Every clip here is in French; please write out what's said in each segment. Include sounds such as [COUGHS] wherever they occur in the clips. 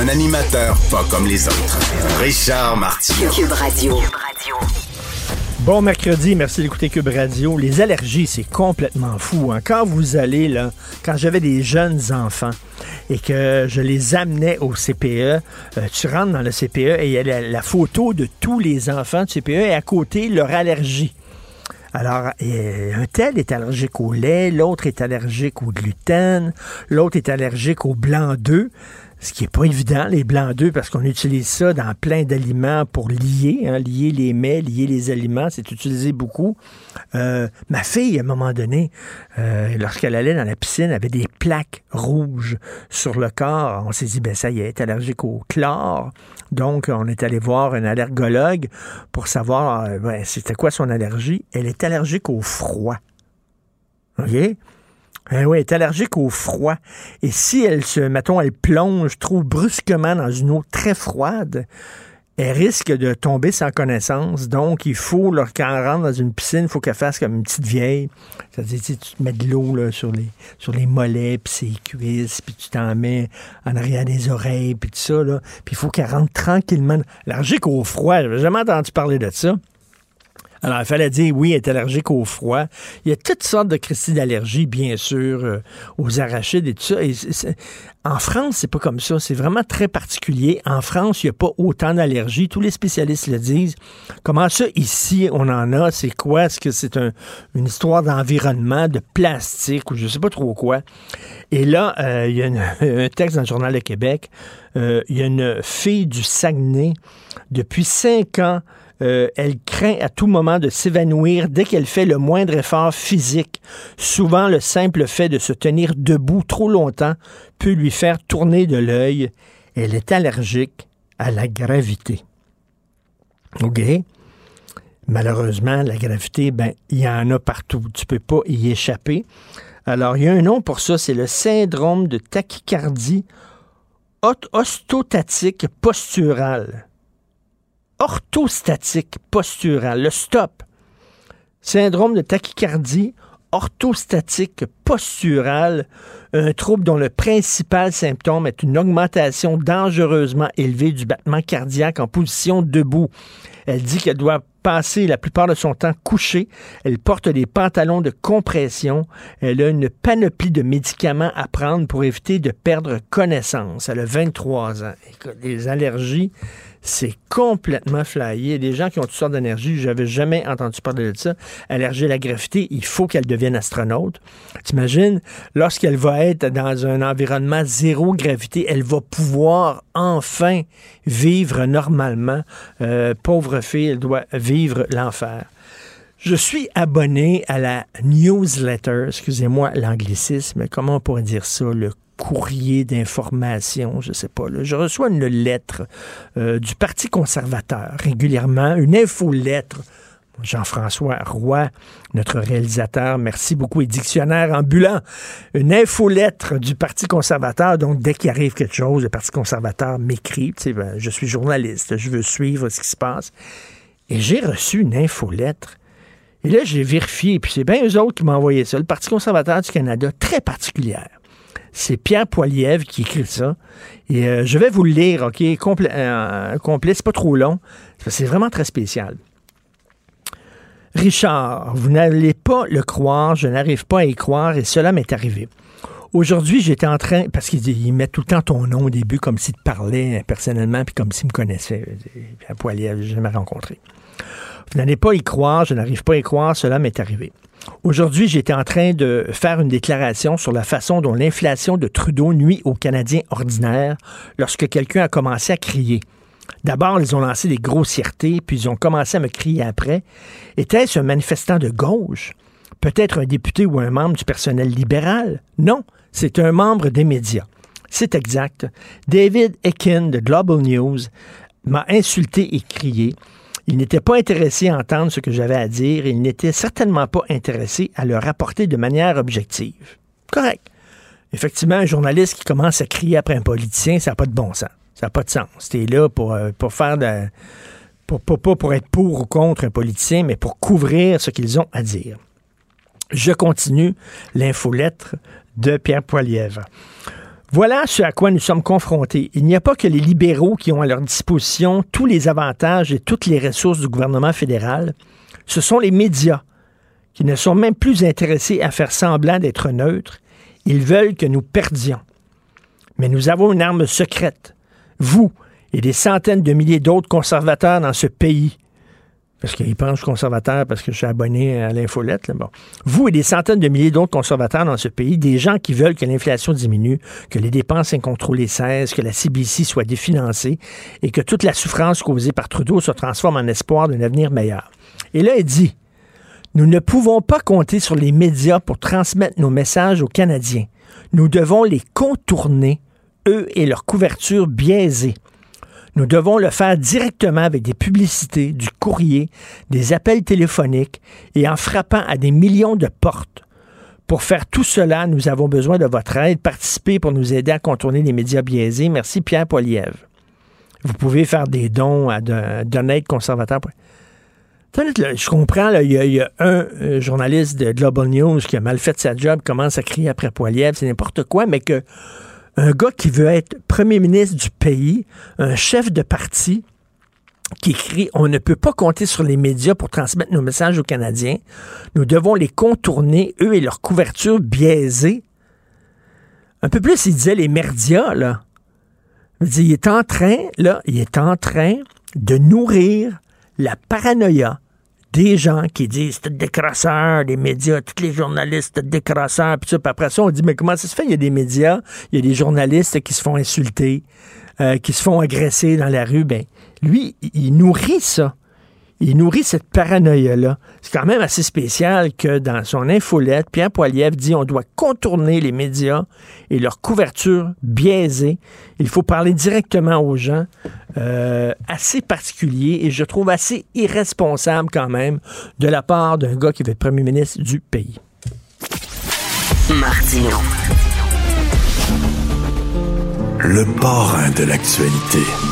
Un animateur pas comme les autres. Richard Martineau. Cube Radio. Bon mercredi, merci d'écouter Cube Radio. Les allergies, c'est complètement fou. hein. Quand vous allez, là, quand j'avais des jeunes enfants et que je les amenais au CPE, euh, tu rentres dans le CPE et il y a la, la photo de tous les enfants du CPE et à côté, leur allergie. Alors, euh, un tel est allergique au lait, l'autre est allergique au gluten, l'autre est allergique au blanc d'œuf. Ce qui est pas évident, les blancs d'œufs, parce qu'on utilise ça dans plein d'aliments pour lier, hein, lier les mets, lier les aliments, c'est utilisé beaucoup. Euh, ma fille, à un moment donné, euh, lorsqu'elle allait dans la piscine, avait des plaques rouges sur le corps. On s'est dit, ben ça y est allergique au chlore. Donc, on est allé voir un allergologue pour savoir euh, ben, c'était quoi son allergie. Elle est allergique au froid. OK? Eh oui, elle est allergique au froid. Et si elle se, mettons, elle plonge trop brusquement dans une eau très froide, elle risque de tomber sans connaissance. Donc, il faut, là, quand elle rentre dans une piscine, il faut qu'elle fasse comme une petite vieille. C'est-à-dire, tu tu te mets de l'eau sur, les, sur les mollets, puis ses cuisses, puis tu t'en mets en arrière des oreilles, puis tout ça. Là. Puis il faut qu'elle rentre tranquillement. Allergique au froid, j'avais jamais entendu parler de ça. Alors, il fallait dire oui, elle est allergique au froid. Il y a toutes sortes de crises d'allergie, bien sûr, euh, aux arachides et tout ça. En France, c'est pas comme ça. C'est vraiment très particulier. En France, il n'y a pas autant d'allergies. Tous les spécialistes le disent. Comment ça, ici, on en a? C'est quoi? Est-ce que c'est un- une histoire d'environnement, de plastique ou je sais pas trop quoi? Et là, euh, il y a [LAUGHS] un texte dans le Journal de Québec. Euh, il y a une fille du Saguenay. Depuis cinq ans, euh, elle craint à tout moment de s'évanouir dès qu'elle fait le moindre effort physique. Souvent, le simple fait de se tenir debout trop longtemps peut lui faire tourner de l'œil. Elle est allergique à la gravité. OK? Malheureusement, la gravité, ben, il y en a partout. Tu peux pas y échapper. Alors, il y a un nom pour ça, c'est le syndrome de tachycardie ot- ostotatique posturale orthostatique posturale, le stop. Syndrome de tachycardie orthostatique posturale, un trouble dont le principal symptôme est une augmentation dangereusement élevée du battement cardiaque en position debout. Elle dit qu'elle doit passer la plupart de son temps couchée. Elle porte des pantalons de compression. Elle a une panoplie de médicaments à prendre pour éviter de perdre connaissance. Elle a 23 ans. Écoute, les allergies, c'est complètement flyé. Des gens qui ont toutes sortes d'énergie. J'avais jamais entendu parler de ça. Allergie à la gravité, il faut qu'elle devienne astronaute. T'imagines, lorsqu'elle va être dans un environnement zéro gravité, elle va pouvoir enfin vivre normalement. Euh, pauvre fille, elle doit vivre l'enfer. Je suis abonné à la newsletter, excusez-moi l'anglicisme, comment on pourrait dire ça, le courrier d'information, je sais pas. Je reçois une lettre euh, du Parti conservateur régulièrement, une infolettre. Jean-François Roy, notre réalisateur, merci beaucoup, et dictionnaire ambulant. Une infolettre du Parti conservateur, donc dès qu'il arrive quelque chose, le Parti conservateur m'écrit, ben, je suis journaliste, je veux suivre ce qui se passe. Et j'ai reçu une infolettre. Et là, j'ai vérifié, puis c'est bien eux autres qui m'ont envoyé ça. Le Parti conservateur du Canada, très particulière. C'est Pierre Poilievre qui écrit ça. Et euh, je vais vous le lire, OK? Comple euh, complet, c'est pas trop long. C'est vraiment très spécial. Richard, vous n'allez pas le croire, je n'arrive pas à y croire et cela m'est arrivé. Aujourd'hui, j'étais en train, parce qu'il met tout le temps ton nom au début, comme s'il te parlait personnellement, puis comme s'il me connaissait. À Poilier, je jamais rencontré. Vous n'allez pas y croire, je n'arrive pas à y croire, cela m'est arrivé. Aujourd'hui, j'étais en train de faire une déclaration sur la façon dont l'inflation de Trudeau nuit aux Canadiens ordinaires lorsque quelqu'un a commencé à crier. D'abord, ils ont lancé des grossièretés, puis ils ont commencé à me crier après. Était-ce un manifestant de gauche? Peut-être un député ou un membre du personnel libéral? Non, c'est un membre des médias. C'est exact. David Ekin de Global News m'a insulté et crié. Il n'était pas intéressé à entendre ce que j'avais à dire il n'était certainement pas intéressé à le rapporter de manière objective. Correct. Effectivement, un journaliste qui commence à crier après un politicien, ça n'a pas de bon sens. Ça n'a pas de sens. C'était là pour, euh, faire de. Pour, pas pour être pour ou contre un politicien, mais pour couvrir ce qu'ils ont à dire. Je continue l'infolettre de Pierre Poilièvre. Voilà ce à quoi nous sommes confrontés. Il n'y a pas que les libéraux qui ont à leur disposition tous les avantages et toutes les ressources du gouvernement fédéral. Ce sont les médias qui ne sont même plus intéressés à faire semblant d'être neutres. Ils veulent que nous perdions. Mais nous avons une arme secrète. Vous et des centaines de milliers d'autres conservateurs dans ce pays parce qu'ils pensent conservateur parce que je suis abonné à l'infolette. Bon. Vous et des centaines de milliers d'autres conservateurs dans ce pays, des gens qui veulent que l'inflation diminue, que les dépenses incontrôlées cessent, que la CBC soit définancée et que toute la souffrance causée par Trudeau se transforme en espoir d'un avenir meilleur. Et là, il dit, nous ne pouvons pas compter sur les médias pour transmettre nos messages aux Canadiens. Nous devons les contourner, eux et leur couverture biaisée. Nous devons le faire directement avec des publicités, du courrier, des appels téléphoniques et en frappant à des millions de portes. Pour faire tout cela, nous avons besoin de votre aide. Participez pour nous aider à contourner les médias biaisés. Merci Pierre Poilievre. Vous pouvez faire des dons à Conservateur. Je comprends, il, y a, un euh, journaliste de Global News qui a mal fait sa job, commence à crier après Poilievre, c'est n'importe quoi, mais que un gars qui veut être premier ministre du pays, un chef de parti, qui écrit On ne peut pas compter sur les médias pour transmettre nos messages aux Canadiens. Nous devons les contourner, eux et leur couverture biaisée. Un peu plus, il disait les merdias, là. Il est en train, là, il est en train de nourrir la paranoïa des gens qui disent c'est des crasseurs, des médias, tous les journalistes, des crasseurs, puis ça, puis après ça, on dit, mais comment ça se fait? Il y a des médias, il y a des journalistes qui se font insulter, euh, qui se font agresser dans la rue. Ben, lui, il nourrit ça il nourrit cette paranoïa-là. C'est quand même assez spécial que dans son infolette, Pierre Poilievre dit on doit contourner les médias et leur couverture biaisée. Il faut parler directement aux gens. Euh, assez particulier et je trouve assez irresponsable quand même de la part d'un gars qui veut être premier ministre du pays. Martino. Le parrain de l'actualité.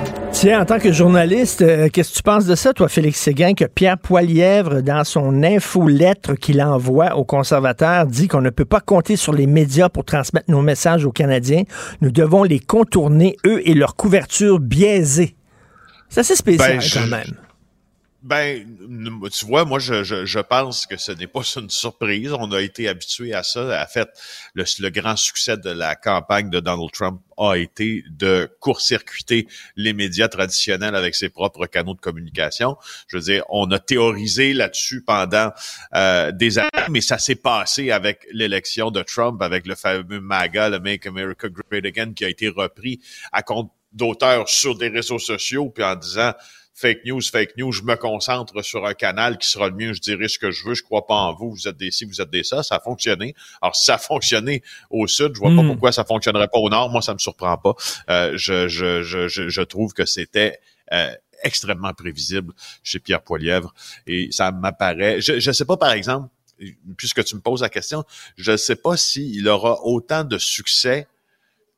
Tiens, en tant que journaliste, euh, qu'est-ce que tu penses de ça, toi, Félix Séguin, que Pierre Poilièvre, dans son infolettre qu'il envoie aux conservateurs, dit qu'on ne peut pas compter sur les médias pour transmettre nos messages aux Canadiens. Nous devons les contourner, eux et leur couverture biaisée. C'est assez spécial ben, quand même. Ben, tu vois, moi, je, je, pense que ce n'est pas [LAUGHS] une surprise. On a été habitué à ça. En fait, le, le, grand succès de la campagne de Donald Trump a été de court-circuiter les médias traditionnels avec ses propres canaux de communication. Je veux dire, on a théorisé là-dessus pendant euh, des années, mais ça s'est passé avec l'élection de Trump, avec le fameux MAGA, le Make America Great Again, qui a été repris à compte d'auteurs sur des réseaux sociaux, puis en disant fake news, fake news, je me concentre sur un canal qui sera le mieux, je dirai ce que je veux, je crois pas en vous, vous êtes des ci, vous êtes des ça, ça a fonctionné. Alors, si ça a fonctionné au sud, je vois pas hmm. pourquoi ça fonctionnerait pas au nord, moi, ça me surprend pas. Euh, je, je, je, je, trouve que c'était euh, extrêmement prévisible chez Pierre Poilièvre et ça m'apparaît, je ne sais pas par exemple, puisque tu me poses la question, je ne sais pas s'il aura autant de succès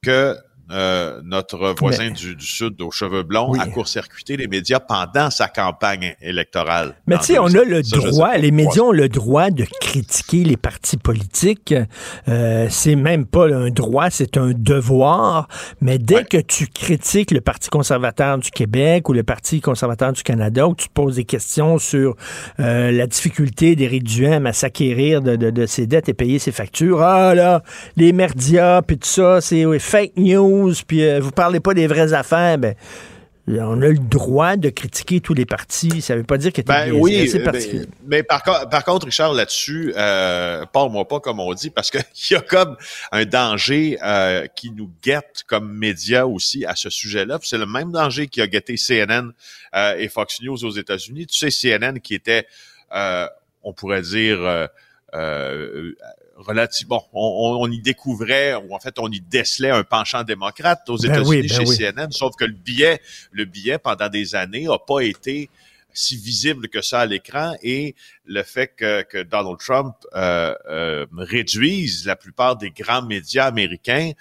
que euh, notre voisin du, du, Sud aux cheveux blonds, a court-circuité les médias pendant sa campagne électorale. Mais tu sais, on a le droit, les médias ont le droit de critiquer les partis politiques. Euh, c'est même pas un droit, c'est un devoir. Mais dès que tu critiques le Parti conservateur du Québec ou le Parti conservateur du Canada, ou tu poses des questions sur euh, la difficulté des Duhem à s'acquérir de, de, de, ses dettes et payer ses factures, ah là, les merdias, puis tout ça, c'est fake news, puis euh, vous parlez pas des vraies affaires, ben on a le droit de critiquer tous les partis. Ça veut pas dire que tu ben, oui, mais, mais, par, par contre, Richard, là-dessus, euh, parle-moi pas comme on dit, parce qu'il [LAUGHS] y a comme un danger euh, qui nous guette comme médias aussi à ce sujet-là. C'est le même danger qui a guetté CNN euh, et Fox News aux États-Unis. Tu sais, CNN qui était, euh, on pourrait dire, euh, relativement, on, on, y découvrait, ou en fait, on y décelait un penchant démocrate aux ben États-Unis ben chez CNN, sauf que le billet, le billet pendant des années a pas été si visible que ça à l'écran et le fait que, que Donald Trump euh, euh, réduise la plupart des grands médias américains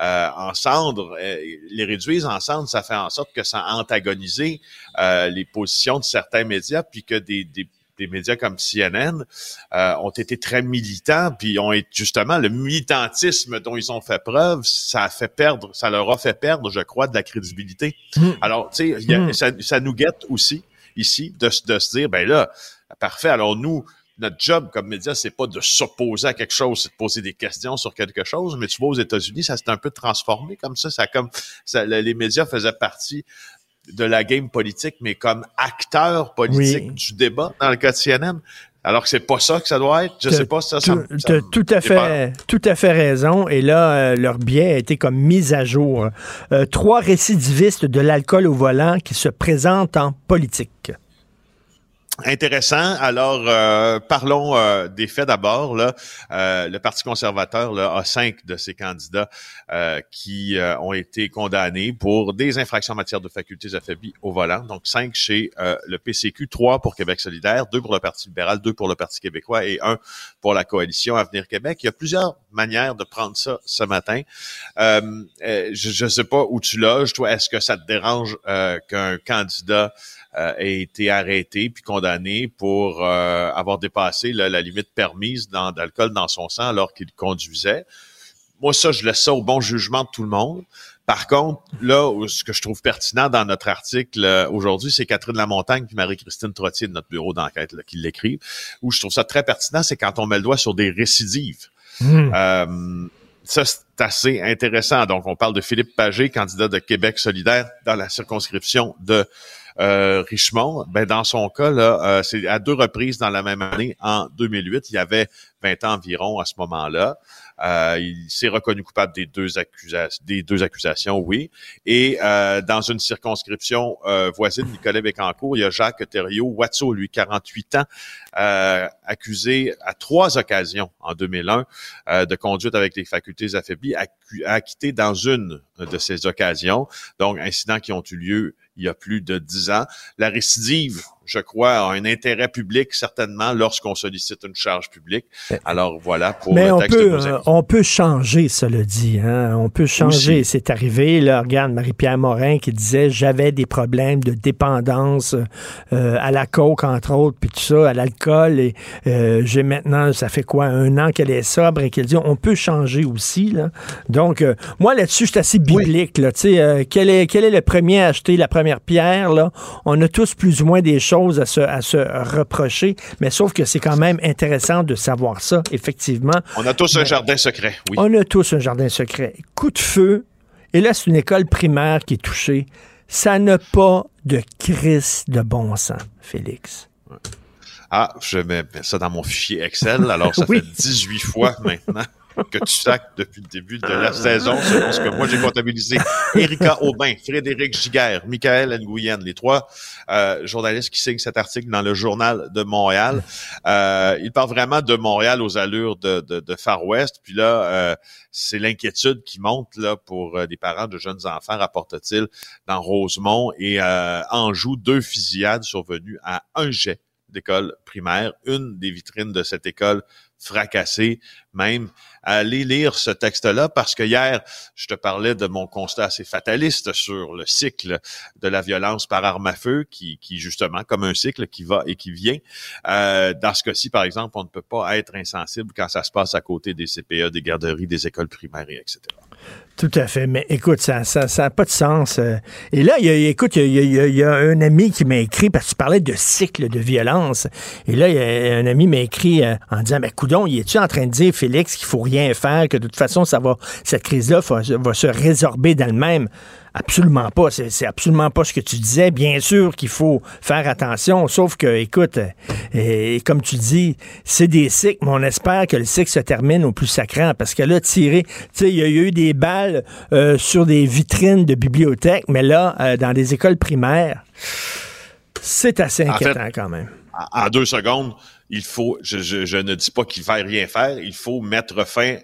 euh, en cendres, euh, les réduisent en cendres, ça fait en sorte que ça a antagonisé euh, les positions de certains médias, puis que des, des des médias comme CNN euh, ont été très militants, puis ont été justement le militantisme dont ils ont fait preuve, ça a fait perdre, ça leur a fait perdre, je crois, de la crédibilité. Hmm. Alors, tu sais, hmm. ça, ça, nous guette aussi ici de, de se dire, ben là, parfait. Alors nous, notre job comme média, c'est pas de s'opposer à quelque chose, c'est de poser des questions sur quelque chose. Mais tu vois, aux États-Unis, ça s'est un peu transformé comme ça. Ça comme ça, les médias faisaient partie de la game politique, mais comme acteur politique du débat dans le cas de CNN. Alors que c'est pas ça que ça doit être. Je sais pas si ça. Tu as tout à fait, tout à fait raison. Et là, euh, leur biais a été comme mis à jour. Euh, trois récidivistes de l'alcool au volant qui se présentent en politique. Intéressant. Alors, euh, parlons euh, des faits d'abord. Là, euh, le Parti conservateur là, a cinq de ses candidats qui ont été condamnés pour des infractions en matière de facultés affaiblies au volant. Donc, cinq chez le PCQ, trois pour Québec solidaire, deux pour le Parti libéral, deux pour le Parti québécois et un pour la coalition Avenir Québec. Il y a plusieurs manières de prendre ça ce matin. je ne sais pas où tu loges. Toi, est-ce que ça te dérange qu'un candidat euh, a été arrêté puis condamné pour euh, avoir dépassé la limite permise d'alcool dans son sang alors qu'il conduisait. Moi, ça, je laisse ça au bon jugement de tout le monde. Par contre, là, ce que je trouve pertinent dans notre article euh, aujourd'hui, c'est Catherine Lamontagne puis Marie-Christine Trottier de notre bureau d'enquête qui l'écrivent, où je trouve ça très pertinent, c'est quand on met le doigt sur des récidives. Hmm. Euh, ça, c'est assez intéressant. Donc, on parle de Philippe Pagé, candidat de Québec solidaire dans la circonscription de euh, Richemont, ben dans son cas, là, euh, c'est à deux reprises dans la même année, en 2008, il y avait 20 ans environ à ce moment-là. Euh, il s'est reconnu coupable des deux accusations, des deux accusations, oui. Et euh, dans une circonscription euh, voisine, Nicolas Bécancourt, il y a Jacques Thériault Watso, lui, 48 ans, accusé à trois occasions en 2001 de conduite avec les facultés affaiblies, acquitté dans une de ces occasions. Donc, incidents qui ont eu lieu il y a plus de dix ans. La récidive je crois, a un intérêt public certainement lorsqu'on sollicite une charge publique. Alors voilà pour Mais le on texte peut, de euh, on peut changer, cela dit. Hein? On peut changer. C'est arrivé, là, regarde, Marie-Pierre Morin qui disait j'avais des problèmes de dépendance euh, à la coke, entre autres, puis tout ça, à l'alcool. Et euh, j'ai maintenant, ça fait quoi, un an qu'elle est sobre et qu'elle dit on peut changer aussi. Là. Donc, moi, là-dessus, je suis assez biblique. Là, quel, est, quel est le premier à acheter la première pierre? Là? On a tous plus ou moins des choses à se, à se reprocher, mais sauf que c'est quand même intéressant de savoir ça, effectivement. On a tous un jardin secret, oui. On a tous un jardin secret. Coup de feu, et là, c'est une école primaire qui est touchée. Ça n'a pas de crise de bon sens, Félix. Ah, je mets ça dans mon fichier Excel, alors ça [LAUGHS] fait 18 fois maintenant que tu sacs depuis le début de la saison, selon ce que moi j'ai comptabilisé. [LAUGHS] Erika Aubin, Frédéric Giguère, Michael Nguyen, les trois euh, journalistes qui signent cet article dans le Journal de Montréal. Euh, il parle vraiment de Montréal aux allures de, de, de Far West. Puis là, euh, c'est l'inquiétude qui monte là pour euh, des parents de jeunes enfants, rapporte-t-il, dans Rosemont et euh, Anjou, deux fusillades survenues à un jet d'école primaire, une des vitrines de cette école fracassée, même aller lire ce texte-là parce que hier, je te parlais de mon constat assez fataliste sur le cycle de la violence par arme à feu qui, justement, comme un cycle qui va et qui vient. Euh, dans ce cas-ci, par exemple, on ne peut pas être insensible quand ça se passe à côté des CPE, des garderies, des écoles primaires, etc. Tout à fait. Mais écoute, ça n'a ça, ça pas de sens. Euh. Et là, il y a, écoute, il y, a, y a un ami qui m'a écrit parce que tu parlais de cycle de violence. Et là, a un ami m'a écrit euh, en disant, mais coudon, il est-tu en train de dire, Félix, qu'il faut rien faire, que de toute façon, ça va, cette crise-là va se résorber d'elle-même? Absolument pas. C'est absolument pas ce que tu disais. Bien sûr qu'il faut faire attention, sauf que, écoute, et, euh, comme tu dis, c'est des cycles, mais on espère que le cycle se termine au plus sacrant, parce que là, tirer, tu sais, il y a eu des balles euh, sur des vitrines de bibliothèques, mais là, euh, dans des écoles primaires, c'est assez inquiétant quand même. En deux secondes, il faut, je, je, ne dis pas qu'il ne faille rien faire, il faut mettre fin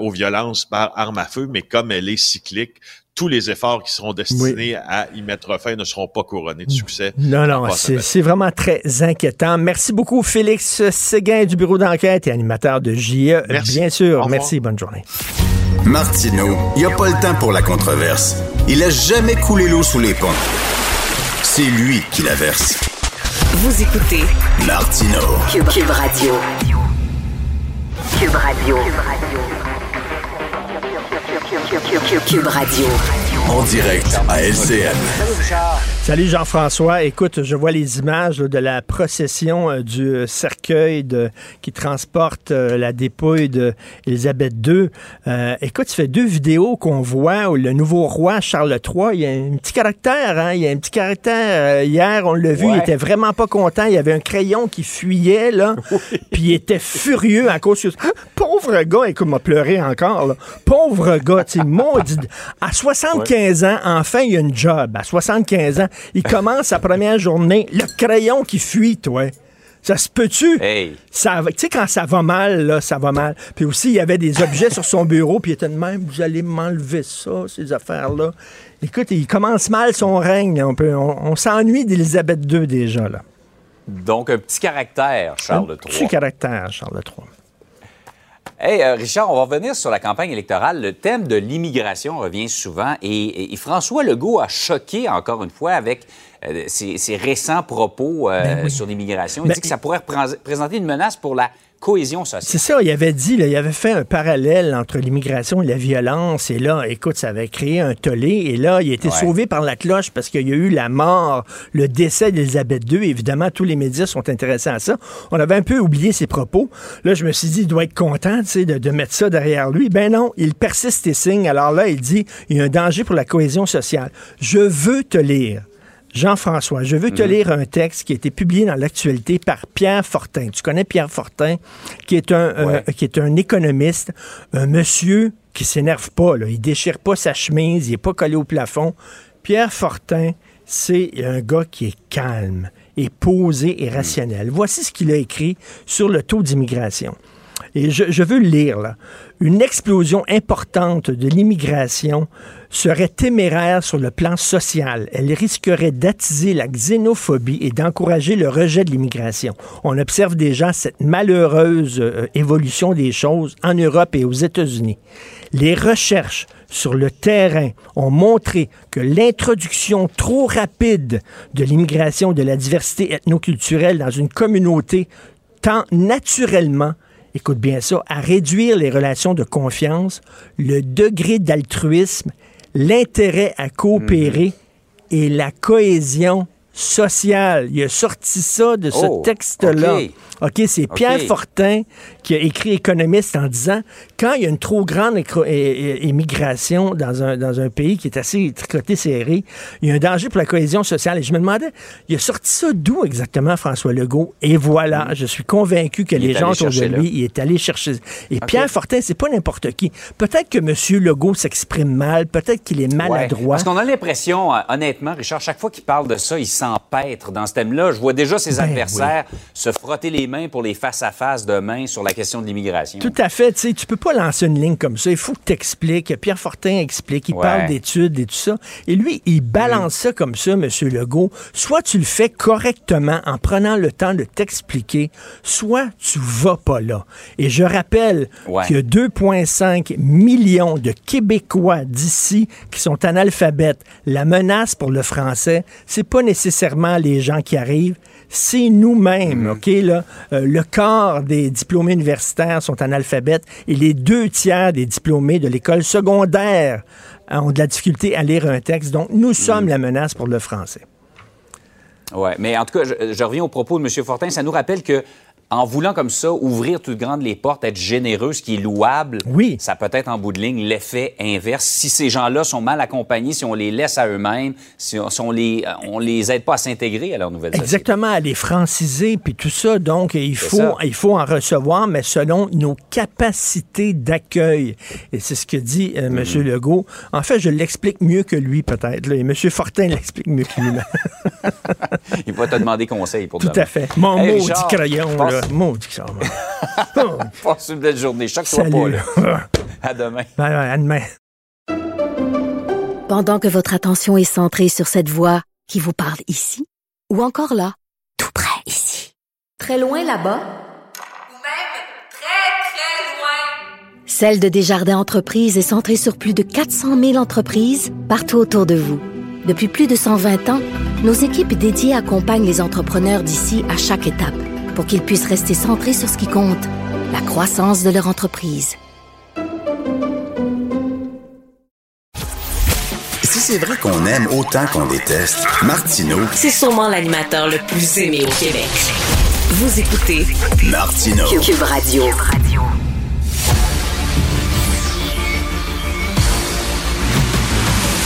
aux violences par arme à feu, mais comme elle est cyclique, tous les efforts qui seront destinés à y mettre fin ne seront pas couronnés de succès. Non, non, c'est vraiment très inquiétant. Merci beaucoup, Félix Séguin du bureau d'enquête et animateur de JE. Merci. Bien sûr. Merci, bonne journée. Martineau, il n'y a pas le temps pour la controverse. Il a jamais coulé l'eau sous les ponts. C'est lui qui la verse. Vous écoutez Martino. Cube, Cube Radio. Cube Radio. Cube Radio. En direct à LCN. Salut Jean-François. Écoute, je vois les images de la procession euh, du cercueil de, qui transporte euh, la dépouille d'Élisabeth II. Euh, écoute, tu fais deux vidéos qu'on voit où le nouveau roi Charles III, il y a un petit caractère, hein? Il y a un petit caractère. hier, on l'a vu, il était vraiment pas content. Il y avait un crayon qui fuyait, là. [LAUGHS] Puis il était furieux à cause de... [GASPS] Pauvre gars, écoute, m'a pleuré encore, là. Pauvre gars, tu maudit. À 75 ans, enfin, il a une job. À 75 ans, il [LAUGHS] commence sa première journée, le crayon qui fuit, toi. Ça se peut-tu? Hey. Tu sais, quand ça va mal, là, ça va mal. Puis aussi, il y avait des objets sur son bureau, puis il était de même, vous allez m'enlever ça, ces affaires-là. Écoute, il commence mal son règne. On, on, s'ennuie d'Élisabeth II déjà, là. Donc, un petit caractère, Charles III. Un petit caractère, Charles III. Hey, euh, Richard, on va revenir sur la campagne électorale. Le thème de l'immigration revient souvent et, François Legault a choqué encore une fois avec euh, ses, récents propos euh, ben sur l'immigration. Il ben dit que ça pourrait présenter une menace pour la cohésion sociale. C'est ça, il avait dit, il avait fait un parallèle entre l'immigration et la violence. Et là, écoute, ça avait créé un tollé. Et là, il a été sauvé par la cloche parce qu'il y a eu la mort, le décès d'Elisabeth II. Évidemment, tous les médias sont intéressés à ça. On avait un peu oublié ses propos. Là, je me suis dit, il doit être content de, de mettre ça derrière lui. Ben non, il persiste et signe. Alors là, il dit, il y a un danger pour la cohésion sociale. Je veux te lire Jean-François, je veux te mhm. lire un texte qui a été publié dans l'actualité par Pierre Fortin. Tu connais Pierre Fortin, qui est un, euh, qui est un économiste, un monsieur qui s'énerve pas, là. il déchire pas sa chemise, il est pas collé au plafond. Pierre Fortin, c'est un gars qui est calme et posé et mhm. rationnel. Voici ce qu'il a écrit sur le taux d'immigration. Et je, je veux le lire, là. Une explosion importante de l'immigration serait téméraire sur le plan social. Elle risquerait d'attiser la xénophobie et d'encourager le rejet de l'immigration. On observe déjà cette malheureuse euh, évolution des choses en Europe et aux États-Unis. Les recherches sur le terrain ont montré que l'introduction trop rapide de l'immigration, de la diversité ethnoculturelle dans une communauté tend naturellement écoute bien ça, à réduire les relations de confiance, le degré d'altruisme, l'intérêt à coopérer mhm. et la cohésion sociale. Il a sorti ça de ce oh, texte-là. OK, c'est Pierre Fortin qui a écrit économiste en disant quand il y a une trop grande immigration dans un, dans un pays qui est assez tricoté serré, il y a un danger pour la cohésion sociale. Et je me demandais, il a sorti ça d'où exactement, François Legault? Et voilà, mm. je suis convaincu que les gens autour de lui, il est allé chercher. Et Pierre Fortin, c'est pas n'importe qui. Peut-être que M. Legault s'exprime mal, peut-être qu'il est maladroit. parce qu'on a l'impression, euh, honnêtement, Richard, chaque fois qu'il parle de ça, il s'empêtre dans ce thème-là. Je vois déjà ses Ben adversaires se frotter les mains pour les face-à-face demain sur la question de l'immigration. Tout à fait. Tu tu peux pas lancer une ligne comme ça. Il faut que tu expliques. Pierre Fortin explique. Il Ouais. parle d'études et tout ça. Et lui, il balance ça comme ça, M. Legault. Soit tu le fais correctement en prenant le temps de t'expliquer, soit tu vas pas là. Et je rappelle Ouais. qu'il y a 2,5 millions de Québécois d'ici qui sont analphabètes. La menace pour le français, c'est pas nécessairement les gens qui arrivent, c'est nous-mêmes, OK? Là, Euh, le quart des diplômés universitaires sont analphabètes et les deux tiers des diplômés de l'école secondaire ont de la difficulté à lire un texte. Donc, nous sommes la menace pour le français. Ouais, mais en tout cas, je, je reviens au propos de M. Fortin. Ça nous rappelle que en voulant comme ça ouvrir toutes grandes les portes, être généreux, ce qui est louable, Oui. ça peut être en bout de ligne l'effet inverse. Si ces gens-là sont mal accompagnés, si on les laisse à eux-mêmes, si on, si on les on les aide pas à s'intégrer à leur nouvelle société. Exactement, à les franciser, puis tout ça. Donc, il faut, ça. il faut en recevoir, mais selon nos capacités d'accueil. Et c'est ce que dit euh. M. Legault. En fait, je l'explique mieux que lui, peut-être. Et M. Fortin l'explique mieux que lui. [LAUGHS] Il va te demander conseil pour Tout demain. à fait. Mon Hey, maudit Richard, crayon, là. Maudit crayon. [LAUGHS] Oh, Passe une belle journée. Choque-toi pas, là. [LAUGHS] À demain. À demain. Pendant que votre attention est centrée sur cette voix qui vous parle ici, ou encore là, tout près ici, très loin là-bas, ou même très, très loin. Celle de Desjardins Entreprises est centrée sur plus de 400 000 entreprises partout autour de vous. Depuis plus de 120 ans, nos équipes dédiées accompagnent les entrepreneurs d'ici à chaque étape pour qu'ils puissent rester centrés sur ce qui compte, la croissance de leur entreprise. Si c'est vrai qu'on aime autant qu'on déteste, Martineau, C'est sûrement l'animateur le plus aimé au Québec. Vous écoutez Martineau. Cube Radio.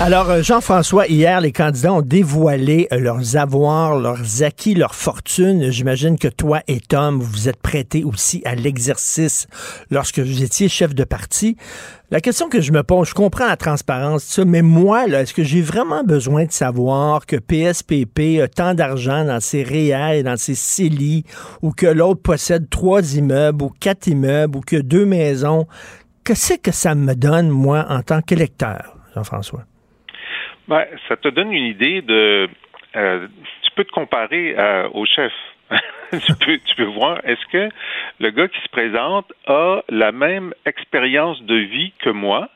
Alors, euh, Jean-François, hier, les candidats ont dévoilé euh, leurs avoirs, leurs acquis, leurs fortunes. J'imagine que toi et Tom, vous êtes prêtés aussi à l'exercice lorsque vous étiez chef de parti. La question que je me pose, je comprends la transparence, ça, mais moi, est-ce que j'ai vraiment besoin de savoir que PSPP a tant d'argent dans ses REER et dans ses CELI, ou que l'autre possède trois immeubles, ou quatre immeubles, ou que deux maisons? Qu'est-ce que ça me donne, moi, en tant qu'électeur, Jean-François? Ben, ça te donne une idée de. euh, tu peux te comparer euh, au chef. [LAUGHS] tu, peux, tu peux voir, est-ce que le gars qui se présente a la même expérience de vie que moi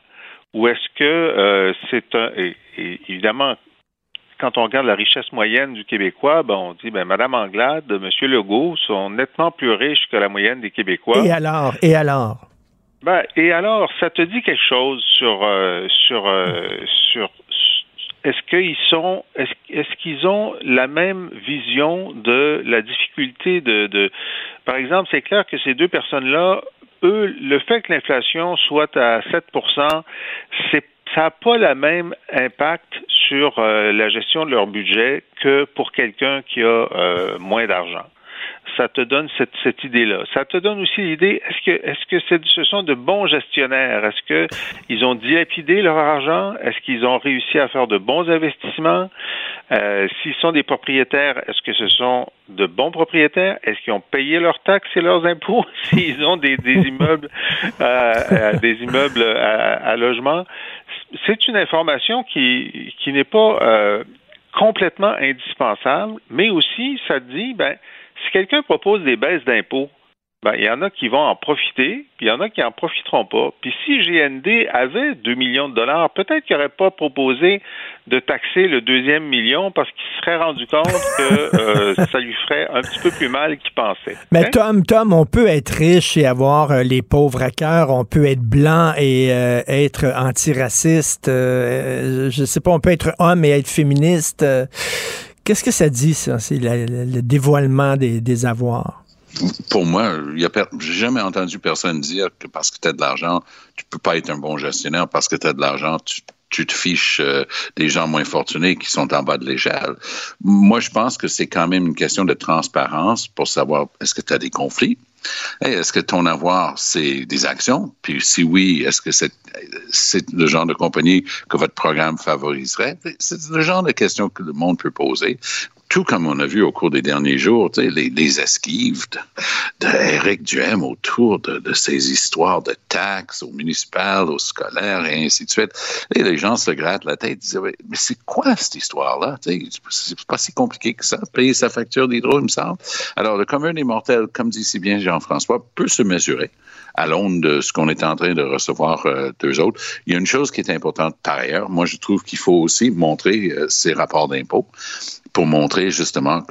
ou est-ce que euh, c'est un. Et, et évidemment, quand on regarde la richesse moyenne du Québécois, ben on dit, ben, Madame Anglade, Monsieur Legault sont nettement plus riches que la moyenne des Québécois. Et alors? Et alors? Ben, et alors, ça te dit quelque chose sur euh, sur euh, sur est-ce qu'ils sont est-ce qu'ils ont la même vision de la difficulté de, de par exemple, c'est clair que ces deux personnes-là, eux, le fait que l'inflation soit à 7% c'est ça n'a pas le même impact sur euh, la gestion de leur budget que pour quelqu'un qui a euh, moins d'argent ça te donne cette, cette idée-là. Ça te donne aussi l'idée, est-ce que, est-ce que ce sont de bons gestionnaires? Est-ce que ils ont dilapidé leur argent? Est-ce qu'ils ont réussi à faire de bons investissements? Euh, s'ils sont des propriétaires, est-ce que ce sont de bons propriétaires? Est-ce qu'ils ont payé leurs taxes et leurs impôts? [LAUGHS] S'ils ont des, des immeubles, euh, euh, des immeubles à, logement? C'est une information qui, qui n'est pas complètement indispensable, mais aussi, ça dit, ben, si quelqu'un propose des baisses d'impôts, ben, il y en a qui vont en profiter, puis il y en a qui n'en profiteront pas. Puis si GND avait 2 millions de dollars, peut-être qu'il n'aurait pas proposé de taxer le deuxième million parce qu'il se serait rendu compte que euh, [LAUGHS] ça lui ferait un petit peu plus mal qu'il pensait. Mais Hein? Tom, Tom, on peut être riche et avoir euh, les pauvres à cœur, on peut être blanc et euh, être antiraciste, euh, je sais pas, on peut être homme et être féministe. Qu'est-ce que ça dit, ça? C'est le dévoilement des, avoirs. Pour moi, j'ai jamais entendu personne dire que parce que tu as de l'argent, tu peux pas être un bon gestionnaire. Parce que tu as de l'argent, tu, tu te fiches euh, des gens moins fortunés qui sont en bas de l'échelle. Moi, je pense que c'est quand même une question de transparence pour savoir est-ce que tu as des conflits. Est-ce que ton avoir, c'est des actions? Puis si oui, est-ce que c'est, le genre de compagnie que votre programme favoriserait? C'est le genre de questions que le monde peut poser tout comme on a vu au cours des derniers jours, les, les esquives d'Éric Duhem autour de, ces histoires de taxes aux municipales, aux scolaires et ainsi de suite. Et les gens se grattent la tête, disent mais c'est quoi cette histoire-là C'est pas si compliqué que ça. Payer sa facture d'hydro, il me semble. Alors le commun des mortels, comme dit si bien Jean-François, peut se mesurer à l'aune de ce qu'on est en train de recevoir euh, d'eux autres. Il y a une chose qui est importante par ailleurs. Moi, je trouve qu'il faut aussi montrer euh, ces rapports d'impôts pour montrer justement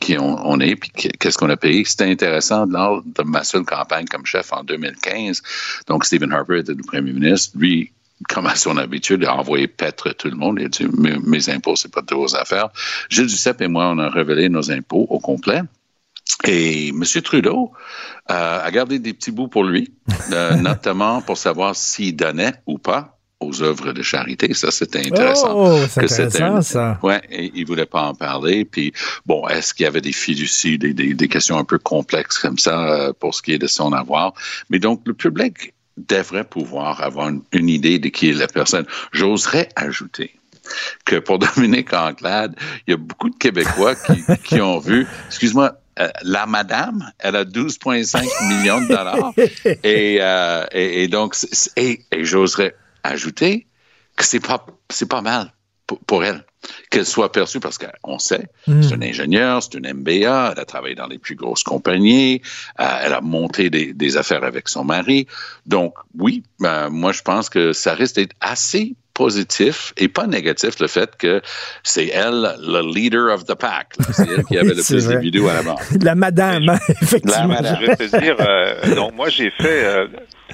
qui on, est puis qu'est-ce qu'on a payé. C'était intéressant lors de ma seule campagne comme chef en 2015. Donc, Stephen Harper était le premier ministre. Lui, comme à son habitude, a envoyé paître tout le monde. Il a dit Mes, mes impôts, c'est pas de vos affaires. Gilles Duceppe et moi, on a révélé nos impôts au complet. Et M. Trudeau euh, a gardé des petits bouts pour lui, euh, [LAUGHS] notamment pour savoir s'il donnait ou pas aux œuvres de charité. Ça, c'était intéressant. Oh, c'est intéressant, ça. Ouais, et il voulait pas en parler. Puis, bon, est-ce qu'il y avait des fiducies, des, des, questions un peu complexes comme ça euh, pour ce qui est de son avoir? Mais donc, le public devrait pouvoir avoir une, idée de qui est la personne. J'oserais ajouter que pour [LAUGHS] Dominique Anglade, il y a beaucoup de Québécois qui, qui ont vu, [LAUGHS] excuse-moi, euh, la madame, elle a 12,5 [LAUGHS] millions de dollars. Et, euh, et, et donc, et, et j'oserais ajouter que c'est pas, c'est pas mal pour, elle qu'elle soit perçue parce qu'on sait, hmm. c'est une ingénieure, c'est une MBA, elle a travaillé dans les plus grosses compagnies, euh, elle a monté des, des, affaires avec son mari. Donc, oui, ben, moi, je pense que ça risque d'être assez positif et pas négatif le fait que c'est elle le leader of the pack. C'est elle qui [LAUGHS] avait le plus de vidéos à la mort. [LAUGHS] La madame, [LAUGHS] effectivement. La madame. Je vais te dire, euh, donc moi j'ai fait euh,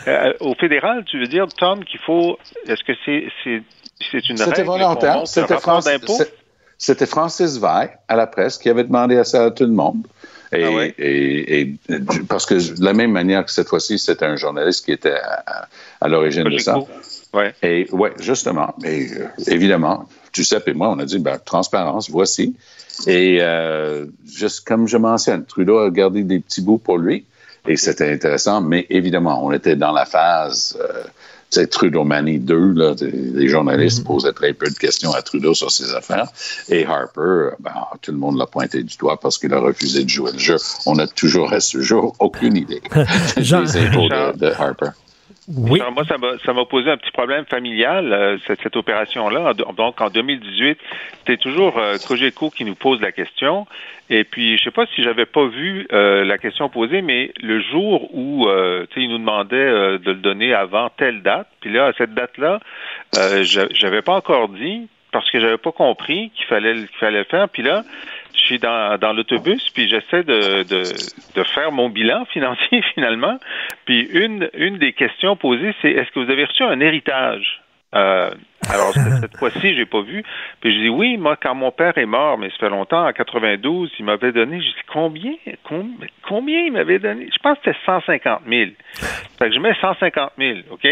euh, au fédéral, tu veux dire, Tom, qu'il faut. Est-ce que c'est c'est c'est une C'était volontaire. C'était Francis, c'était Francis Veil à la presse qui avait demandé ça à tout le monde. Et, ah et, et, parce que de la même manière que cette fois-ci, c'était un journaliste qui était à, à l'origine de ça. Ouais. Et ouais, justement. Et euh, évidemment, Giuseppe et moi, on a dit ben, transparence, voici. Et euh, juste comme je mentionne, Trudeau a gardé des petits bouts pour lui. Et c'était intéressant, mais évidemment, on était dans la phase euh, Trudeau Manie 2, là, les journalistes mm-hmm. posaient très peu de questions à Trudeau sur ses affaires. Et Harper, ben, tout le monde l'a pointé du doigt parce qu'il a refusé de jouer le jeu. On n'a toujours à ce jour aucune [LAUGHS] idée des impôts de Harper. Oui. Moi, ça m'a posé un petit problème familial, euh, cette, cette opération-là. Donc, en 2018, c'était toujours euh, qui nous pose la question. Et puis, je sais pas si j'avais pas vu euh, la question posée, mais le jour où, euh, tu sais, il nous demandait de le donner avant telle date, puis là, à cette date-là, j'avais pas encore dit parce que j'avais pas compris qu'il fallait qu'il fallait le faire. Puis là, je suis dans, dans l'autobus, puis j'essaie de, de, de, faire mon bilan [LAUGHS] financier finalement. Puis une, une des questions posées, c'est est-ce que vous avez reçu un héritage? Euh, alors cette [LAUGHS] fois-ci, j'ai pas vu? Puis je dis oui, moi quand mon père est mort, mais ça fait longtemps, en 92, il m'avait donné. Je dis combien, combien, combien il m'avait donné? Je pense que c'était 150 000. Fait que je mets 150 000, ok?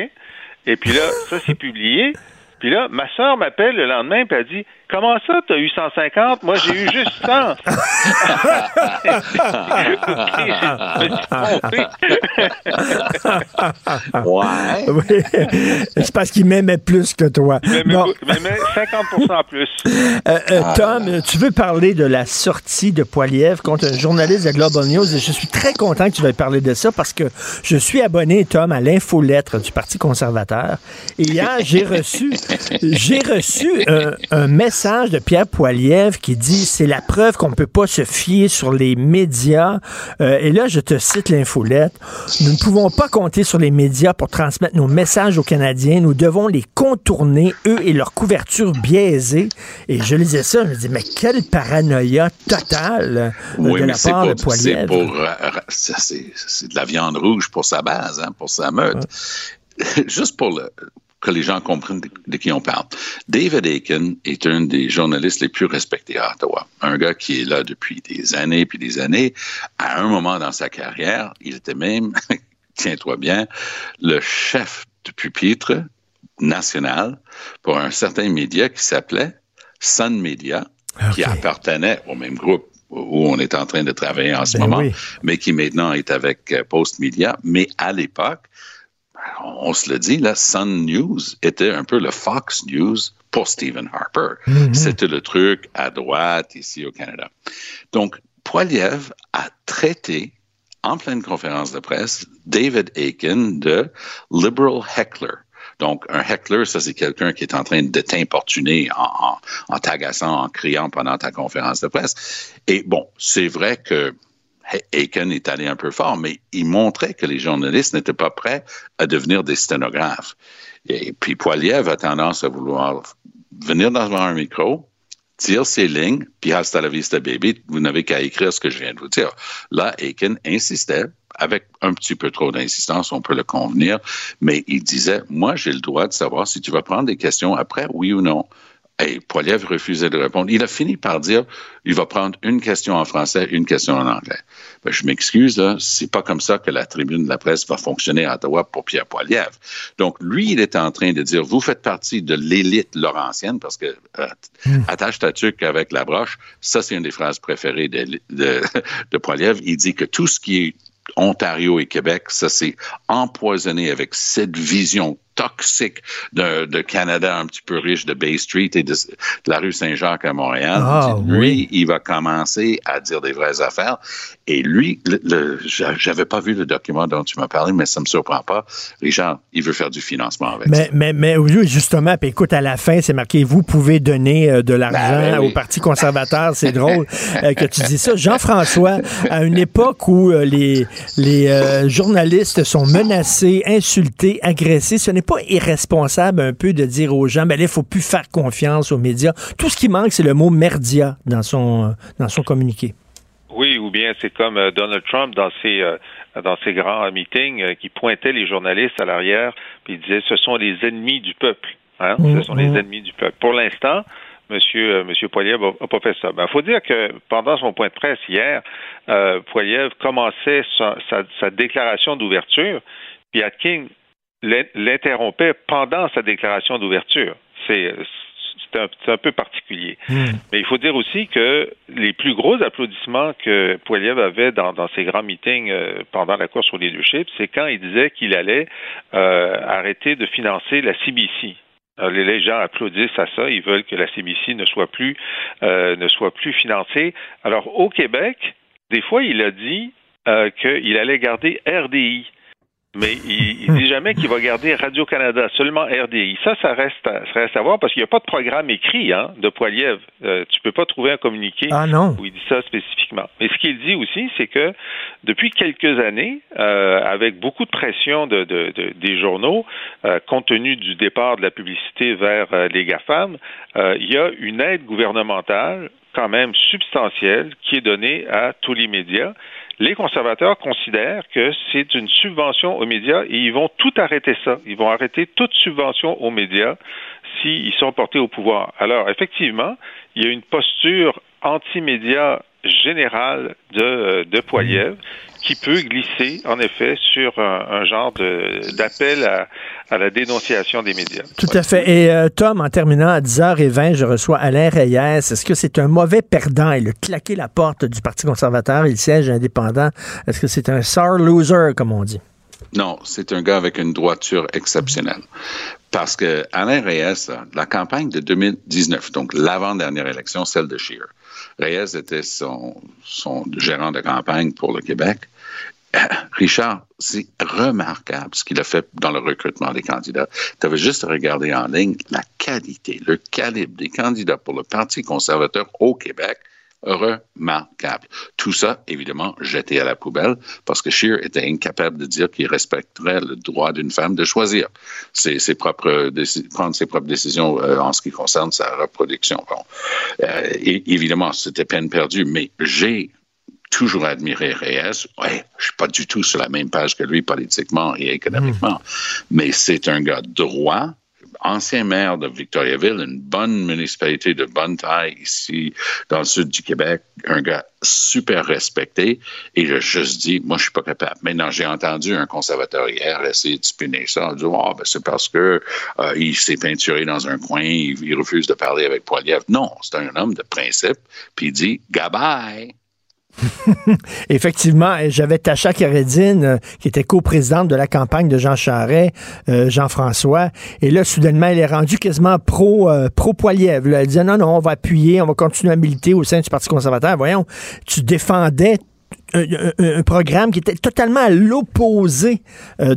Et puis là, ça c'est publié. Puis là, ma soeur m'appelle le lendemain et elle dit Comment ça, tu as eu 150 Moi, j'ai eu juste 100. ouais. Oui. C'est parce qu'il m'aimait plus que toi. Il m'aimait 50 plus. Euh, euh, Tom, tu veux parler de la sortie de Poiliev contre un journaliste de Global News et je suis très content que tu veuilles parler de ça parce que je suis abonné, Tom, à l'infolettre du Parti conservateur. Et hier, j'ai reçu, [LAUGHS] j'ai reçu euh, un message de Pierre Poilievre qui dit c'est la preuve qu'on ne peut pas se fier sur les médias. Euh, et là, je te cite l'infolette. Nous ne pouvons pas compter sur les médias pour transmettre nos messages aux Canadiens. Nous devons les contourner, eux et leur couverture biaisée. Et je lisais ça, je me dis, mais quelle paranoïa totale euh, de la part de Poilievre. Euh, c'est de la viande rouge pour sa base, hein, pour sa meute. [LAUGHS] Juste pour le, que les gens comprennent de, qui on parle. David Aiken est un des journalistes les plus respectés à Ottawa. Un gars qui est là depuis des années puis des années. À un moment dans sa carrière, il était même, [LAUGHS] tiens-toi bien, le chef de pupitre national pour un certain média qui s'appelait Sun Media, qui appartenait au même groupe où on est en train de travailler en ce Ben moment, oui. mais qui maintenant est avec euh, Post Media. Mais à l'époque, on se le dit, là, Sun News était un peu le Fox News pour Stephen Harper. Mhm. C'était le truc à droite ici au Canada. Donc, Poiliev a traité en pleine conférence de presse David Aiken de liberal heckler. Donc, un heckler, ça, c'est quelqu'un qui est en train de t'importuner en, en, en t'agaçant, en criant pendant ta conférence de presse. Et bon, c'est vrai que Aiken est allé un peu fort, mais il montrait que les journalistes n'étaient pas prêts à devenir des sténographes. Et puis Poiliev a tendance à vouloir venir devant un micro, dire ses lignes, puis hasta la vista baby, vous n'avez qu'à écrire ce que je viens de vous dire. Là, Aiken insistait, avec un petit peu trop d'insistance, on peut le convenir, mais il disait, moi, j'ai le droit de savoir si tu vas prendre des questions après, oui ou non. Et Poiliev refusait de répondre. Il a fini par dire, il va prendre une question en français, une question en anglais. Ben, je m'excuse, c'est pas comme ça que la tribune de la presse va fonctionner à Ottawa pour Pierre Poiliev. Donc, lui, il est en train de dire, vous faites partie de l'élite laurentienne, parce que euh, attache ta tuque avec la broche, ça, c'est une des phrases préférées de, de, de Poiliev. Il dit que tout ce qui est Ontario et Québec, ça c'est empoisonné avec cette vision toxique de, de, Canada un petit peu riche de Bay Street et de, de la rue Saint-Jacques à Montréal. Ah, lui, oui. il va commencer à dire des vraies affaires. Et lui, le, le, j'avais pas vu le document dont tu m'as parlé, mais ça me surprend pas. Richard, il veut faire du financement avec mais, ça. Mais, mais justement, puis écoute, à la fin, c'est marqué vous pouvez donner euh, de l'argent Ben oui. au Parti conservateur. C'est drôle euh, que tu dis ça. Jean-François, à une époque où euh, les, les euh, journalistes sont menacés, insultés, agressés, ce n'est pas irresponsable un peu de dire aux gens, ben là, il faut plus faire confiance aux médias. Tout ce qui manque, c'est le mot merdia dans son, dans son communiqué. Oui, ou bien c'est comme euh, Donald Trump dans ses euh, dans ses grands meetings euh, qui pointait les journalistes à l'arrière puis il disait ce sont les ennemis du peuple. Hein? Mmh, ce sont les ennemis du peuple. Pour l'instant, Monsieur, euh, Monsieur Poiliev a, a pas fait ça. Il ben, faut dire que pendant son point de presse hier, euh, Poiliev commençait sa, sa, sa déclaration d'ouverture, puis Atkin l'interrompait pendant sa déclaration d'ouverture. C'est c'est un, un, peu particulier. Mmh. Mais il faut dire aussi que les plus gros applaudissements que Poiliev avait dans, dans ses grands meetings euh, pendant la course au leadership, c'est quand il disait qu'il allait euh, arrêter de financer la CBC. Alors, les gens applaudissent à ça, ils veulent que la CBC ne soit plus euh, ne soit plus financée. Alors au Québec, des fois, il a dit euh, qu'il allait garder RDI. Mais il, il [LAUGHS] dit jamais qu'il va garder Radio-Canada, seulement RDI. Ça, ça reste, à, ça reste à voir parce qu'il n'y a pas de programme écrit hein, de Poiliev. Euh, tu peux pas trouver un communiqué ah non. où il dit ça spécifiquement. Mais ce qu'il dit aussi, c'est que depuis quelques années, euh, avec beaucoup de pression de, de, de des journaux, euh, compte tenu du départ de la publicité vers euh, les GAFAM, il y a une aide gouvernementale quand même substantielle qui est donnée à tous les médias les conservateurs considèrent que c'est une subvention aux médias et ils vont tout arrêter ça. Ils vont arrêter toute subvention aux médias s'ils sont portés au pouvoir. Alors, effectivement, il y a une posture anti-média générale de, de Poiliev qui peut glisser, en effet, sur un, un genre d'appel à, à, la dénonciation des médias. Tout à fait. Et euh, Tom, en terminant à 10h20, je reçois Alain Reyes. Est-ce que c'est un mauvais perdant? Il a claqué la porte du Parti conservateur. Il siège indépendant. Est-ce que c'est un sour loser, comme on dit? Non, c'est un gars avec une droiture exceptionnelle. Parce que Alain Reyes, la campagne de 2019, donc l'avant-dernière élection, celle de Scheer, Reyes était son, gérant de campagne pour le Québec. [COUGHS] Richard, c'est remarquable ce qu'il a fait dans le recrutement des candidats. Tu avais juste à regarder en ligne la qualité, le calibre des candidats pour le Parti conservateur au Québec remarquable. Tout ça, évidemment, jeté à la poubelle parce que Scheer était incapable de dire qu'il respecterait le droit d'une femme de choisir ses, ses propres prendre ses propres décisions euh, en ce qui concerne sa reproduction. Bon, euh, et, évidemment, c'était peine perdue, mais j'ai toujours admiré Reyes. Ouais, je suis pas du tout sur la même page que lui politiquement et économiquement, mmh. mais c'est un gars droit ancien maire de Victoriaville, une bonne municipalité de bonne taille ici dans le sud du Québec, un gars super respecté. Et il a juste dit, moi, je suis pas capable. Maintenant, j'ai entendu un conservateur hier essayer de spinner ça. Dit, oh, ben, c'est parce que euh, il s'est peinturé dans un coin, il, il refuse de parler avec Poiliev. Non, c'est un homme de principe. Puis il dit, goodbye. [LAUGHS] Effectivement, j'avais Tacha Karedine, euh, qui était coprésidente de la campagne de Jean Charest, euh, Jean-François, et là, soudainement, elle est rendue quasiment pro, euh, pro Poiliev. Elle disait non, non, on va appuyer, on va continuer à militer au sein du Parti conservateur. Voyons, tu défendais un, programme qui était totalement à l'opposé de,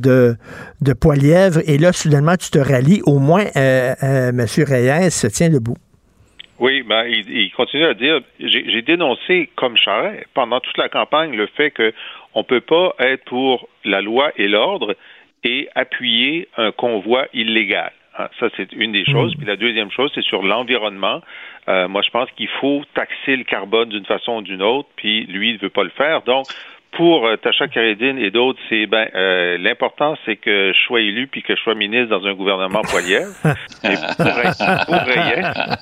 de, de Poilièvre, et là, soudainement, tu te rallies. Au moins, M. Reyes se tient debout. Oui, ben, il, continue à dire, j'ai dénoncé comme Charret pendant toute la campagne le fait qu'on ne peut pas être pour la loi et l'ordre et appuyer un convoi illégal. Hein, ça, c'est une des choses. Mm. Puis la deuxième chose, c'est sur l'environnement. Euh, moi, je pense qu'il faut taxer le carbone d'une façon ou d'une autre, puis lui, il ne veut pas le faire. Donc, pour euh, Tacha Karedine et d'autres, c'est ben euh, l'important c'est que je sois élu puis que je sois ministre dans un gouvernement Poiliev. [LAUGHS] Et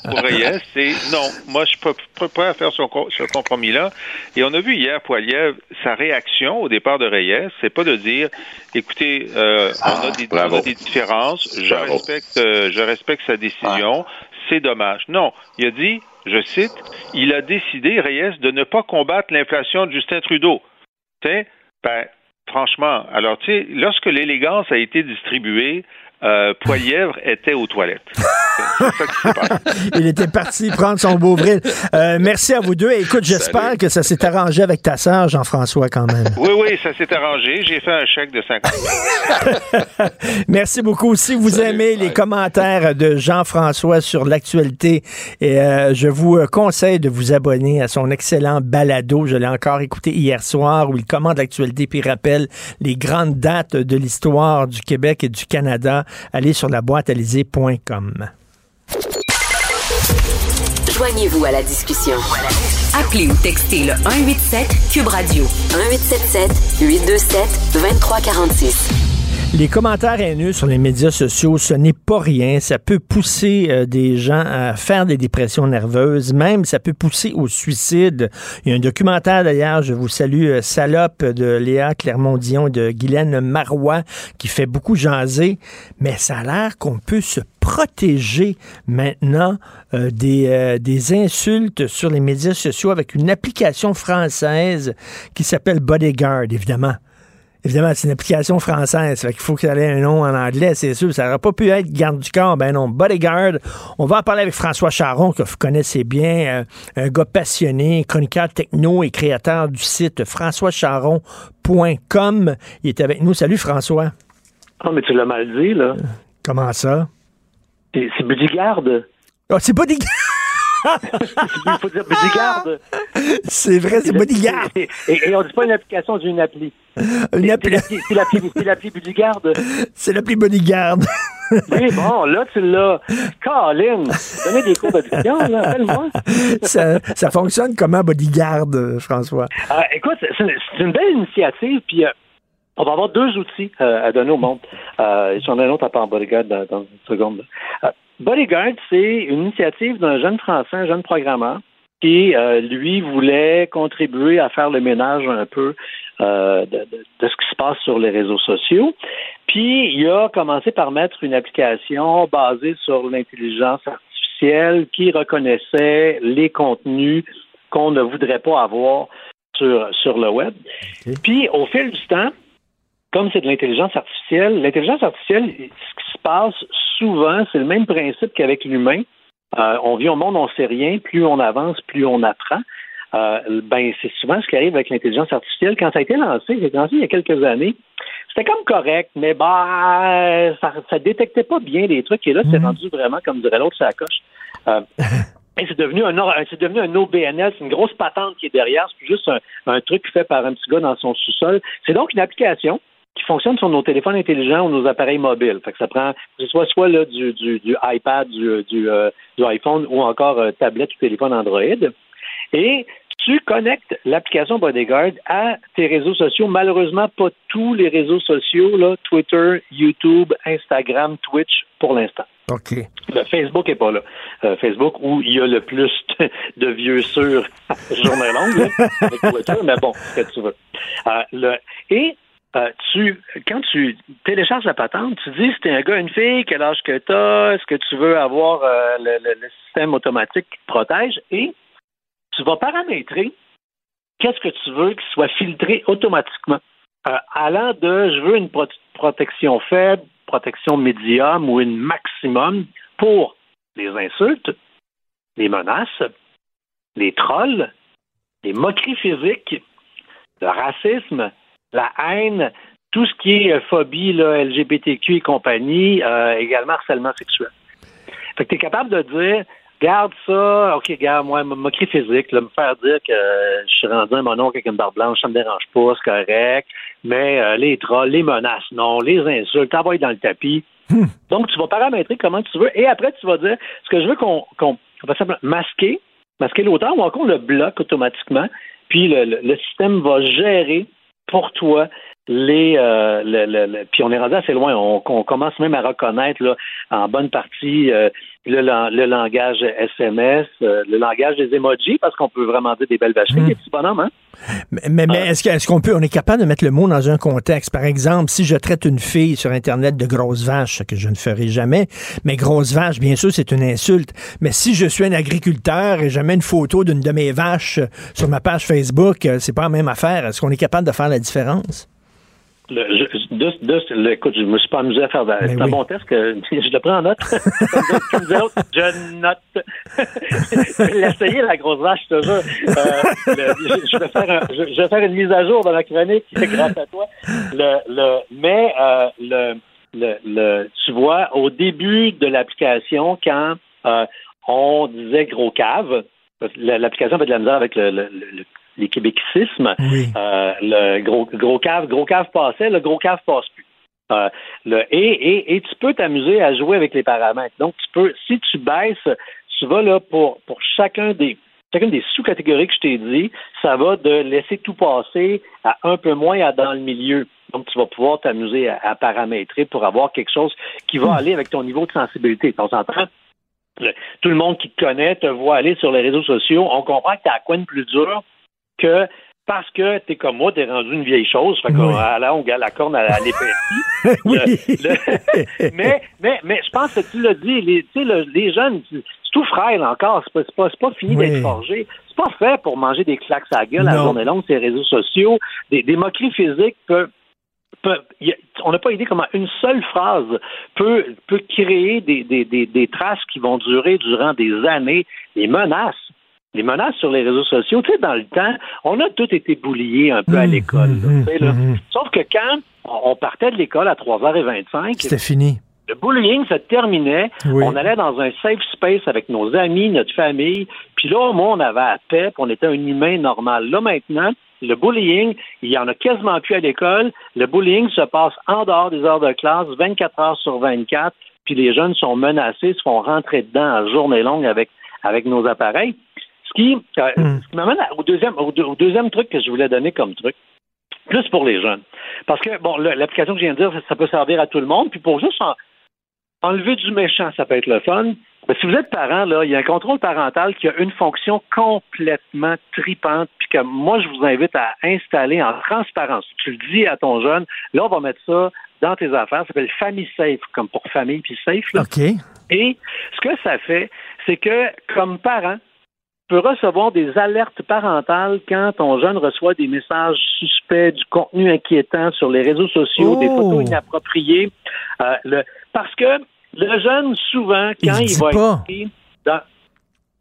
pour, Reyes, c'est non, moi je peux pas prêt à faire ce, compromis-là. Et on a vu hier Poiliev, sa réaction au départ de Reyes, c'est pas de dire, écoutez, euh, on, a des, on, a des, différences, je respecte, je respecte sa décision, c'est dommage. Non, il a dit, je cite, il a décidé Reyes de ne pas combattre l'inflation de Justin Trudeau ben, franchement, alors, tu sais, lorsque l'élégance a été distribuée, euh, Poilièvre était aux toilettes. [LAUGHS] Il était parti prendre son beau vril. Euh, merci à vous deux. écoute, j'espère que ça s'est arrangé avec ta sœur, Jean-François, quand même. Oui, oui, ça s'est arrangé. J'ai fait un chèque de 50 [LAUGHS] Merci beaucoup. Si vous aimez les commentaires de Jean-François sur l'actualité, et, euh, je vous conseille de vous abonner à son excellent balado. Je l'ai encore écouté hier soir où il commente l'actualité puis rappelle les grandes dates de l'histoire du Québec et du Canada allez sur la boîte Joignez-vous à la discussion. Appelez ou textez le 187 Cube Radio 1877 827 2346. Les commentaires haineux sur les médias sociaux, ce n'est pas rien. Ça peut pousser euh, des gens à faire des dépressions nerveuses. Même, ça peut pousser au suicide. Il y a un documentaire d'ailleurs, je vous salue, euh, Salope de Léa Clermont-Dion et de Guylaine Marois qui fait beaucoup jaser. Mais ça a l'air qu'on peut se protéger maintenant euh, des, des insultes sur les médias sociaux avec une application française qui s'appelle Bodyguard, évidemment. Évidemment, c'est une application française. Fait qu'il faut qu'il y ait un nom en anglais, c'est sûr. Ça n'aurait pas pu être garde du corps. Ben non, bodyguard. On va en parler avec François Charon, que vous connaissez bien, euh, un gars passionné, chroniqueur techno et créateur du site françoischaron.com. Il est avec nous. Salut, François. Ah, mais tu l'as mal dit, là. Comment ça? C'est bodyguard. Oh, c'est bodyguard! [LAUGHS] Il faut dire bodyguard. C'est vrai, c'est bodyguard. Et, et, on dit pas une application, d'une appli. Une appli. C'est l'appli bodyguard. C'est l'appli bodyguard. oui, bon, là, tu l'as. Colin, donnez des cours d'addiction, là, appelle-moi. ça, ça fonctionne comment, bodyguard, François? Euh, écoute, c'est une belle initiative, puis... Euh, on va avoir deux outils euh, à donner au monde. Euh, J'en ai un autre à part Bodyguard dans, dans une seconde. Euh, Bodyguard, c'est une initiative d'un jeune Français, un jeune programmeur, qui, euh, lui, voulait contribuer à faire le ménage un peu euh, de, ce qui se passe sur les réseaux sociaux. Puis, il a commencé par mettre une application basée sur l'intelligence artificielle qui reconnaissait les contenus qu'on ne voudrait pas avoir sur, sur le web. Puis, au fil du temps, comme c'est de l'intelligence artificielle, l'intelligence artificielle, ce qui se passe souvent, c'est le même principe qu'avec l'humain. Euh, on vit au monde, on sait rien. Plus on avance, plus on apprend. Euh, ben, c'est souvent ce qui arrive avec l'intelligence artificielle. Quand ça a été lancé, été lancé il y a quelques années, c'était comme correct, mais bah, ça, ça détectait pas bien les trucs. Et là, c'est mhm. rendu vraiment, comme dirait l'autre, ça coche. Euh, [LAUGHS] et c'est devenu un c'est devenu un OBNL, c'est une grosse patente qui est derrière, c'est juste un, un truc fait par un petit gars dans son sous-sol. C'est donc une application qui fonctionne sur nos téléphones intelligents ou nos appareils mobiles. Fait que ça prend, que ce soit soit là, du, du, du iPad, du, du, euh, du, iPhone ou encore euh, tablette ou téléphone Android. Et tu connectes l'application Bodyguard à tes réseaux sociaux. Malheureusement, pas tous les réseaux sociaux, là, Twitter, YouTube, Instagram, Twitch, pour l'instant. OK. Le Facebook est pas là. Euh, Facebook, où il y a le plus de, [LAUGHS] de vieux sur [LAUGHS] journée longue, là, avec Twitter, mais bon, ce que tu veux. Euh, le, et euh, tu, quand tu télécharges la patente, tu dis si t'es un gars, une fille, quel âge que t'as, est-ce que tu veux avoir euh, le, le- système automatique qui te protège? Et tu vas paramétrer qu'est-ce que tu veux qui soit filtré automatiquement. Euh, allant de je veux une pro- protection faible, protection médium ou une maximum pour les insultes, les menaces, les trolls, les moqueries physiques, le racisme, la haine, tout ce qui est euh, phobie, là, LGBTQ et compagnie, euh, également harcèlement sexuel. Fait que tu es capable de dire, garde ça, ok, garde moi, mo- moquerie physique, là, me faire dire que euh, je suis rendu un mononcle avec une barbe blanche, ça me dérange pas, c'est correct, mais euh, les trolls, les menaces, non, les insultes, t'envoies dans le tapis. Donc, tu vas paramétrer comment tu veux, et après, tu vas dire, ce que je veux qu'on qu'on on va simplement masquer, masquer l'auteur, ou encore le bloque automatiquement, puis le, le- le système va gérer pour toi les euh, le, le- le- puis on est rendu assez loin on, on commence même à reconnaître là, en bonne partie euh, le, lan- le langage SMS euh, le langage des emojis parce qu'on peut vraiment dire des belles vacheries des petits bonhommes hein Mais, mais, mais est-ce est-ce qu'on peut, on est capable de mettre le mot dans un contexte? Par exemple, si je traite une fille sur Internet de grosse vache, ce que je ne ferai jamais, mais grosse vache, bien sûr, c'est une insulte. Mais si je suis un agriculteur et je mets une photo d'une de mes vaches sur ma page Facebook, euh, c'est pas la même affaire. Est-ce qu'on est capable de faire la différence? Le, je, de, de- le- écoute, je me suis pas amusé à faire de- c'est un oui. bon test que [LAUGHS] je le prends en note. [LAUGHS] Comme vous autres, je note. [LAUGHS] l'essayer, la grosse vache, je te jure. Euh, le- je, je vais faire un- je, je vais faire une mise à jour dans ma chronique grâce à toi. Le, le, mais euh, le, le, le, tu vois, au début de l'application, quand euh, on disait gros cave, la- l'application fait de la misère avec le, le, le- les québécismes. Euh, le gros, gros cave, gros cave passait, le gros cave passe plus. Euh, le, et, et, et tu peux t'amuser à jouer avec les paramètres. Donc, tu peux, si tu baisses, tu vas là pour, pour chacun des chacune des sous-catégories que je t'ai dit, ça va de laisser tout passer à un peu moins à dans le milieu. Donc, tu vas pouvoir t'amuser à, à paramétrer pour avoir quelque chose qui va aller avec ton niveau de sensibilité. On s'entend? Le- tout le monde qui te connaît te voit aller sur les réseaux sociaux. On comprend que tu as la coin plus dur que parce que t'es comme moi, t'es rendu une vieille chose. Fait qu'on là, on garde la corne à, à l'épaissir. [LAUGHS] Le- [LAUGHS] mais, mais, mais je pense que tu l'as dit, les, tu sais, le- les jeunes, c'est tout frêle encore. C'est pas, pas, pas fini Oui. d'être forgé. C'est pas fait pour manger des claques à la gueule à la journée longue sur les réseaux sociaux. Des, des moqueries physiques peuvent peut- y a- on n'a pas idée comment une seule phrase peut, peut créer des, des, des, des traces qui vont durer durant des années. Les menaces, les menaces sur les réseaux sociaux, tu sais, dans le temps, on a tous été bouliés un peu à l'école. là, tu sais, là. Sauf que quand on partait de l'école à 3h25, C'était fini. le bullying se terminait. Oui. On allait dans un safe space avec nos amis, notre famille. Puis là, au moins, on avait la paix, puis on était un humain normal. Là, maintenant, le bullying, il y en a quasiment plus à l'école. Le bullying se passe en dehors des heures de classe, 24 heures sur 24. Puis les jeunes sont menacés, se font rentrer dedans à journée longue avec, avec nos appareils. Ce qui, euh, ce qui m'amène au deuxième, au, deux- au deuxième truc que je voulais donner comme truc plus pour les jeunes. Parce que, bon, l'application que je viens de dire, ça, ça peut servir à tout le monde. Puis pour juste en- enlever du méchant, ça peut être le fun. Mais si vous êtes parent, là, il y a un contrôle parental qui a une fonction complètement tripante, puis que moi, je vous invite à installer en transparence. Tu le dis à ton jeune, là, on va mettre ça dans tes affaires. Ça s'appelle Family Safe, comme pour famille puis safe. là. OK. Et ce que ça fait, c'est que, comme parent, tu peux recevoir des alertes parentales quand ton jeune reçoit des messages suspects, du contenu inquiétant sur les réseaux sociaux, des photos inappropriées. Euh, le- parce que le jeune, souvent, quand Il va pas. être dans-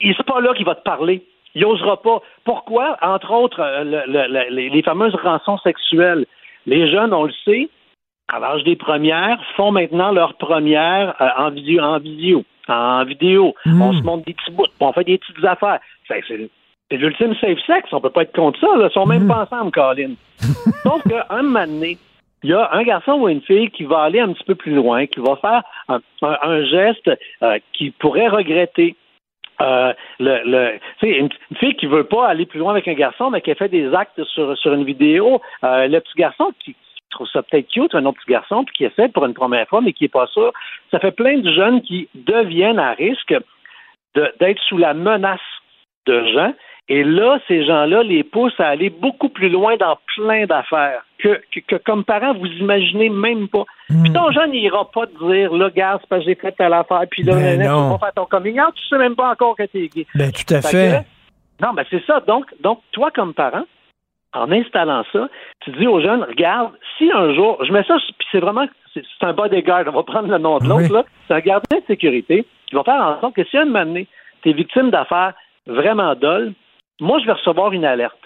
il c'est pas là qu'il va te parler. Il n'osera pas. Pourquoi? Entre autres, euh, le- le- le- les, les fameuses rançons sexuelles. Les jeunes, on le sait, à l'âge des premières, font maintenant leur première euh, en vidéo, en vidéo. En vidéo. On se montre des petits bouts, on fait des petites affaires. C'est, c'est- c'est l'ultime safe sex, on peut pas être contre ça. Là. Ils sont même pas ensemble, Colin. [LAUGHS] Sauf qu'à un moment donné, il y a un garçon ou une fille qui va aller un petit peu plus loin, qui va faire un, un- un geste euh, qu'il pourrait regretter. Euh, le, le, une, une fille qui veut pas aller plus loin avec un garçon, mais qui a fait des actes sur, sur une vidéo. Euh, le petit garçon qui trouve ça peut-être cute, un autre petit garçon, puis qui essaie pour une première fois, mais qui est pas sûr. Ça fait plein de jeunes qui deviennent à risque d'être sous la menace de gens. Et là, ces gens-là les poussent à aller beaucoup plus loin dans plein d'affaires que, que, que comme parents, vous imaginez même pas. Puis ton jeune n'ira pas te dire, là, gars, c'est parce que j'ai fait telle affaire, puis là, Ben là, non. tu faire ton coming out, tu sais même pas encore que t'es gay. Ben, tout à Fait fait. que- non, ben c'est ça. Donc, donc, toi, comme parent, en installant ça, tu dis aux jeunes, regarde, si un jour, je mets ça, puis c'est vraiment, c'est un bodyguard, on va prendre le nom de l'autre, Oui. là, c'est un gardien de sécurité qui va faire en sorte que si un moment donné, t'es victime d'affaires vraiment dolles, moi, je vais recevoir une alerte.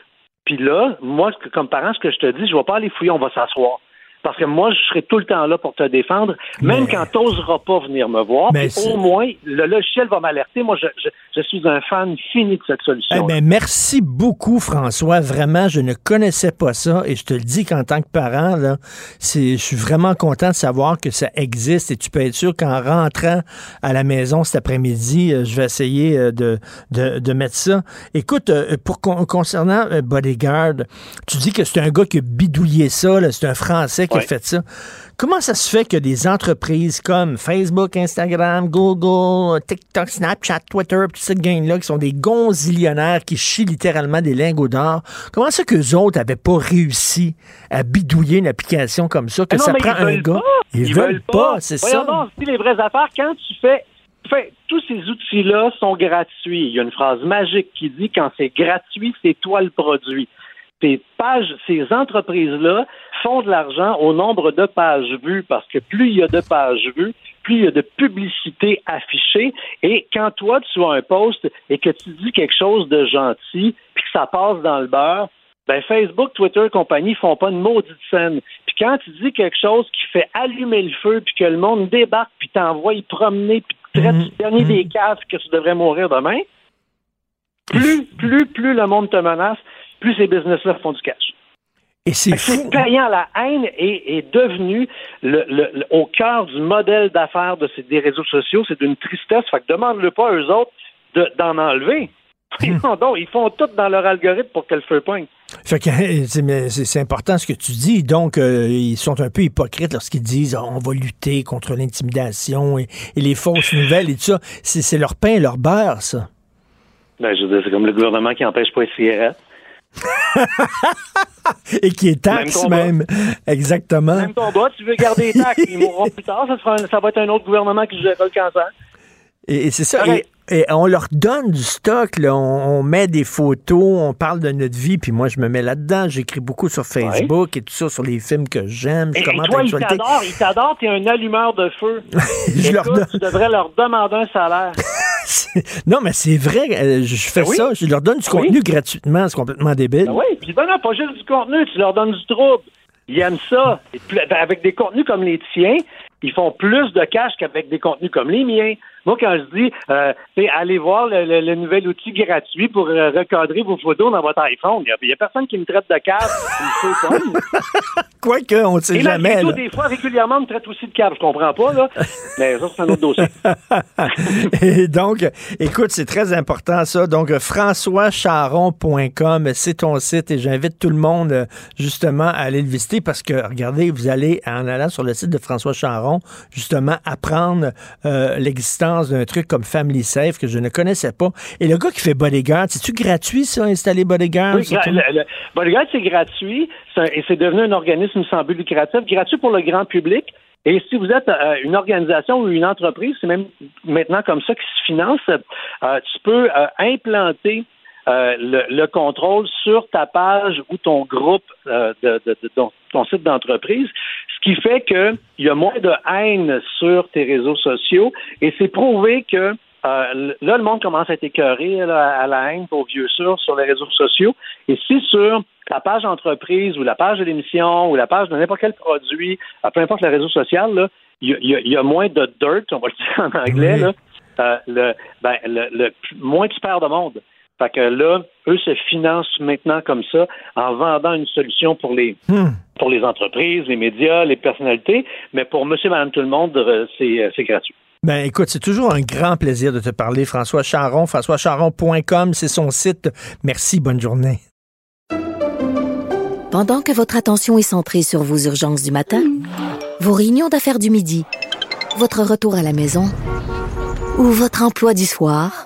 Puis là, moi, comme parent, ce que je te dis, je vais pas aller fouiller, on va s'asseoir. Parce que moi, je serai tout le temps là pour te défendre, même quand tu n'oseras pas venir me voir. Mais au moins, le logiciel va m'alerter. Moi, je, je, je suis un fan fini de cette solution. Eh ben, merci beaucoup, François. Vraiment, je ne connaissais pas ça et je te le dis qu'en tant que parent, là, c'est, je suis vraiment content de savoir que ça existe et tu peux être sûr qu'en rentrant à la maison cet après-midi, euh, je vais essayer euh, de, de, de mettre ça. Écoute, euh, pour con- concernant Bodyguard, tu dis que c'est un gars qui a bidouillé ça, c'est un Français qui a Ouais. fait ça. Comment ça se fait que des entreprises comme Facebook, Instagram, Google, TikTok, Snapchat, Twitter, toute cette gang-là, qui sont des gonzillionnaires qui chient littéralement des lingots d'or, comment ça qu'eux autres n'avaient pas réussi à bidouiller une application comme ça, que Ah non, ça prend ils un gars? pas. Ils, veulent, pas, c'est Voyons ça. donc, si les vraies affaires, quand tu fais, fais- tous ces outils-là sont gratuits. Il y a une phrase magique qui dit quand c'est gratuit, c'est toi le produit. Ces pages, ces entreprises-là font de l'argent au nombre de pages vues parce que plus il y a de pages vues, plus il y a de publicité affichée. Et quand toi, tu as un post et que tu dis quelque chose de gentil, puis que ça passe dans le beurre, ben Facebook, Twitter, compagnie font pas une maudite scène. Puis quand tu dis quelque chose qui fait allumer le feu, puis que le monde débarque, puis t'envoie y promener, puis te traite du dernier des caves que tu devrais mourir demain, plus, plus, plus le monde te menace, plus ces business-là font du cash. Et c'est payant. La haine est, est devenue le, le- le- au cœur du modèle d'affaires de ces, des réseaux sociaux. C'est d'une tristesse. Fait que demande-le pas à eux autres de- d'en enlever. [LAUGHS] Ils font, donc, ils font tout dans leur algorithme pour que le feu. Fait que [LAUGHS] c'est important ce que tu dis. Donc, euh, ils sont un peu hypocrites lorsqu'ils disent Ah, on va lutter contre l'intimidation et, et les fausses [LAUGHS] nouvelles et tout ça. C'est c'est leur pain et leur beurre, ça. Ben, je veux dire, c'est comme le gouvernement qui empêche pas les cigarettes. Et qui est taxe même. Exactement. Même combat, tu veux garder les taxes, ils mourront plus tard, ça, sera ça va être un autre gouvernement qui gérera le cancer. Et, et c'est ça. Et, et on leur donne du stock. Là. On, on met des photos, on parle de notre vie, puis moi, je me mets là-dedans. J'écris beaucoup sur Facebook et tout ça, sur les films que j'aime. Je Et, commente toi, ils t'adorent, ils t'adorent, t'es un allumeur de feu. [LAUGHS] Je leur donne- Tu devrais leur demander un salaire. [LAUGHS] [LAUGHS] Non, mais c'est vrai, euh, je fais Ben oui. ça. Je leur donne du Ben oui. contenu gratuitement. C'est complètement débile. Ben oui, puis ben non, pas juste du contenu, tu leur donnes du trouble. Ils aiment ça. Ben, avec des contenus comme les tiens, ils font plus de cash qu'avec des contenus comme les miens. Moi, quand je dis, euh, allez voir le, le- le nouvel outil gratuit pour euh, recadrer vos photos dans votre iPhone, il n'y a, personne qui me traite de cave. [LAUGHS] [LAUGHS] Quoique, on ne sait Et jamais. tout, des fois, régulièrement, on me traite aussi de cave. Je comprends pas, là. Mais ça, c'est un autre dossier. [LAUGHS] Et donc, écoute, c'est très important ça. Donc, françoischaron.com, c'est ton site et j'invite tout le monde euh, justement à aller le visiter parce que, regardez, vous allez, en allant sur le site de François Charon, justement apprendre euh, l'existence d'un truc comme Family Safe que je ne connaissais pas. Et le gars qui fait Bodyguard, c'est-tu gratuit ça, installer Bodyguard? Oui, le, le- Bodyguard, c'est gratuit un- et c'est devenu un organisme sans but lucratif, gratuit pour le grand public. Et si vous êtes euh, une organisation ou une entreprise, c'est même maintenant comme ça qui se finance, euh, tu peux euh, implanter euh, le, le contrôle sur ta page ou ton groupe euh, de, de- de- ton, ton site d'entreprise, ce qui fait qu'il y a moins de haine sur tes réseaux sociaux et c'est prouvé que euh, là, le monde commence à être écœuré là, à la haine, au vieux sûr, sur les réseaux sociaux. Et si sur la page entreprise ou la page de l'émission ou la page de n'importe quel produit, euh, peu importe le réseau social, là, il y, y a- il y a moins de dirt, on va le dire en anglais, Oui. là, euh, le, ben, le, le- moins tu perds de monde. Fait que là, eux se financent maintenant comme ça en vendant une solution pour les Hmm. pour les entreprises, les médias, les personnalités, mais pour monsieur, madame, tout le monde, euh, c'est euh, c'est gratuit. Ben écoute, c'est toujours un grand plaisir de te parler, François Charon. FrançoisCharon.com, c'est son site. Merci, bonne journée. Pendant que votre attention est centrée sur vos urgences du matin, vos réunions d'affaires du midi, votre retour à la maison ou votre emploi du soir,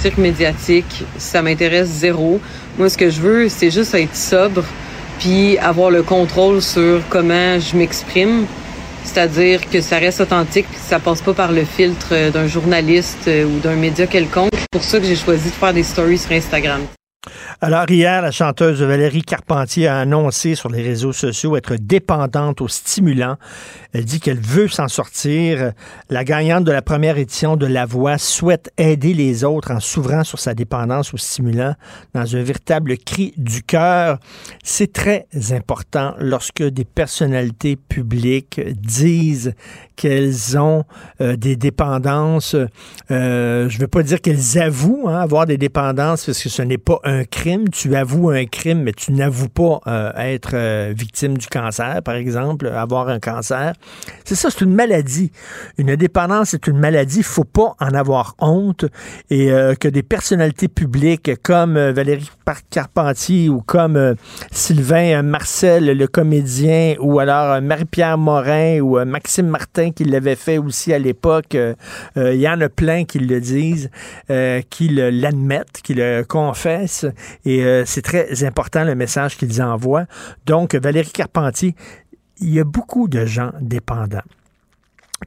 Cirque médiatique, ça m'intéresse zéro. Moi, ce que je veux, c'est juste être sobre, puis avoir le contrôle sur comment je m'exprime. C'est-à-dire que ça reste authentique, puis que ça passe pas par le filtre d'un journaliste ou d'un média quelconque. C'est pour ça que j'ai choisi de faire des stories sur Instagram. Alors hier, la chanteuse Valérie Carpentier a annoncé sur les réseaux sociaux être dépendante aux stimulants. Elle dit qu'elle veut s'en sortir. La gagnante de la première édition de La Voix souhaite aider les autres en s'ouvrant sur sa dépendance aux stimulants dans un véritable cri du cœur. C'est très important lorsque des personnalités publiques disent qu'elles ont euh, des dépendances. Euh, je ne veux pas dire qu'elles avouent hein, avoir des dépendances parce que ce n'est pas un crime. Tu avoues un crime, mais tu n'avoues pas euh, être victime du cancer, par exemple, avoir un cancer. C'est ça, c'est une maladie. Une dépendance, c'est une maladie. Faut pas en avoir honte et que des personnalités publiques comme Valérie Carpentier ou comme Sylvain Marcel, le comédien, ou alors Marie-Pierre Morin ou Maxime Martin qui l'avait fait aussi à l'époque. Il y en a plein qui le disent, euh, qui l'admettent, qui le confessent. Et euh, c'est très important le message qu'ils envoient. Donc, Valérie Carpentier, il y a beaucoup de gens dépendants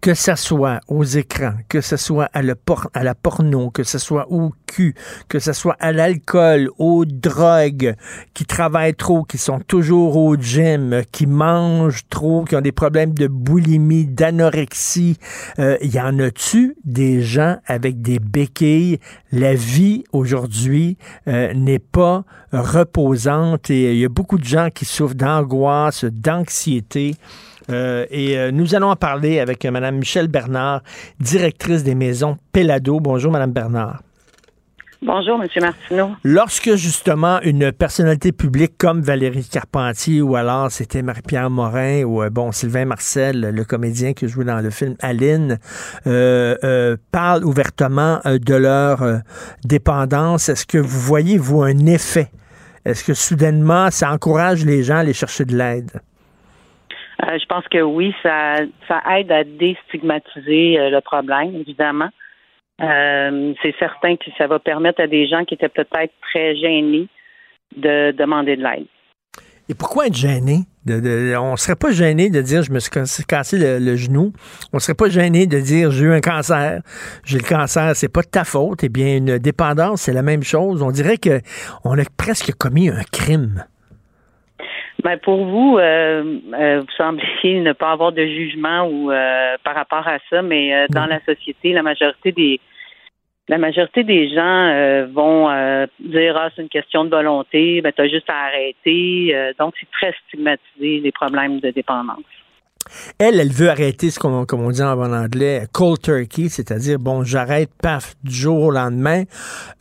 que ce soit aux écrans, que ce soit à, la porno, que ce soit au cul, que ce soit à l'alcool, aux drogues, qui travaillent trop, qui sont toujours au gym, qui mangent trop, qui ont des problèmes de boulimie, d'anorexie, euh, y en a-tu des gens avec des béquilles? La vie aujourd'hui euh, n'est pas reposante et il y a beaucoup de gens qui souffrent d'angoisse, d'anxiété. Euh, et euh, nous allons en parler avec Mme Michelle Bernard, directrice des maisons Pelado. Bonjour, Mme Bernard. Bonjour, M. Martineau. Lorsque justement une personnalité publique comme Valérie Carpentier ou alors c'était Marie-Pierre Morin ou euh, bon Sylvain Marcel, le comédien qui joue dans le film Aline, euh, parle ouvertement de leur dépendance, est-ce que vous voyez vous un effet? Est-ce que soudainement ça encourage les gens à aller chercher de l'aide? Euh, je pense que oui, ça, aide à déstigmatiser euh, le problème, évidemment. Euh, c'est certain que ça va permettre à des gens qui étaient peut-être très gênés de demander de l'aide. Et pourquoi être gêné? On ne serait pas gêné de dire je me suis cassé le, genou. On ne serait pas gêné de dire j'ai eu un cancer. J'ai le cancer, c'est pas de ta faute. Eh bien, une dépendance, c'est la même chose. On dirait que on a presque commis un crime. Ben pour vous, euh, euh, vous semblez ne pas avoir de jugement ou euh, par rapport à ça, mais dans la société, la majorité des la majorité des gens vont dire ah c'est une question de volonté, ben t'as juste à arrêter. donc c'est très stigmatisé les problèmes de dépendance. Elle, elle veut arrêter ce qu'on, comme on dit en anglais, cold turkey, c'est-à-dire, bon, j'arrête, paf, du jour au lendemain.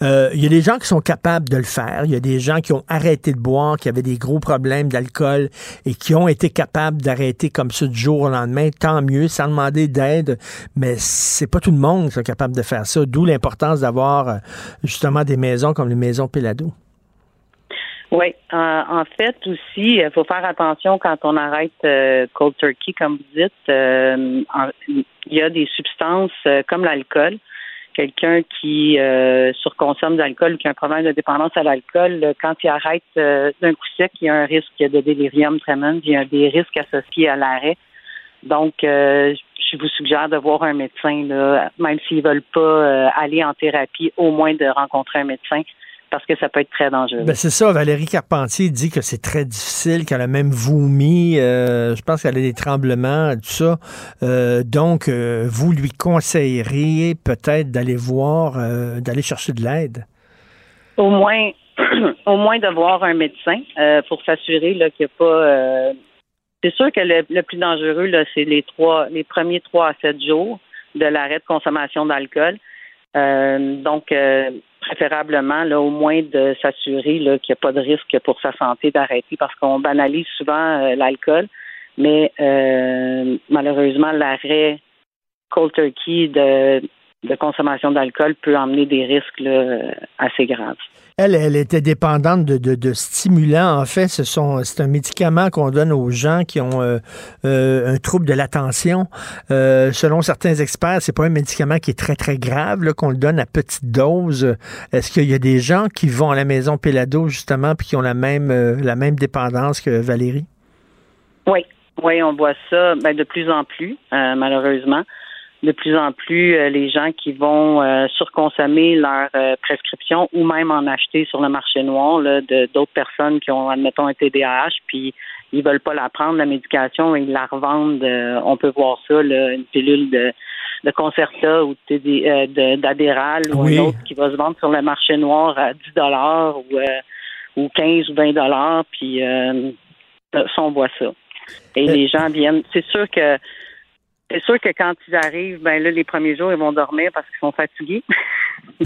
Euh, il y a des gens qui sont capables de le faire. Il y a des gens qui ont arrêté de boire, qui avaient des gros problèmes d'alcool et qui ont été capables d'arrêter comme ça du jour au lendemain. Tant mieux, sans demander d'aide. Mais c'est pas tout le monde qui est capable de faire ça. D'où l'importance d'avoir euh, justement des maisons comme les maisons Pelado. Oui, en fait aussi, il faut faire attention quand on arrête euh, cold turkey, comme vous dites. Euh, il y a des substances euh, comme l'alcool. Quelqu'un qui surconsomme d'alcool ou qui a un problème de dépendance à l'alcool, quand il arrête d'un coup sec, il y a un risque de délirium tremens, il y a des risques associés à l'arrêt. Donc, je vous suggère de voir un médecin, là, même s'ils veulent pas aller en thérapie, au moins de rencontrer un médecin parce que ça peut être très dangereux. Ben c'est ça, Valérie Carpentier dit que c'est très difficile, qu'elle a même vomi, euh, je pense qu'elle a des tremblements, tout ça. Euh, donc, euh, vous lui conseilleriez peut-être d'aller voir, d'aller chercher de l'aide? Au moins, [CLEARS THROAT] au moins de voir un médecin pour s'assurer qu'il n'y a pas... c'est sûr que le, plus dangereux, c'est les trois, les premiers trois à sept jours de l'arrêt de consommation d'alcool. Donc, préférablement, là, au moins de s'assurer qu'il n'y a pas de risque pour sa santé d'arrêter parce qu'on banalise souvent euh, l'alcool, mais euh, malheureusement, l'arrêt cold turkey de de consommation d'alcool peut emmener des risques assez graves. Elle, elle était dépendante de, de, stimulants. En fait, ce sont, c'est un médicament qu'on donne aux gens qui ont euh, euh, un trouble de l'attention. Euh, selon certains experts, c'est pas un médicament qui est très très grave, qu'on le donne à petite dose. Est-ce qu'il y a des gens qui vont à la maison Pelado justement puis qui ont la même la même dépendance que Valérie? Oui, oui, on voit ça ben, de plus en plus, malheureusement de plus en plus euh, les gens qui vont euh, surconsommer leur euh, prescription ou même en acheter sur le marché noir de d'autres personnes qui ont, admettons, un TDAH, puis ils veulent pas la prendre, la médication, et ils la revendent. on peut voir ça, une pilule de, de Concerta ou d'Adéral ou un autre qui va se vendre sur le marché noir à 10 dollars ou, ou 15 ou 20 dollars, puis ça, on voit ça. Et les gens viennent. C'est sûr que c'est sûr que quand ils arrivent, ben là, les premiers jours, ils vont dormir parce qu'ils sont fatigués. [LAUGHS]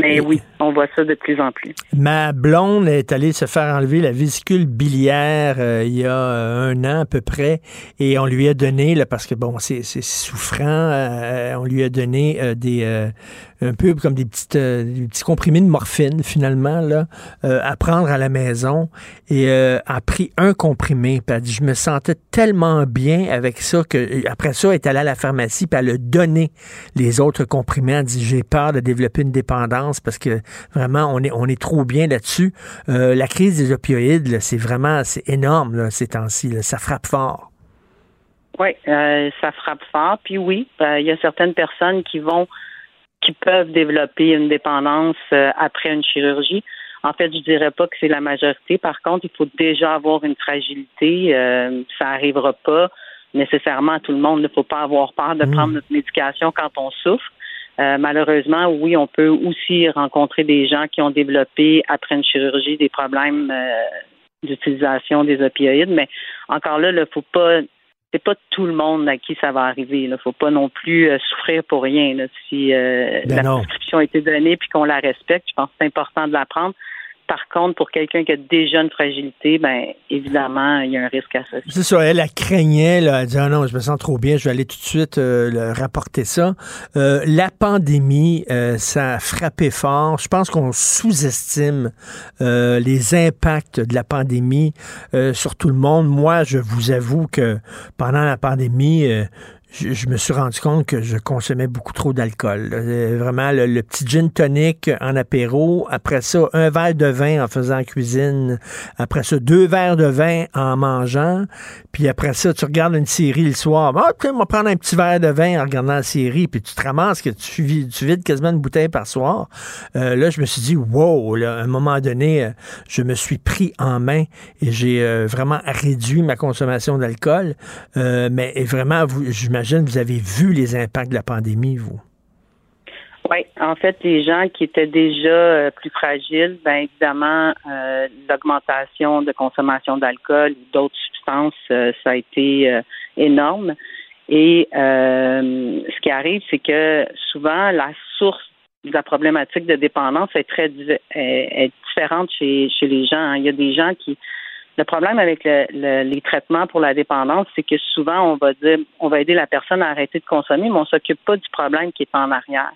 Mais oui, on voit ça de plus en plus. Ma blonde est allée se faire enlever la vésicule biliaire euh, il y a euh, un an à peu près et on lui a donné, là, parce que bon, c'est souffrant, euh, on lui a donné des un peu comme des, petites, petits comprimés de morphine finalement là, à prendre à la maison et a pris un comprimé. Puis elle dit, je me sentais tellement bien avec ça que après ça, elle est allée à la pharmacie puis elle a donné les autres comprimés. Elle dit, j'ai peur de développer une dépendance parce que vraiment, on est, on est trop bien là-dessus. Euh, la crise des opioïdes, c'est vraiment c'est énorme ces temps-ci. Ça frappe fort. Oui, euh, ça frappe fort. Puis oui, euh, il y a certaines personnes qui vont qui peuvent développer une dépendance après une chirurgie. En fait, je dirais pas que c'est la majorité. Par contre, il faut déjà avoir une fragilité. ça n'arrivera pas nécessairement à tout le monde. Il ne faut pas avoir peur de mmh. prendre notre médication quand on souffre. Euh, malheureusement, oui, on peut aussi rencontrer des gens qui ont développé après une chirurgie des problèmes euh, d'utilisation des opioïdes, mais encore là, il faut pas c'est pas tout le monde à qui ça va arriver. Il ne faut pas non plus euh, souffrir pour rien. Si ben la prescription a été donnée puis qu'on la respecte, je pense que c'est important de la prendre. Par contre, pour quelqu'un qui a déjà une fragilité, ben évidemment, il y a un risque associé. C'est ça, elle, a craignait, là, elle dit ah non, je me sens trop bien, je vais aller tout de suite euh, rapporter ça. Euh, la pandémie, euh, ça a frappé fort. Je pense qu'on sous-estime les impacts de la pandémie sur tout le monde. Moi, je vous avoue que pendant la pandémie, je, me suis rendu compte que je consommais beaucoup trop d'alcool. Vraiment, le, petit gin tonic en apéro. Après ça, un verre de vin en faisant cuisine. Après ça, deux verres de vin en mangeant. Puis après ça, tu regardes une série le soir. Ah, tu on prendre un petit verre de vin en regardant la série. Puis tu te ramasses que tu, vides quasiment une bouteille par soir. Euh, là, je me suis dit, wow, à un moment donné, euh, je me suis pris en main et j'ai euh, vraiment réduit ma consommation d'alcool. mais vraiment, vous, j'imagine vous avez vu les impacts de la pandémie, vous. Oui, en fait, les gens qui étaient déjà euh, plus fragiles, bien évidemment, euh, l'augmentation de consommation d'alcool ou d'autres substances, euh, ça a été énorme. Et ce qui arrive, c'est que souvent, la source de la problématique de dépendance est très est, différente chez, chez les gens. Il y a des gens qui le problème avec les traitements pour la dépendance, c'est que souvent on va dire, on va aider la personne à arrêter de consommer, mais on s'occupe pas du problème qui est en arrière.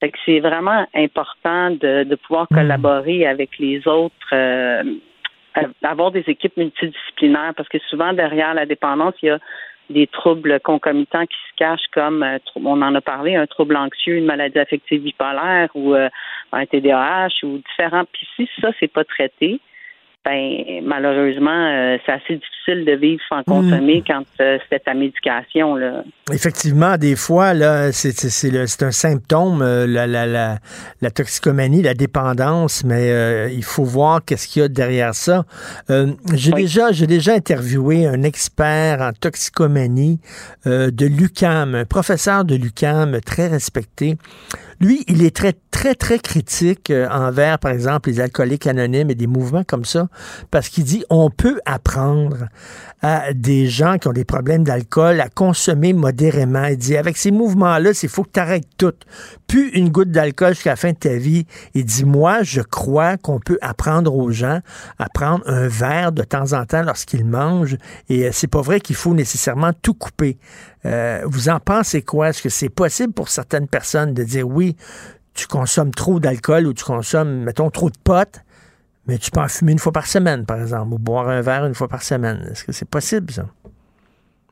Fait que c'est vraiment important de, pouvoir hmm. collaborer avec les autres, euh, avoir des équipes multidisciplinaires, parce que souvent derrière la dépendance, il y a des troubles concomitants qui se cachent comme euh, on en a parlé, un trouble anxieux, une maladie affective bipolaire ou euh, un TDAH ou différents. Puis si ça c'est pas traité, ben malheureusement, euh, c'est assez difficile de vivre sans consommer quand euh, c'était ta médication. Là. Effectivement, des fois, là, c'est, c'est, c'est, le- c'est un symptôme, euh, la, la, la, la toxicomanie, la dépendance, mais euh, il faut voir qu'est-ce qu'il y a derrière ça. Euh, j'ai déjà, j'ai déjà interviewé un expert en toxicomanie euh, de l'UCAM, un professeur de l'UCAM très respecté. Lui, il est très, très, très critique envers, par exemple, les alcooliques anonymes et des mouvements comme ça, parce qu'il dit on peut apprendre à des gens qui ont des problèmes d'alcool à consommer modérément. Il dit avec ces mouvements-là, il faut que tu arrêtes tout. Plus une goutte d'alcool jusqu'à la fin de ta vie. Il dit moi, je crois qu'on peut apprendre aux gens à prendre un verre de temps en temps lorsqu'ils mangent. Et euh, c'est pas vrai qu'il faut nécessairement tout couper. Euh, vous en pensez quoi? Est-ce que c'est possible pour certaines personnes de dire oui, tu consommes trop d'alcool ou tu consommes, mettons, trop de potes, mais tu peux en fumer une fois par semaine, par exemple, ou boire un verre une fois par semaine. Est-ce que c'est possible, ça?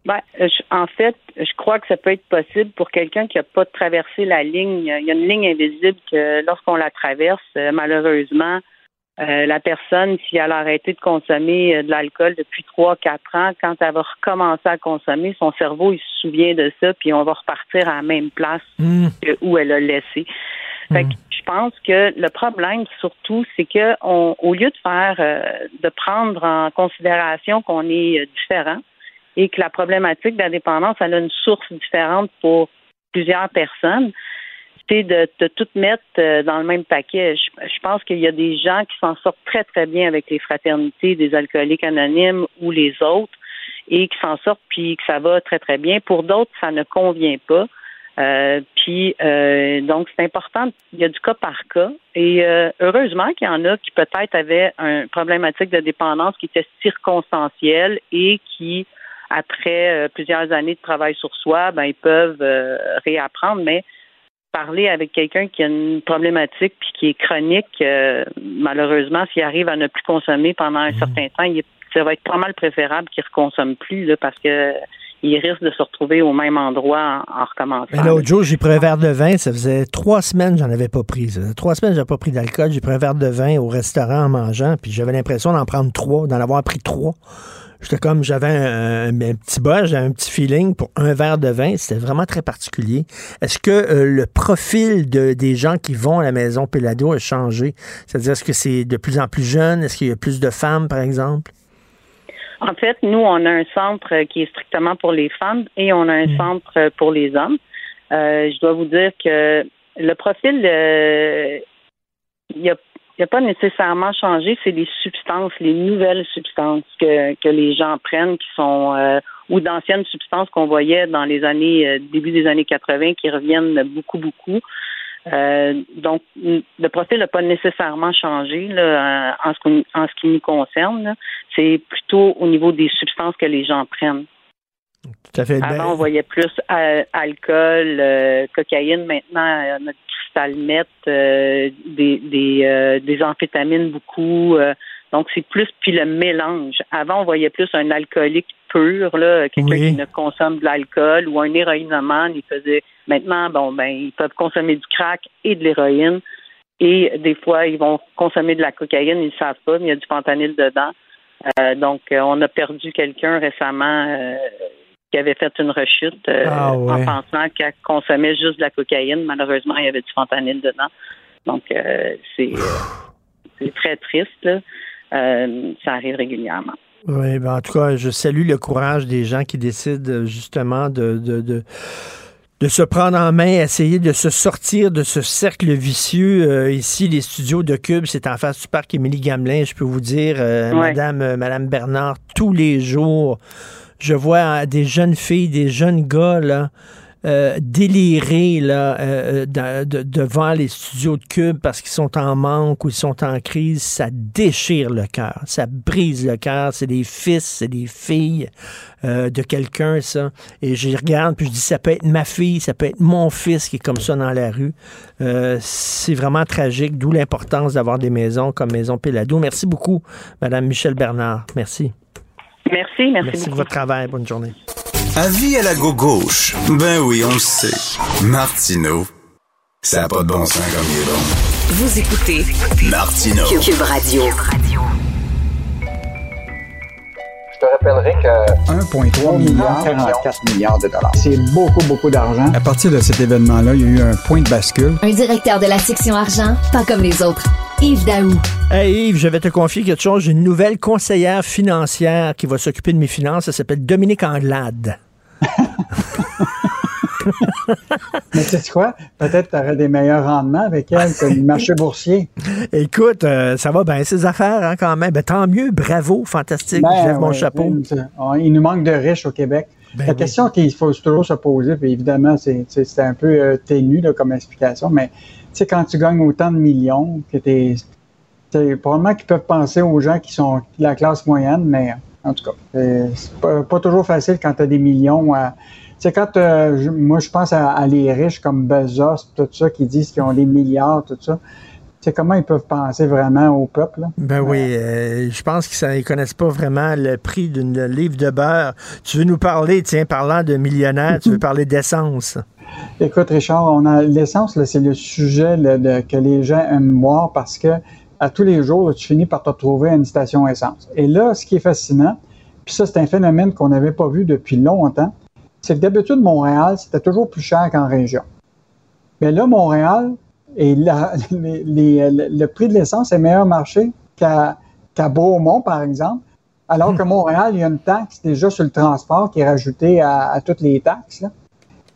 Ben, euh, je- en fait, je crois que ça peut être possible pour quelqu'un qui n'a pas traversé la ligne. Il y a une ligne invisible que lorsqu'on la traverse, euh, malheureusement, euh, la personne, si elle a arrêté de consommer de l'alcool depuis trois, quatre ans, quand elle va recommencer à consommer, son cerveau, il se souvient de ça, puis on va repartir à la même place que où elle a laissé. Fait que je pense que le problème, surtout, c'est que on, au lieu de faire, euh, de prendre en considération qu'on est euh, différent et que la problématique de la dépendance, elle a une source différente pour plusieurs personnes, c'est de, de tout mettre euh, dans le même paquet. Je, je pense qu'il y a des gens qui s'en sortent très, très bien avec les fraternités des alcooliques anonymes ou les autres et qui s'en sortent puis que ça va très, très bien. Pour d'autres, ça ne convient pas. Euh, puis euh, donc c'est important. Il y a du cas par cas et euh, heureusement qu'il y en a qui peut-être avaient une problématique de dépendance qui était circonstancielle et qui après euh, plusieurs années de travail sur soi, ben ils peuvent euh, réapprendre. Mais parler avec quelqu'un qui a une problématique puis qui est chronique, euh, malheureusement, s'il arrive à ne plus consommer pendant un certain temps, il est- ça va être pas mal préférable qu'il ne reconsomme plus là, parce que il risque de se retrouver au même endroit en, en recommençant. L'autre jour, j'ai pris un verre de vin. Ça faisait trois semaines que j'en avais pas pris. Trois semaines j'avais pas pris d'alcool. J'ai pris un verre de vin au restaurant en mangeant, puis j'avais l'impression d'en prendre trois, d'en avoir pris trois. J'étais comme, j'avais un, petit buzz, j'avais un petit feeling pour un verre de vin. C'était vraiment très particulier. Est-ce que euh, le profil de, des gens qui vont à la maison Pelado a changé? C'est-à-dire, est-ce que c'est de plus en plus jeune? Est-ce qu'il y a plus de femmes, par exemple? En fait, nous, on a un centre qui est strictement pour les femmes et on a un centre euh, pour les hommes. Euh, je dois vous dire que le profil, euh, il n'a il a pas nécessairement changé. C'est les substances, les nouvelles substances que, que les gens prennent qui sont euh, ou d'anciennes substances qu'on voyait dans les années euh, début des années 80 qui reviennent beaucoup, beaucoup. Euh, donc, le profil n'a pas nécessairement changé là, en, ce, qu'on- en ce qui nous concerne. C'est plutôt au niveau des substances que les gens prennent. Tout à fait. Ben, Avant, on voyait plus euh, alcool, euh, cocaïne. Maintenant, notre cristal meth, euh, des, des, des amphétamines beaucoup. donc, c'est plus puis le mélange. Avant, on voyait plus un alcoolique pur, là, quelqu'un Oui. qui ne consomme de l'alcool ou un héroïnomane. Il faisait maintenant, bon, ben, ils peuvent consommer du crack et de l'héroïne. Et des fois, ils vont consommer de la cocaïne, ils ne savent pas, mais il y a du fentanyl dedans. Euh, donc, euh, on a perdu quelqu'un récemment euh, qui avait fait une rechute euh, Ah ouais. en pensant qu'elle consommait juste de la cocaïne. Malheureusement, il y avait du fentanyl dedans. Donc, c'est très triste. là. Ça arrive régulièrement. Oui, ben en tout cas, je salue le courage des gens qui décident euh, justement de, de, de, de se prendre en main, essayer de se sortir de ce cercle vicieux. Euh, ici, les studios de Cube, c'est en face du parc Émilie Gamelin. Je peux vous dire, euh, Ouais. Madame, euh, Madame Bernard, tous les jours, je vois des jeunes filles, des jeunes gars, là, euh, délirer là, euh, de- devant les studios de Cube parce qu'ils sont en manque ou ils sont en crise, ça déchire le cœur, ça brise le cœur. C'est des fils, c'est des filles euh, de quelqu'un, ça. Et je regarde, puis je dis, ça peut être ma fille, ça peut être mon fils qui est comme ça dans la rue. Euh, c'est vraiment tragique, d'où l'importance d'avoir des maisons comme Maison Pélado. Merci beaucoup, Madame Michel Bernard. Merci. Merci, merci, Merci de votre travail. Bonne journée. Avis à la gauche. Ben oui, on le sait. Martineau, ça n'a pas de bon sens comme il est bon. Vous écoutez Martineau. Cube Radio. Je te rappellerai que 1,3 milliard, 44 milliards de dollars. c'est beaucoup, beaucoup d'argent. À partir de cet événement-là, il y a eu un point de bascule. Un directeur de la section argent, pas comme les autres. Yves Daou. Hey Yves, je vais te confier quelque chose. J'ai une nouvelle conseillère financière qui va s'occuper de mes finances. Elle s'appelle Dominique Anglade. [LAUGHS] Mais tu sais quoi? Peut-être que tu aurais des meilleurs rendements avec elle que le marché boursier. Écoute, euh, ça va bien, ces affaires, hein, quand même. Ben, tant mieux, bravo, fantastique. Ben, je lève mon chapeau. Il nous manque de riches au Québec. Ben la oui. question qu'il faut toujours se poser, puis évidemment, c'est un peu euh, ténu là, comme explication, mais tu sais, quand tu gagnes autant de millions, que t'es. Probablement qu'ils peuvent penser aux gens qui sont de la classe moyenne, mais en tout cas, c'est c'est pas, pas toujours facile quand tu as des millions. à- sais, quand euh, je- moi je pense à, à les riches comme Bezos, tout ça, qui disent qu'ils ont des milliards, tout ça. Sais, comment ils peuvent penser vraiment au peuple? là? Ben oui, euh, je pense qu'ils ne connaissent pas vraiment le prix d'une livre de beurre. Tu veux nous parler, tiens, parlant de millionnaires, tu veux [LAUGHS] parler d'essence? Écoute, Richard, on a l'essence, c'est le sujet là, de- que les gens aiment voir parce que à tous les jours, là, tu finis par te retrouver à une station essence. Et là, ce qui est fascinant, puis ça, c'est un phénomène qu'on n'avait pas vu depuis longtemps, c'est que d'habitude, Montréal, c'était toujours plus cher qu'en région. Mais là, Montréal, et la- [LAUGHS] les- les- le prix de l'essence est meilleur marché qu'à Beaumont, par exemple, alors que Montréal, il y a une taxe déjà sur le transport qui est rajoutée à, à toutes les taxes. là.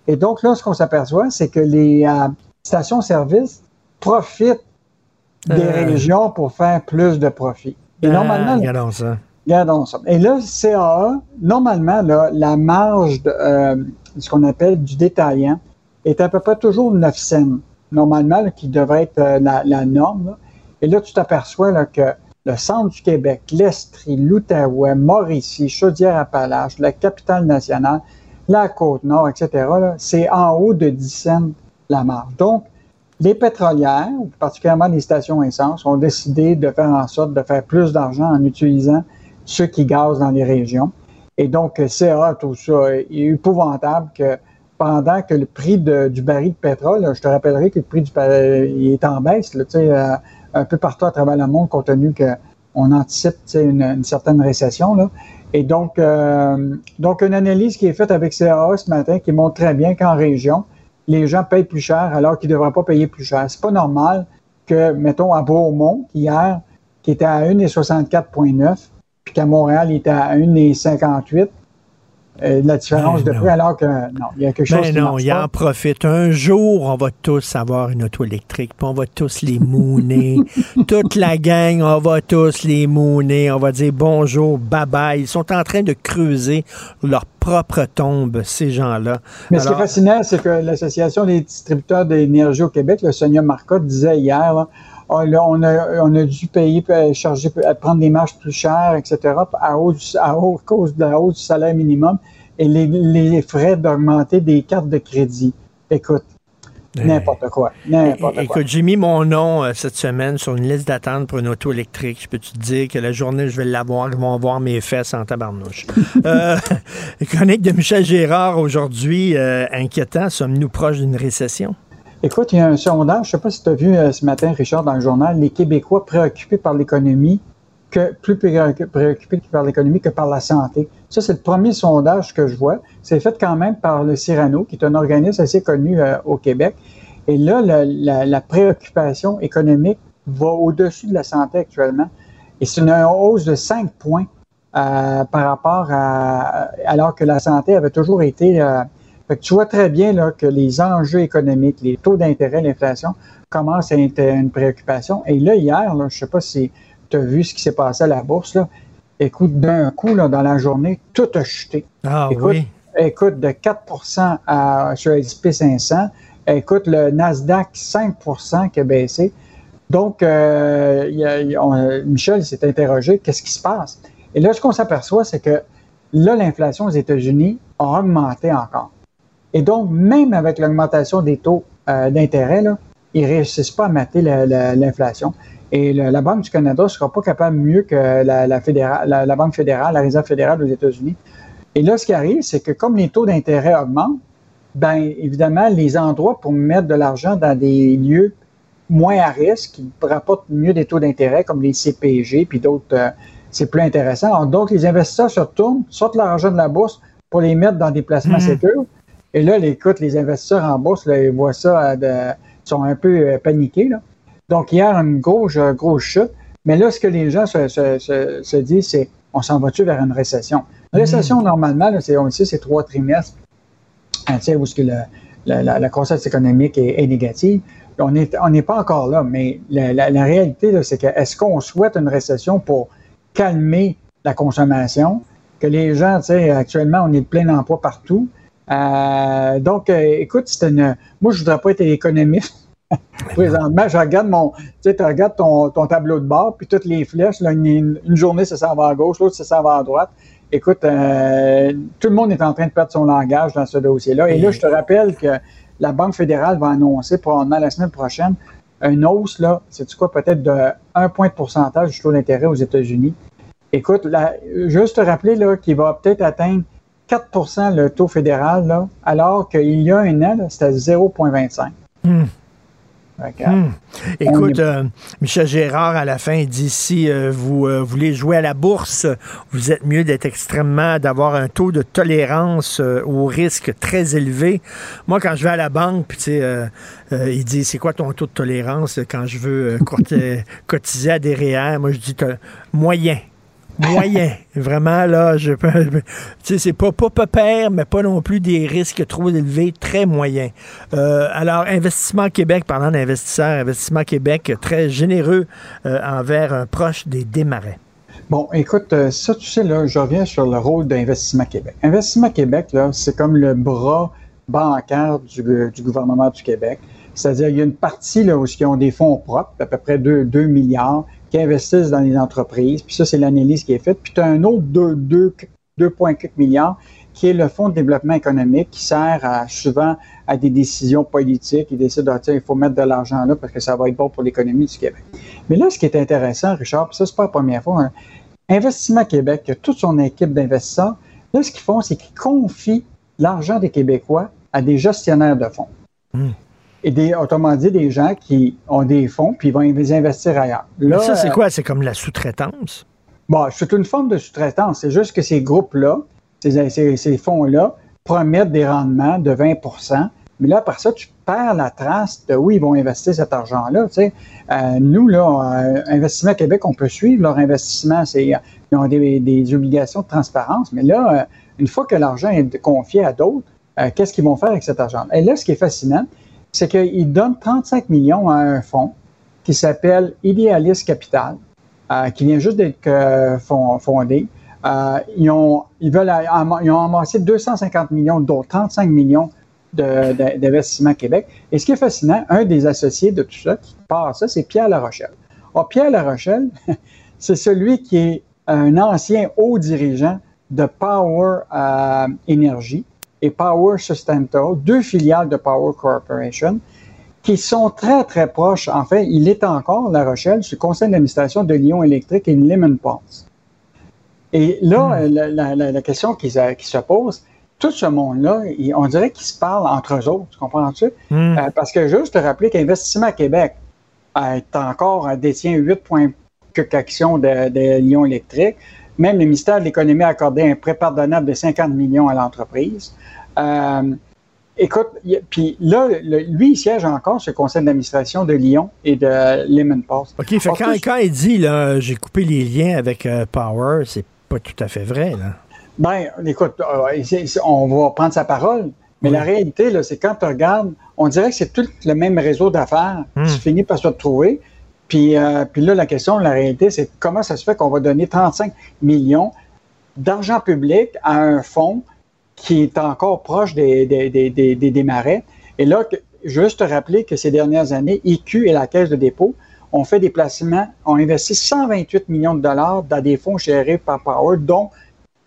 Et donc là, ce qu'on s'aperçoit, c'est que les euh, stations-service profitent des Euh. régions pour faire plus de profit. Et Ah, normalement, regardons ça. Regardons ça. Et là, CAA, normalement, là, la marge de euh, ce qu'on appelle du détaillant est à peu près toujours 9 cents. Normalement, là, qui devrait être euh, la, la norme. là. Et là, tu t'aperçois là, que le centre du Québec, l'Estrie, l'Outaouais, Mauricie, Chaudière-Appalaches, la capitale nationale, la Côte-Nord, etc., là, c'est en haut de 10 cents la marge. Donc, les pétrolières, particulièrement les stations essence, ont décidé de faire en sorte de faire plus d'argent en utilisant ceux qui gazent dans les régions. Et donc, CA, tout ça, est épouvantable que pendant que le prix du baril de pétrole, je te rappellerai que le prix du baril il est en baisse, là, euh, un peu partout à travers le monde, compte tenu qu'on anticipe une, une certaine récession. Là. Et donc, euh, donc, une analyse qui est faite avec CAA ce matin qui montre très bien qu'en région, les gens payent plus cher alors qu'ils ne devraient pas payer plus cher. C'est pas normal que, mettons, à Beaumont, hier, qui était à 1,64,9, puis qu'à Montréal, il était à 1,58, euh, la différence Ben de prix, alors que non, il y a quelque chose Ben qui non, il en profite. Un jour, on va tous avoir une auto électrique, puis on va tous les mouner. [LAUGHS] Toute la gang, on va tous les mouner. On va dire bonjour, bye bye. Ils sont en train de creuser leur propre tombe, ces gens-là. Mais ce qui est fascinant, c'est que l'Association des distributeurs d'énergie au Québec, le Sonia Marcotte, disait hier, là, Ah, là, on, a, on a dû payer, euh, charger, euh, prendre des marges plus chères, etc., à, hausse- à hausse- cause de la hausse du salaire minimum et les, les frais d'augmenter des cartes de crédit. Écoute, n'importe quoi. N'importe quoi. Écoute, j'ai mis mon nom euh, cette semaine sur une liste d'attente pour une auto électrique. Je peux te dire que la journée je vais l'avoir, ils vont voir mes fesses en tabarnouche. [LAUGHS] euh, [LAUGHS] chronique de Michel Gérard aujourd'hui, euh, inquiétant. Sommes-nous proches d'une récession? Écoute, il y a un sondage, je ne sais pas si tu as vu euh, ce matin, Richard, dans le journal, les Québécois préoccupés par l'économie, que plus préoccupés par l'économie que par la santé. Ça, c'est le premier sondage que je vois. C'est fait quand même par le Cyrano, qui est un organisme assez connu euh, au Québec. Et là, la, préoccupation économique va au-dessus de la santé actuellement. Et c'est une hausse de 5 points euh, par rapport à... alors que la santé avait toujours été... fait que tu vois très bien là, que les enjeux économiques, les taux d'intérêt, l'inflation commencent à être une préoccupation. Et là, hier, là, je ne sais pas si tu as vu ce qui s'est passé à la bourse. Là. Écoute, d'un coup, là, dans la journée, tout a chuté. Ah écoute, oui. écoute, de 4% à, sur S&P 500. Écoute, le Nasdaq, 5% qui a baissé. Donc, euh, il y a- il y a- on- Michel s'est interrogé, qu'est-ce qui se passe? Et là, ce qu'on s'aperçoit, c'est que là, l'inflation aux États-Unis a augmenté encore. Et donc, même avec l'augmentation des taux euh, d'intérêt, ils ne réussissent pas à mater la- la- l'inflation. Et le- la Banque du Canada ne sera pas capable mieux que la, la fédérale- la- la Banque fédérale, la Réserve fédérale aux États-Unis. Et là, ce qui arrive, c'est que comme les taux d'intérêt augmentent, ben évidemment, les endroits pour mettre de l'argent dans des lieux moins à risque, qui rapportent mieux des taux d'intérêt, comme les CPG, puis d'autres euh, c'est plus intéressant. Donc, les investisseurs se retournent, sortent l'argent de la bourse pour les mettre dans des placements sécures. Et là, les- écoute, les investisseurs en bourse, là, ils voient ça, euh, de- ils sont un peu euh, paniqués. Là. Donc, hier, une grosse, euh, grosse chute. Mais là, ce que les gens se, se- se- se disent, c'est on s'en va-tu vers une récession? Une récession, normalement, là, c'est, on le sait, c'est trois trimestres. Hein, où que le- la, la- la croissance économique est, est négative. On n'est on pas encore là, mais la, réalité, c'est que est-ce qu'on souhaite une récession pour calmer la consommation? Que les gens, tu sais, actuellement, on est de plein emploi partout. Euh, donc, euh, écoute, c'est une. Moi, je voudrais pas être économiste. [LAUGHS] Présentement, je regarde mon. Tu sais, tu regardes ton, ton tableau de bord, puis toutes les flèches, là, une, une journée, ça s'en va à gauche, l'autre, ça s'en va à droite. Écoute, euh, tout le monde est en train de perdre son langage dans ce dossier-là. Et là, je te rappelle que la Banque fédérale va annoncer probablement la semaine prochaine une hausse, là, c'est quoi, peut-être de 1 point de pourcentage du taux d'intérêt aux États-Unis. Écoute, là, juste te rappeler là, qu'il va peut-être atteindre 4% le taux fédéral, là, alors qu'il y a un an, c'était 0,25. Hmm. Fait que, Hmm. Écoute, est- euh, Michel Gérard, à la fin, il dit si euh, vous euh, voulez jouer à la bourse, vous êtes mieux d'être extrêmement, d'avoir un taux de tolérance au risque très élevé. Moi, quand je vais à la banque, puis tu sais, il dit c'est quoi ton taux de tolérance quand je veux cotiser à des REER? Moi, je dis moyen. Moyen. Vraiment, là, je sais, c'est pas, pas pépère, mais pas non plus des risques trop élevés, très moyens. Euh, alors, Investissement Québec, parlant d'investisseurs, Investissement Québec, très généreux euh, envers un proche des démarrais. Bon, écoute, euh, ça, tu sais, là, je reviens sur le rôle d'Investissement Québec. Investissement Québec, là, c'est comme le bras bancaire du, du gouvernement du Québec. C'est-à-dire, il y a une partie là, où ils ont des fonds propres, à peu près 2, 2 milliards, qui investissent dans les entreprises. Puis ça, c'est l'analyse qui est faite. Puis tu as un autre 2, 2, 2,4 milliards qui est le Fonds de développement économique qui sert souvent à des décisions politiques. Ils décident, ah, tiens, il faut mettre de l'argent là parce que ça va être bon pour l'économie du Québec. Mais là, ce qui est intéressant, Richard, puis ça, c'est pas la première fois, hein, Investissement Québec, toute son équipe d'investisseurs. Là, ce qu'ils font, c'est qu'ils confient l'argent des Québécois à des gestionnaires de fonds. Et des, autrement dit, des gens qui ont des fonds puis vont les investir ailleurs. Là, ça, c'est euh, quoi? C'est comme la sous-traitance? Bon, c'est une forme de sous-traitance. C'est juste que ces groupes-là, ces, ces- ces fonds-là, promettent des rendements de 20% mais là, par ça, tu perds la trace de où ils vont investir cet argent-là. Tu sais. Euh, nous, là, euh, Investissement Québec, on peut suivre leur investissement. C'est, ils ont des, des obligations de transparence, mais là, une fois que l'argent est confié à d'autres, qu'est-ce qu'ils vont faire avec cet argent? Et là, ce qui est fascinant, c'est qu'ils donnent 35 millions à un fonds qui s'appelle Idealist Capital, euh, qui vient juste d'être euh, fond- fondé. Euh, ils, ont, ils, veulent, ils ont amassé 250 millions, dont 35 millions d'investissement Québec. Et ce qui est fascinant, un des associés de tout ça qui part ça, c'est Pierre Larochelle. Or, Pierre Larochelle, [LAUGHS] c'est celui qui est un ancien haut dirigeant de Power euh, Energy et Power Sustainable, deux filiales de Power Corporation, qui sont très, très proches. En fait, il est encore, La Rochelle, sur le conseil d'administration de Lyon Électrique et Lemon Pulse. Et là, la, la- la- la question qui, se- qui se pose, tout ce monde-là, on dirait qu'ils se parlent entre eux autres, tu comprends-tu? Euh, parce que juste te rappeler qu'Investissement Québec euh, est encore, euh, détient 8 points de, de Lyon Électrique. Même le ministère de l'Économie a accordé un prêt pardonnable de 50 millions à l'entreprise. Euh, écoute, puis là, le- lui, il siège encore sur le conseil d'administration de Lyon et de Lemon Pulse. OK, fait quand, quand il dit, là, j'ai coupé les liens avec euh, Power, c'est pas tout à fait vrai, là. Ben, écoute, euh, on va prendre sa parole, mais la réalité, là, c'est quand tu regardes, on dirait que c'est tout le même réseau d'affaires Hmm. qui finit par se retrouver. Puis, euh, puis là, la question, la réalité, c'est comment ça se fait qu'on va donner 35 millions d'argent public à un fonds qui est encore proche des, des, des, des, des- marais. Et là, juste te rappeler que ces dernières années, IQ et la Caisse de dépôt ont fait des placements, ont investi 128 millions de dollars dans des fonds gérés par Power, dont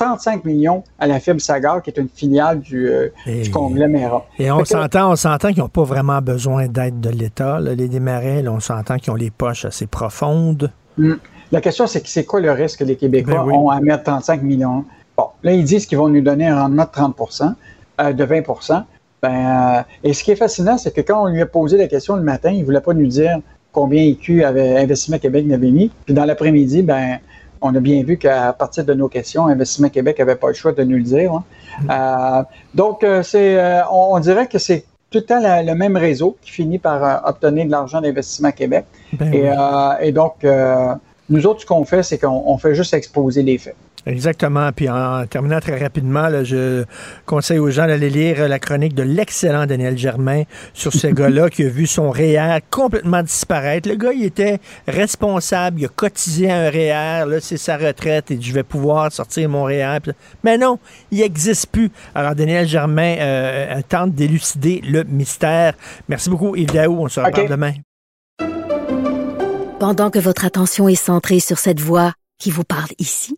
35 millions à la Fibre Sagar, qui est une filiale du, euh, du conglomérat. Et on s'entend, on s'entend qu'ils n'ont pas vraiment besoin d'aide de l'État, les démarrais. là, on s'entend qu'ils ont les poches assez profondes. Hmm. La question, c'est que c'est quoi le risque que les Québécois Ben oui. ont à mettre 35 millions? Bon, là, ils disent qu'ils vont nous donner un rendement de 30% euh, de 20% ben, euh, Et ce qui est fascinant, c'est que quand on lui a posé la question le matin, il ne voulait pas nous dire combien IQ avait Investissement Québec n'avait mis. Puis dans l'après-midi, ben, on a bien vu qu'à partir de nos questions, Investissement Québec n'avait pas le choix de nous le dire. hein. Euh, donc, euh, c'est, euh, on, on dirait que c'est tout le temps la- le même réseau qui finit par obtenir de l'argent d'Investissement Québec. Ben et, oui. et donc, nous autres, ce qu'on fait, c'est qu'on on fait juste exposer les faits. Exactement. Puis en terminant très rapidement, là, je conseille aux gens d'aller lire la chronique de l'excellent Daniel Germain sur ce [LAUGHS] gars-là qui a vu son REER complètement disparaître. Le gars, il était responsable, il a cotisé à un REER, là, c'est sa retraite et je vais pouvoir sortir mon REER. Puis- Mais non, il n'existe plus. Alors, Daniel Germain euh, tente d'élucider le mystère. Merci beaucoup, Yves Daou. On se reparle demain. Pendant que votre attention est centrée sur cette voix qui vous parle ici,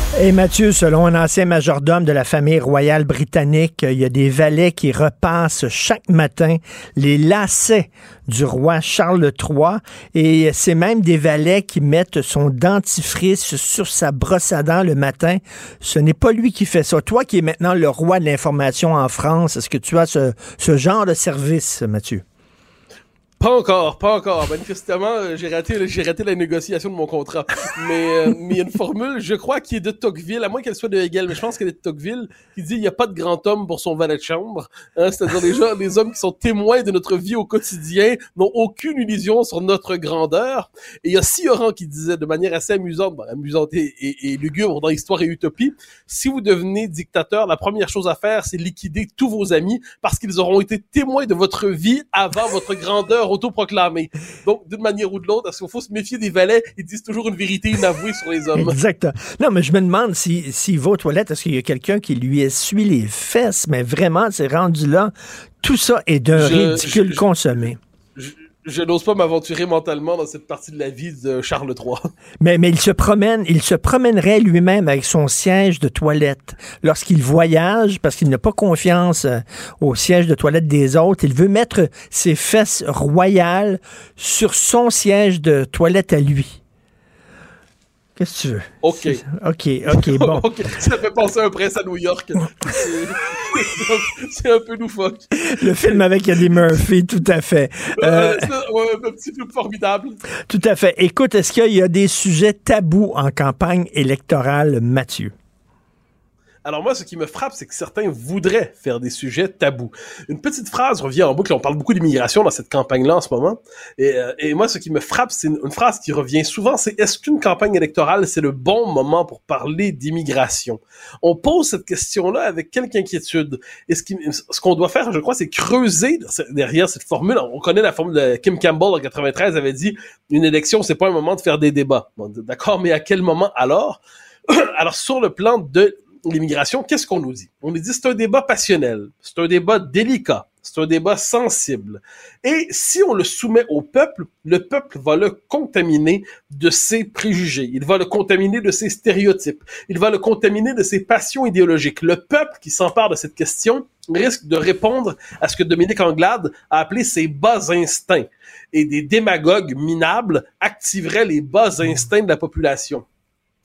Et Mathieu, selon un ancien majordome de la famille royale britannique, il y a des valets qui repassent chaque matin les lacets du roi Charles III et c'est même des valets qui mettent son dentifrice sur sa brosse à dents le matin. Ce n'est pas lui qui fait ça. Toi qui es maintenant le roi de l'information en France, est-ce que tu as ce, ce genre de service, Mathieu? Pas encore, pas encore. Manifestement, euh, j'ai raté, j'ai raté la négociation de mon contrat. Mais euh, [LAUGHS] mais il y a une formule, je crois, qui est de Tocqueville, à moins qu'elle soit de Hegel, mais je pense qu'elle est de Tocqueville, qui dit il n'y a pas de grand homme pour son valet de chambre. Hein, C'est-à-dire les gens, les hommes qui sont témoins de notre vie au quotidien n'ont aucune illusion sur notre grandeur. Et il y a Sioran qui disait de manière assez amusante, bon, amusante et, et, et lugubre dans Histoire et Utopie, si vous devenez dictateur, la première chose à faire, c'est liquider tous vos amis parce qu'ils auront été témoins de votre vie avant votre grandeur autoproclamée. Donc, d'une manière ou de l'autre, est-ce qu'il faut se méfier des valets? Ils disent toujours une vérité inavouée sur les hommes. Exactement. Non, mais je me demande s'il si, va aux toilettes, est-ce qu'il y a quelqu'un qui lui essuie les fesses? Mais vraiment, c'est rendu là. Tout ça est d'un ridicule je- je- consommé. Je, je n'ose pas m'aventurer mentalement dans cette partie de la vie de Charles III. Mais, mais il se promène, il se promènerait lui-même avec son siège de toilette. Lorsqu'il voyage, parce qu'il n'a pas confiance euh, au siège de toilette des autres, il veut mettre ses fesses royales sur son siège de toilette à lui. Qu'est-ce que tu veux? OK. OK, OK, [LAUGHS] bon. Ok, Ça fait penser à un prince à New York. [LAUGHS] C'est- un peu loufoque. Le film avec Eddie Murphy, tout à fait. Euh, ouais, un petit film formidable. tout à fait. Écoute, est-ce qu'il y a des sujets tabous en campagne électorale, Mathieu? Alors moi, ce qui me frappe, c'est que certains voudraient faire des sujets tabous. Une petite phrase revient en boucle. On parle beaucoup d'immigration dans cette campagne-là en ce moment. Et, euh, et moi, ce qui me frappe, c'est une, phrase qui revient souvent, c'est est-ce qu'une campagne électorale, c'est le bon moment pour parler d'immigration? On pose cette question-là avec quelque inquiétude. Et ce qu'on doit faire, je crois, c'est creuser derrière cette formule. On connaît la formule de Kim Campbell en 93 avait dit une élection, c'est pas un moment de faire des débats. Bon, D'accord, mais à quel moment alors? [CLEARS THROAT] Alors sur le plan de l'immigration, qu'est-ce qu'on nous dit? On nous dit c'est un débat passionnel, c'est un débat délicat, c'est un débat sensible. Et si on le soumet au peuple, le peuple va le contaminer de ses préjugés, il va le contaminer de ses stéréotypes, il va le contaminer de ses passions idéologiques. Le peuple qui s'empare de cette question risque de répondre à ce que Dominique Anglade a appelé ses bas instincts. Et des démagogues minables activeraient les bas instincts de la population.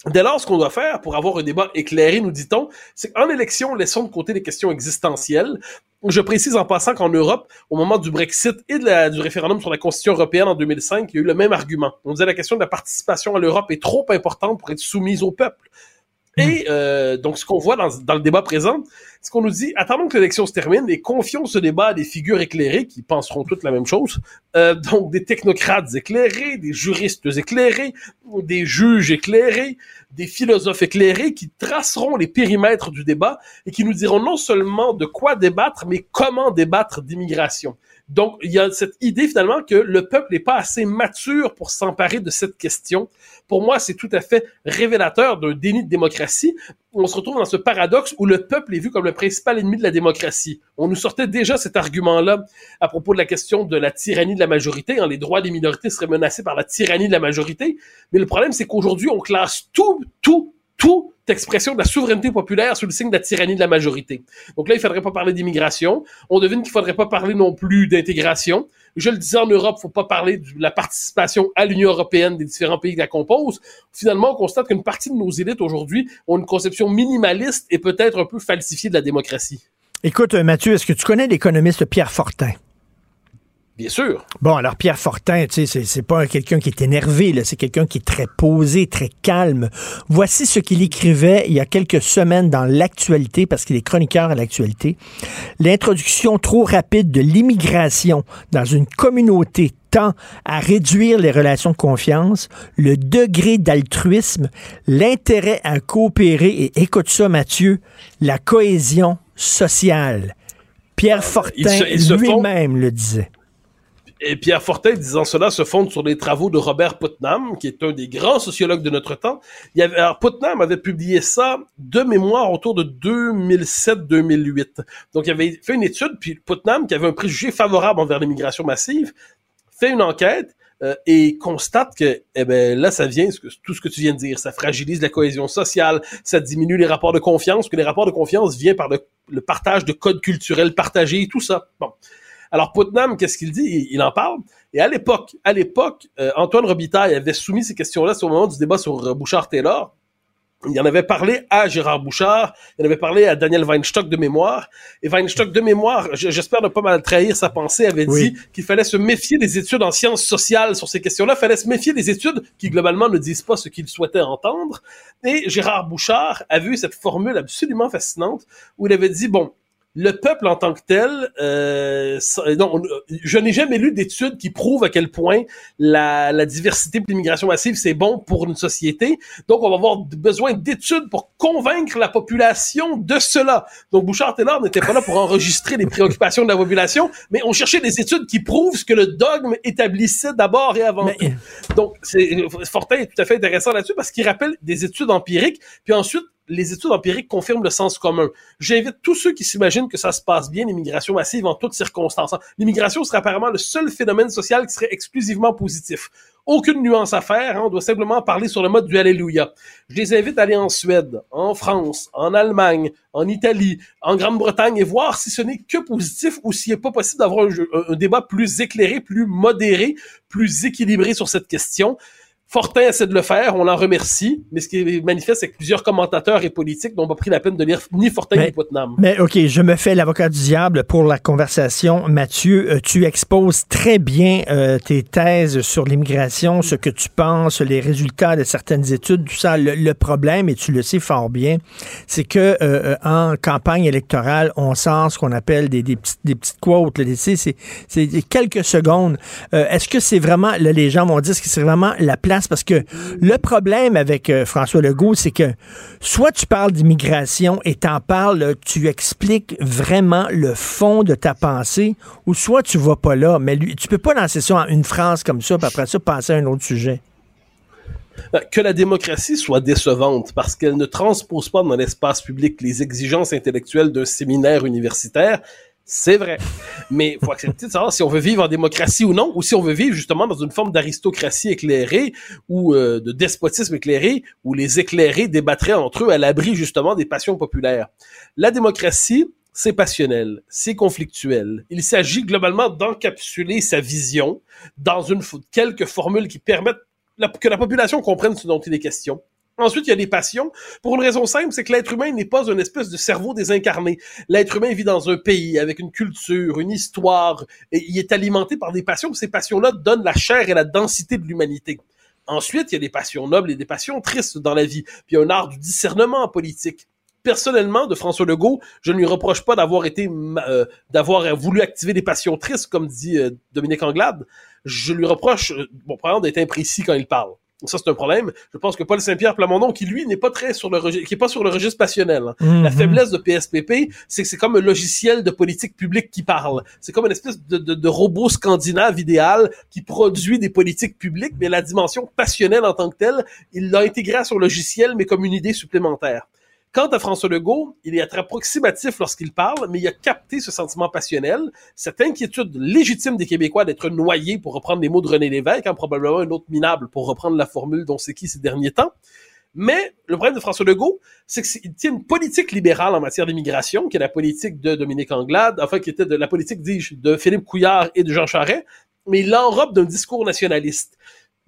Dès lors, ce qu'on doit faire pour avoir un débat éclairé, nous dit-on, c'est qu'en élection, laissons de côté les questions existentielles. Je précise en passant qu'en Europe, au moment du Brexit et du référendum sur la Constitution européenne en 2005, il y a eu le même argument. On disait la question de la participation à l'Europe est trop importante pour être soumise au peuple. Et euh, donc, ce qu'on voit dans, dans le débat présent, c'est qu'on nous dit, attendons que l'élection se termine et confions ce débat à des figures éclairées qui penseront toutes la même chose. Euh, donc, des technocrates éclairés, des juristes éclairés, des juges éclairés, des philosophes éclairés qui traceront les périmètres du débat et qui nous diront non seulement de quoi débattre, mais comment débattre d'immigration. Donc, il y a cette idée finalement que le peuple n'est pas assez mature pour s'emparer de cette question. Pour moi, c'est tout à fait révélateur d'un déni de démocratie. On se retrouve dans ce paradoxe où le peuple est vu comme le principal ennemi de la démocratie. On nous sortait déjà cet argument-là à propos de la question de la tyrannie de la majorité. Hein, les droits des minorités seraient menacés par la tyrannie de la majorité. Mais le problème, c'est qu'aujourd'hui, on classe tout, tout, tout expression de la souveraineté populaire sous le signe de la tyrannie de la majorité. Donc là, il faudrait pas parler d'immigration. On devine qu'il faudrait pas parler non plus d'intégration. Je le disais en Europe, faut pas parler de la participation à l'Union européenne des différents pays qui la composent. Finalement, on constate qu'une partie de nos élites aujourd'hui ont une conception minimaliste et peut-être un peu falsifiée de la démocratie. Écoute, Mathieu, est-ce que tu connais l'économiste Pierre Fortin? Bien sûr. Bon, alors Pierre Fortin, tu sais, c'est pas quelqu'un qui est énervé, là, c'est quelqu'un qui est très posé, très calme. Voici ce qu'il écrivait il y a quelques semaines dans l'actualité, parce qu'il est chroniqueur à l'actualité. L'introduction trop rapide de l'immigration dans une communauté tend à réduire les relations de confiance, le degré d'altruisme, l'intérêt à coopérer et, écoute ça Mathieu, la cohésion sociale. Pierre Fortin lui-même le disait. Et Pierre Fortin, disant cela, se fonde sur les travaux de Robert Putnam, qui est un des grands sociologues de notre temps. Il y avait, alors, Putnam avait publié ça de mémoire autour de 2007-2008. Donc, il avait fait une étude, puis Putnam, qui avait un préjugé favorable envers l'immigration massive, fait une enquête euh, et constate que eh ben là ça vient tout ce que tu viens de dire ça fragilise la cohésion sociale ça diminue les rapports de confiance que les rapports de confiance viennent par le, le partage de codes culturels partagés tout ça bon alors Putnam, qu'est-ce qu'il dit? Il, en parle. Et à l'époque, à l'époque, euh, Antoine Robitaille avait soumis ces questions-là au moment du débat sur euh, Bouchard-Taylor. Il en avait parlé à Gérard Bouchard, il en avait parlé à Daniel Weinstock de mémoire. Et Weinstock de mémoire, j'espère ne pas mal trahir sa pensée, avait dit qu'il fallait se méfier des études en sciences sociales sur ces questions-là. Il fallait se méfier des études qui globalement ne disent pas ce qu'il souhaitait entendre. Et Gérard Bouchard a vu cette formule absolument fascinante où il avait dit, bon, le peuple en tant que tel, euh, non, je n'ai jamais lu d'études qui prouvent à quel point la, la diversité de l'immigration massive, c'est bon pour une société. Donc, on va avoir besoin d'études pour convaincre la population de cela. Donc, Bouchard-Taylor n'était pas là pour enregistrer les préoccupations de la population, mais on cherchait des études qui prouvent ce que le dogme établissait d'abord et avant tout. Donc, c'est, Fortin est tout à fait intéressant là-dessus parce qu'il rappelle des études empiriques, puis ensuite, les études empiriques confirment le sens commun. J'invite tous ceux qui s'imaginent que ça se passe bien, l'immigration massive, en toutes circonstances. L'immigration serait apparemment le seul phénomène social qui serait exclusivement positif. Aucune nuance à faire, hein, on doit simplement parler sur le mode du Alléluia. Je les invite à aller en Suède, en France, en Allemagne, en Italie, en Grande-Bretagne et voir si ce n'est que positif ou s'il n'est pas possible d'avoir un, un débat plus éclairé, plus modéré, plus équilibré sur cette question. Fortin essaie de le faire, on l'en remercie, mais ce qui est manifeste, c'est que plusieurs commentateurs et politiques n'ont pas pris la peine de lire ni Fortin ni Putnam. Mais OK, je me fais l'avocat du diable pour la conversation. Mathieu, euh, tu exposes très bien euh, tes thèses sur l'immigration, ce que tu penses, les résultats de certaines études, tout ça. Le, problème, et tu le sais fort bien, c'est que euh, en campagne électorale, on sent ce qu'on appelle des, des, petites, des petites quotes. C'est quelques secondes. Est-ce que c'est vraiment, là, les gens vont dire que c'est vraiment la place parce que le problème avec euh, François Legault, c'est que soit tu parles d'immigration et t'en parles, tu expliques vraiment le fond de ta pensée, ou soit tu vas pas là. Mais lui, tu peux pas lancer ça en une phrase comme ça, puis après ça, passer à un autre sujet euh, que la démocratie soit décevante parce qu'elle ne transpose pas dans l'espace public les exigences intellectuelles d'un séminaire universitaire, c'est vrai. Mais faut accepter de savoir si on veut vivre en démocratie ou non, ou si on veut vivre justement dans une forme d'aristocratie éclairée ou euh, de despotisme éclairé, où les éclairés débattraient entre eux à l'abri justement des passions populaires. La démocratie, c'est passionnel, c'est conflictuel. Il s'agit globalement d'encapsuler sa vision dans une quelques formules qui permettent que la population comprenne ce dont il est question Ensuite, il y a des passions. Pour une raison simple, c'est que l'être humain n'est pas une espèce de cerveau désincarné. L'être humain vit dans un pays avec une culture, une histoire, et il est alimenté par des passions. Ces passions-là donnent la chair et la densité de l'humanité. Ensuite, il y a des passions nobles et des passions tristes dans la vie. Puis il y a un art du discernement politique. personnellement, de François Legault, je ne lui reproche pas d'avoir été, euh, d'avoir voulu activer des passions tristes, comme dit euh, Dominique Anglade. Je lui reproche, euh, bon, par exemple, d'être imprécis quand il parle. Ça, c'est un problème. Je pense que Paul Saint-Pierre Plamondon, qui lui n'est pas très sur le registre, qui est pas sur le registre passionnel. hein. Mhm. La faiblesse de PSPP, c'est que c'est comme un logiciel de politique publique qui parle. C'est comme une espèce de, de, de robot scandinave idéal qui produit des politiques publiques, mais la dimension passionnelle en tant que telle, il l'a intégrée à son logiciel, mais comme une idée supplémentaire. Quant à François Legault, il est approximatif lorsqu'il parle, mais il a capté ce sentiment passionnel, cette inquiétude légitime des Québécois d'être noyés, pour reprendre les mots de René Lévesque, hein, probablement un autre minable, pour reprendre la formule dont c'est qui ces derniers temps. Mais le problème de François Legault, c'est qu'il tient une politique libérale en matière d'immigration, qui est la politique de Dominique Anglade, enfin qui était de la politique, dis-je, de Philippe Couillard et de Jean Charest, mais il l'enrobe d'un discours nationaliste.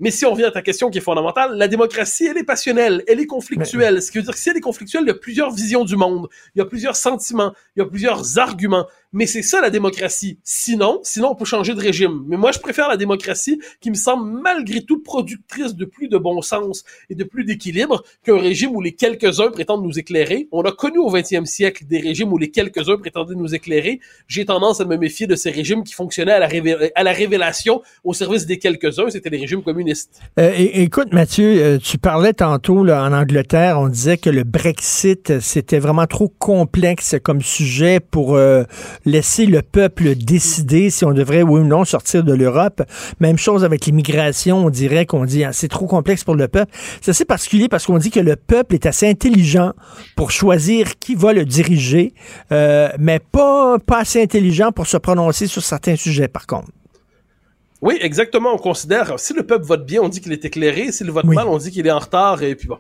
Mais si on revient à ta question qui est fondamentale, la démocratie, elle est passionnelle, elle est conflictuelle. Ce qui veut dire que si elle est conflictuelle, il y a plusieurs visions du monde, il y a plusieurs sentiments, il y a plusieurs arguments. Mais c'est ça la démocratie. Sinon, sinon on peut changer de régime. Mais moi, je préfère la démocratie qui me semble malgré tout productrice de plus de bon sens et de plus d'équilibre qu'un régime où les quelques-uns prétendent nous éclairer. On a connu au 20e siècle des régimes où les quelques-uns prétendaient nous éclairer. J'ai tendance à me méfier de ces régimes qui fonctionnaient à la, révélation au service des quelques-uns. C'était les régimes communistes. Euh, écoute, Mathieu, euh, tu parlais tantôt là, en Angleterre, on disait que le Brexit, c'était vraiment trop complexe comme sujet pour euh, laisser le peuple décider si on devrait oui ou non sortir de l'Europe. Même chose avec l'immigration, on dirait qu'on dit ah, c'est trop complexe pour le peuple. C'est assez particulier parce qu'on dit que le peuple est assez intelligent pour choisir qui va le diriger, euh, mais pas, pas assez intelligent pour se prononcer sur certains sujets, par contre. Oui, exactement. On considère, si le peuple vote bien, on dit qu'il est éclairé. Si le vote mal, on dit qu'il est en retard. Et puis bon,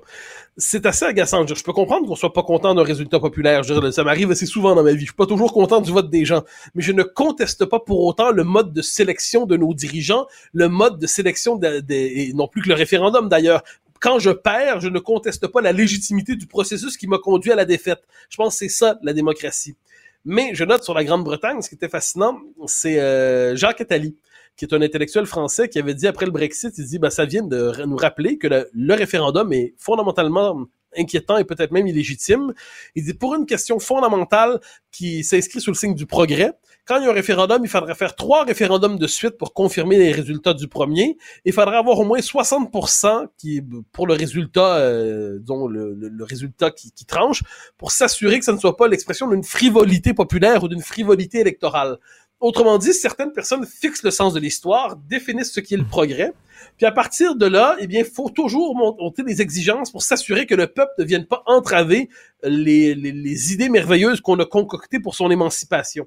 c'est assez agaçant. Je, peux comprendre qu'on soit pas content d'un résultat populaire. Je ça m'arrive assez souvent dans ma vie. Je suis pas toujours content du vote des gens. Mais je ne conteste pas pour autant le mode de sélection de nos dirigeants, le mode de sélection de, de- et non plus que le référendum d'ailleurs. Quand je perds, je ne conteste pas la légitimité du processus qui m'a conduit à la défaite. Je pense que c'est ça, la démocratie. Mais je note sur la Grande-Bretagne, ce qui était fascinant, c'est euh, Jacques Attali, qui est un intellectuel français qui avait dit après le Brexit, il dit, ben, ça vient de nous rappeler que le, le référendum est fondamentalement inquiétant et peut-être même illégitime. Il dit, pour une question fondamentale qui s'inscrit sous le signe du progrès, quand il y a un référendum, il faudrait faire trois référendums de suite pour confirmer les résultats du premier. Il faudrait avoir au moins 60% qui, pour le résultat, euh, disons, le, le- le résultat qui, qui tranche, pour s'assurer que ça ne soit pas l'expression d'une frivolité populaire ou d'une frivolité électorale. Autrement dit, certaines personnes fixent le sens de l'histoire, définissent ce qui est le progrès, puis à partir de là, eh bien, faut toujours monter des exigences pour s'assurer que le peuple ne vienne pas entraver les, les, les idées merveilleuses qu'on a concoctées pour son émancipation.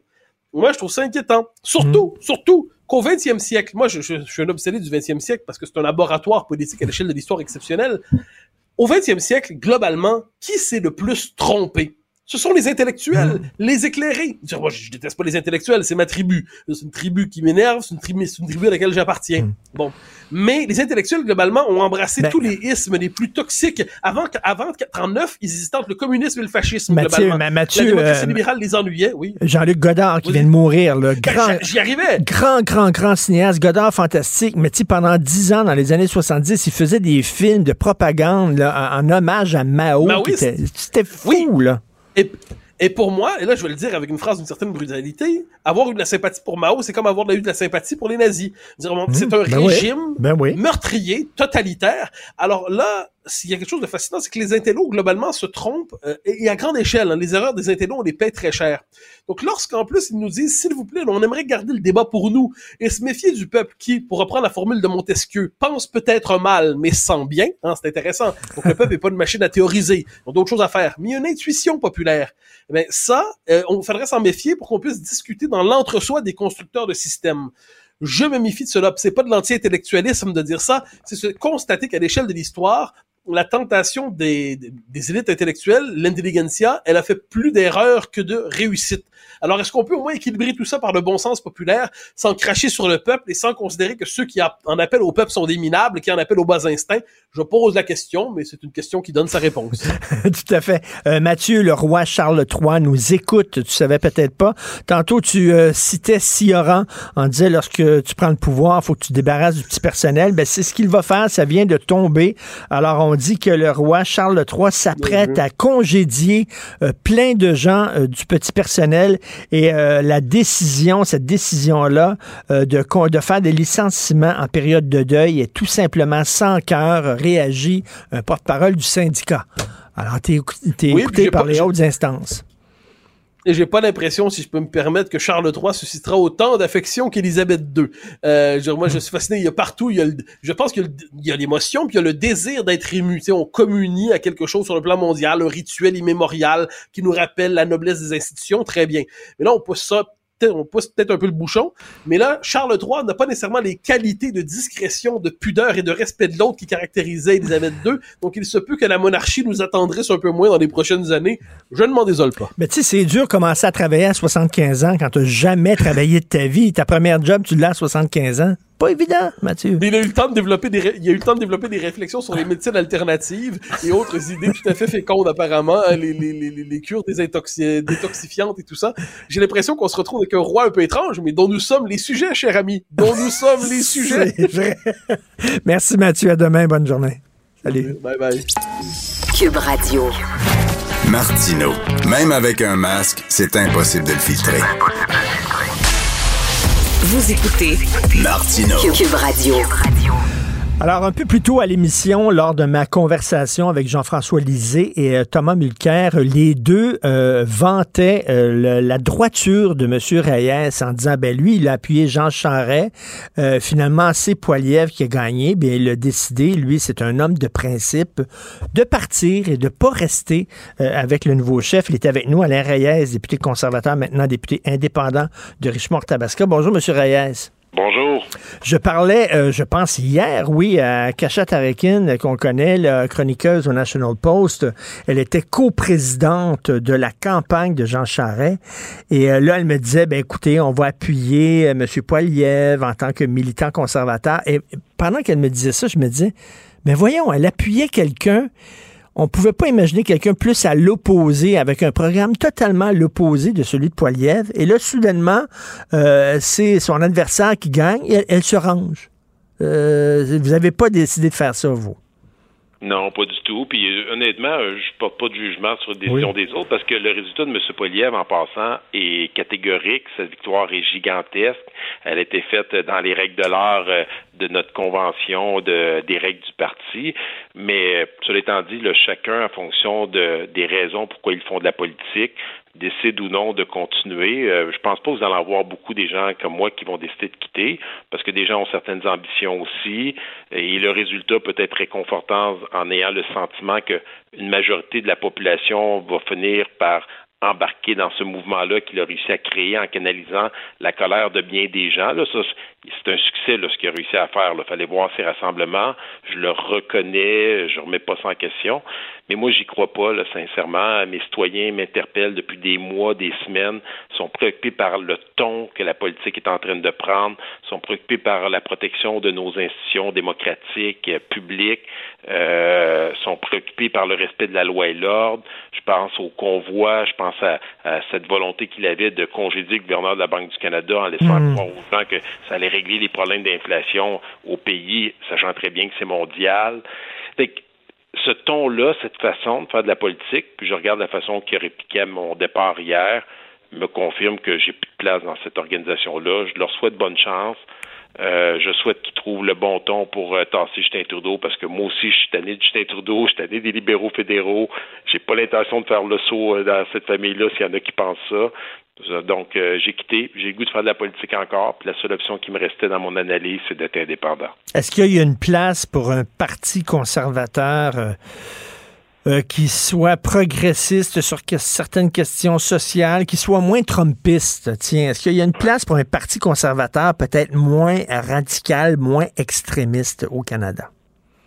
Moi, je trouve ça inquiétant. Surtout, surtout qu'au 20e siècle, moi, je, je- je suis un obsédé du 20e siècle parce que c'est un laboratoire politique à l'échelle de l'histoire exceptionnelle. Au 20e siècle, globalement, qui s'est le plus trompé? Ce sont les intellectuels, les éclairés. Dire, Moi, je, je déteste pas les intellectuels, c'est ma tribu. C'est une tribu qui m'énerve, c'est une tribu, c'est une tribu à laquelle j'appartiens. Bon. Mais les intellectuels, globalement, ont embrassé tous les ismes les plus toxiques. Avant, avant 39, ils hésitaient entre le communisme et le fascisme, Mathieu, globalement. ma- Mathieu, La démocratie euh, libérale les ennuyait, oui. Jean-Luc Godard qui vient de mourir, le grand, Ben, j'y arrivais. grand, grand, grand cinéaste, Godard fantastique. Mais tu pendant dix ans, dans les années 70, il faisait des films de propagande là, en, en hommage à Mao. Qui était- C'était fou, là. Et, et pour moi, et là je vais le dire avec une phrase d'une certaine brutalité, avoir eu de la sympathie pour Mao, c'est comme avoir eu de la sympathie pour les nazis. C'est un ben oui. régime Ben oui. meurtrier, totalitaire. Alors là, s'il y a quelque chose de fascinant, c'est que les intellos, globalement, se trompent, euh, et, à grande échelle. hein. les erreurs des intellos, on les paye très cher. Donc lorsqu'en plus, ils nous disent, s'il vous plaît, on aimerait garder le débat pour nous, et se méfier du peuple qui, pour reprendre la formule de Montesquieu, pense peut-être mal, mais sent bien, hein, c'est intéressant. Donc le peuple n'est pas une machine à théoriser, ils ont d'autres choses à faire. Mais il y a une intuition populaire. Eh bien, ça, euh, on faudrait s'en méfier pour qu'on puisse discuter dans l'entre-soi des constructeurs de systèmes. Je me méfie de cela. C'est pas de l'anti-intellectualisme de dire ça, c'est se constater qu'à l'échelle de l'histoire, la tentation des, des, élites intellectuelles, l'intelligentsia, elle a fait plus d'erreurs que de réussites. Alors, est-ce qu'on peut au moins équilibrer tout ça par le bon sens populaire, sans cracher sur le peuple et sans considérer que ceux qui en appellent au peuple sont des minables, qui en appellent aux bas instincts? Je pose la question, mais c'est une question qui donne sa réponse. [LAUGHS] Tout à fait. Euh, Mathieu, le roi Charles III nous écoute. Tu savais peut-être pas. Tantôt, tu euh, citais Sioran en disant lorsque tu prends le pouvoir, faut que tu te débarrasses du petit personnel. Ben, c'est ce qu'il va faire. Ça vient de tomber. Alors, on on dit que le roi Charles III s'apprête à congédier euh, plein de gens euh, du petit personnel et euh, la décision, cette décision-là de, de faire des licenciements en période de deuil est tout simplement sans cœur, réagit un porte-parole du syndicat. Alors, t'es Oui, écouté par pas- les hautes instances. Et j'ai pas l'impression, si je peux me permettre, que Charles III suscitera autant d'affection qu'Élisabeth II. Euh, dire, moi, je suis fasciné. Il y a partout, il y a le- je pense qu'il y a l'émotion, puis il y a le désir d'être ému. Tu sais, on communie à quelque chose sur le plan mondial, un rituel immémorial qui nous rappelle la noblesse des institutions. Très bien. Mais là, on pousse ça on pousse peut-être un peu le bouchon, mais là, Charles III n'a pas nécessairement les qualités de discrétion, de pudeur et de respect de l'autre qui caractérisaient Élisabeth II, donc il se peut que la monarchie nous attendrisse un peu moins dans les prochaines années. Je ne m'en désole pas. Mais tu sais, c'est dur de commencer à travailler à 75 ans quand tu jamais travaillé de ta vie. Ta première job, tu l'as à 75 ans. Pas évident, Mathieu. Mais il a eu le temps de développer des, ré- il a eu le temps de développer des réflexions sur les médecines alternatives et autres idées tout à fait fécondes apparemment, hein, les, les, les, les- les cures désintoxi- détoxifiantes et tout ça. J'ai l'impression qu'on se retrouve avec un roi un peu étrange, mais dont nous sommes les sujets, cher ami, dont nous sommes les [LAUGHS] sujets. Vrai. Merci, Mathieu. À demain. Bonne journée. Salut. Bye bye. Cube Radio. Martino. Même avec un masque, c'est impossible de le filtrer. Vous écoutez Martino. Cube Radio. Alors, un peu plus tôt à l'émission, lors de ma conversation avec Jean-François Lisée et euh, Thomas Mulcair, les deux euh, vantaient euh, la droiture de M. Reyes en disant, ben lui, il a appuyé Jean Charest. Euh, finalement, c'est Poiliev qui a gagné. Bien, il a décidé, lui, c'est un homme de principe, de partir et de pas rester avec le nouveau chef. Il était avec nous, Alain Reyes, député conservateur, maintenant député indépendant de Richemont-Tabasca. Bonjour, M. Reyes. Bonjour. Je parlais, euh, je pense hier, oui, à Kacha Tarekin, euh, qu'on connaît, la chroniqueuse au National Post. Elle était coprésidente de la campagne de Jean Charest. Et euh, là, elle me disait, ben écoutez, on va appuyer M. Poiliev en tant que militant conservateur. Et pendant qu'elle me disait ça, je me disais, mais voyons, elle appuyait quelqu'un on pouvait pas imaginer quelqu'un plus à l'opposé, avec un programme totalement à l'opposé de celui de Poiliev. Et là, soudainement, euh, c'est son adversaire qui gagne et elle, se range. Euh, vous n'avez pas décidé de faire ça, vous? Non, pas du tout. Puis honnêtement, euh, je porte pas de jugement sur les décisions des autres parce que le résultat de M. Poliev, en passant, est catégorique. Sa victoire est gigantesque. Elle a été faite dans les règles de l'art euh, de notre convention, de, des règles du parti. Mais euh, cela étant dit, là, chacun, en fonction de, des raisons pourquoi ils font de la politique, décide ou non de continuer. Euh, je pense pas que vous allez avoir beaucoup des gens comme moi qui vont décider de quitter parce que des gens ont certaines ambitions aussi et le résultat peut être réconfortant en ayant le sentiment que une majorité de la population va finir par embarquer dans ce mouvement-là qu'il a réussi à créer en canalisant la colère de bien des gens. Là, ça, c'est un succès là, ce qu'il a réussi à faire. Il fallait voir ces rassemblements. Je le reconnais, je remets pas ça en question. Mais moi, j'y crois pas, là, sincèrement. Mes citoyens m'interpellent depuis des mois, des semaines, sont préoccupés par le ton que la politique est en train de prendre, sont préoccupés par la protection de nos institutions démocratiques, euh, publiques, euh, sont préoccupés par le respect de la loi et l'ordre. Je pense au convoi, je pense à, à cette volonté qu'il avait de congédier le gouverneur de la Banque du Canada en laissant Mm. croire aux gens que ça allait régler les problèmes d'inflation au pays, sachant très bien que c'est mondial. Ce ton-là, cette façon de faire de la politique, puis je regarde la façon répliqué à mon départ hier, me confirme que j'ai plus de place dans cette organisation-là. Je leur souhaite bonne chance. Euh, je souhaite qu'ils trouvent le bon ton pour euh, tasser Justin Trudeau parce que moi aussi, je suis tanné de Justin Trudeau, je suis tanné des libéraux fédéraux. J'ai pas l'intention de faire le saut euh, dans cette famille-là s'il y en a qui pensent ça. Donc, euh, j'ai quitté. J'ai le goût de faire de la politique encore. Puis la seule option qui me restait dans mon analyse, c'est d'être indépendant. Est-ce qu'il y a une place pour un parti conservateur euh, euh, qui soit progressiste sur certaines questions sociales, qui soit moins trumpiste? Tiens, est-ce qu'il y a une place pour un parti conservateur peut-être moins radical, moins extrémiste au Canada?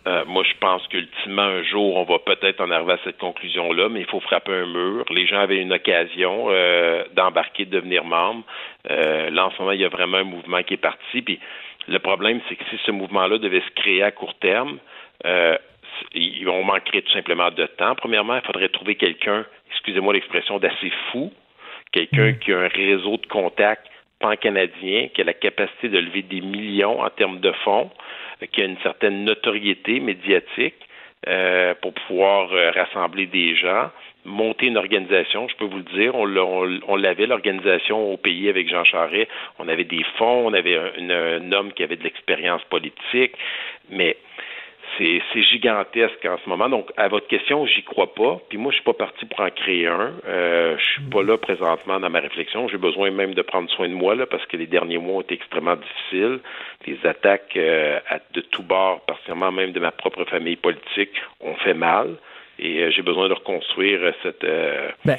Euh, moi, je pense qu'ultimement, un jour, on va peut-être en arriver à cette conclusion-là, mais il faut frapper un mur. Les gens avaient une occasion euh, d'embarquer, de devenir membre. Euh, là, en ce moment, il y a vraiment un mouvement qui est parti. Puis le problème, c'est que si ce mouvement-là devait se créer à court terme, euh, on manquerait tout simplement de temps. Premièrement, il faudrait trouver quelqu'un, excusez-moi l'expression, d'assez fou, quelqu'un qui a un réseau de contacts pan-canadien, qui a la capacité de lever des millions en termes de fonds, qui a une certaine notoriété médiatique. euh, pour pouvoir euh, rassembler des gens monter une organisation, je peux vous le dire. On, l'avait, l'organisation au pays avec Jean Charest. On avait des fonds, on avait un homme qui avait de l'expérience politique, mais c'est, gigantesque en ce moment. Donc, à votre question, j'y crois pas. Puis moi, je suis pas parti pour en créer un. Euh, je suis pas là présentement dans ma réflexion. J'ai besoin même de prendre soin de moi là, parce que les derniers mois ont été extrêmement difficiles. Les attaques euh, de tous bords, particulièrement même de ma propre famille politique, ont fait mal et euh, j'ai besoin de reconstruire cette, euh, ben.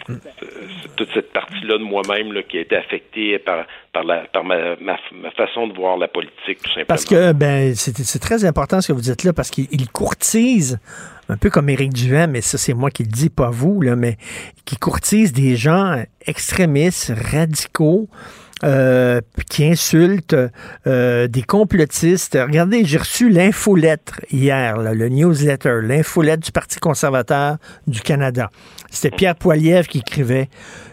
toute cette partie-là de moi-même qui a été affectée par, par, la, par ma, ma, façon de voir la politique, tout simplement. Parce que ben, c'est très important ce que vous dites là, parce qu'il courtise un peu comme Éric Duhem, mais ça c'est moi qui le dis, pas vous, là, mais qui courtise des gens extrémistes, radicaux, euh, qui insultent euh, des complotistes. Regardez, j'ai reçu l'infolettre hier, le newsletter, l'infolettre du Parti conservateur du Canada. C'était Pierre Poilievre qui écrivait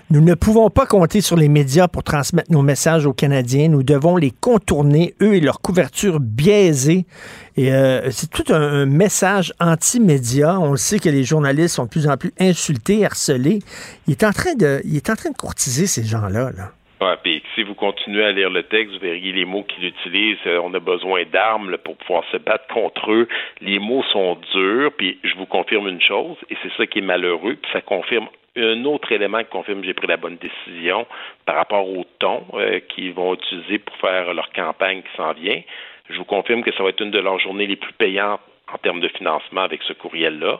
Nous ne pouvons pas compter sur les médias pour transmettre nos messages aux Canadiens. Nous devons les contourner, eux et leur couverture biaisée. Et euh, c'est tout un, message anti-média. On sait que les journalistes sont de plus en plus insultés, harcelés. Il est en train de, il est en train de courtiser ces gens-là. Là si vous continuez à lire le texte, vous verriez les mots qu'il utilise. Euh, on a besoin d'armes pour pouvoir se battre contre eux. Les mots sont durs, puis je vous confirme une chose, et c'est ça qui est malheureux, puis ça confirme un autre élément qui confirme que j'ai pris la bonne décision par rapport au ton euh, qu'ils vont utiliser pour faire leur campagne qui s'en vient. Je vous confirme que ça va être une de leurs journées les plus payantes en termes de financement avec ce courriel-là.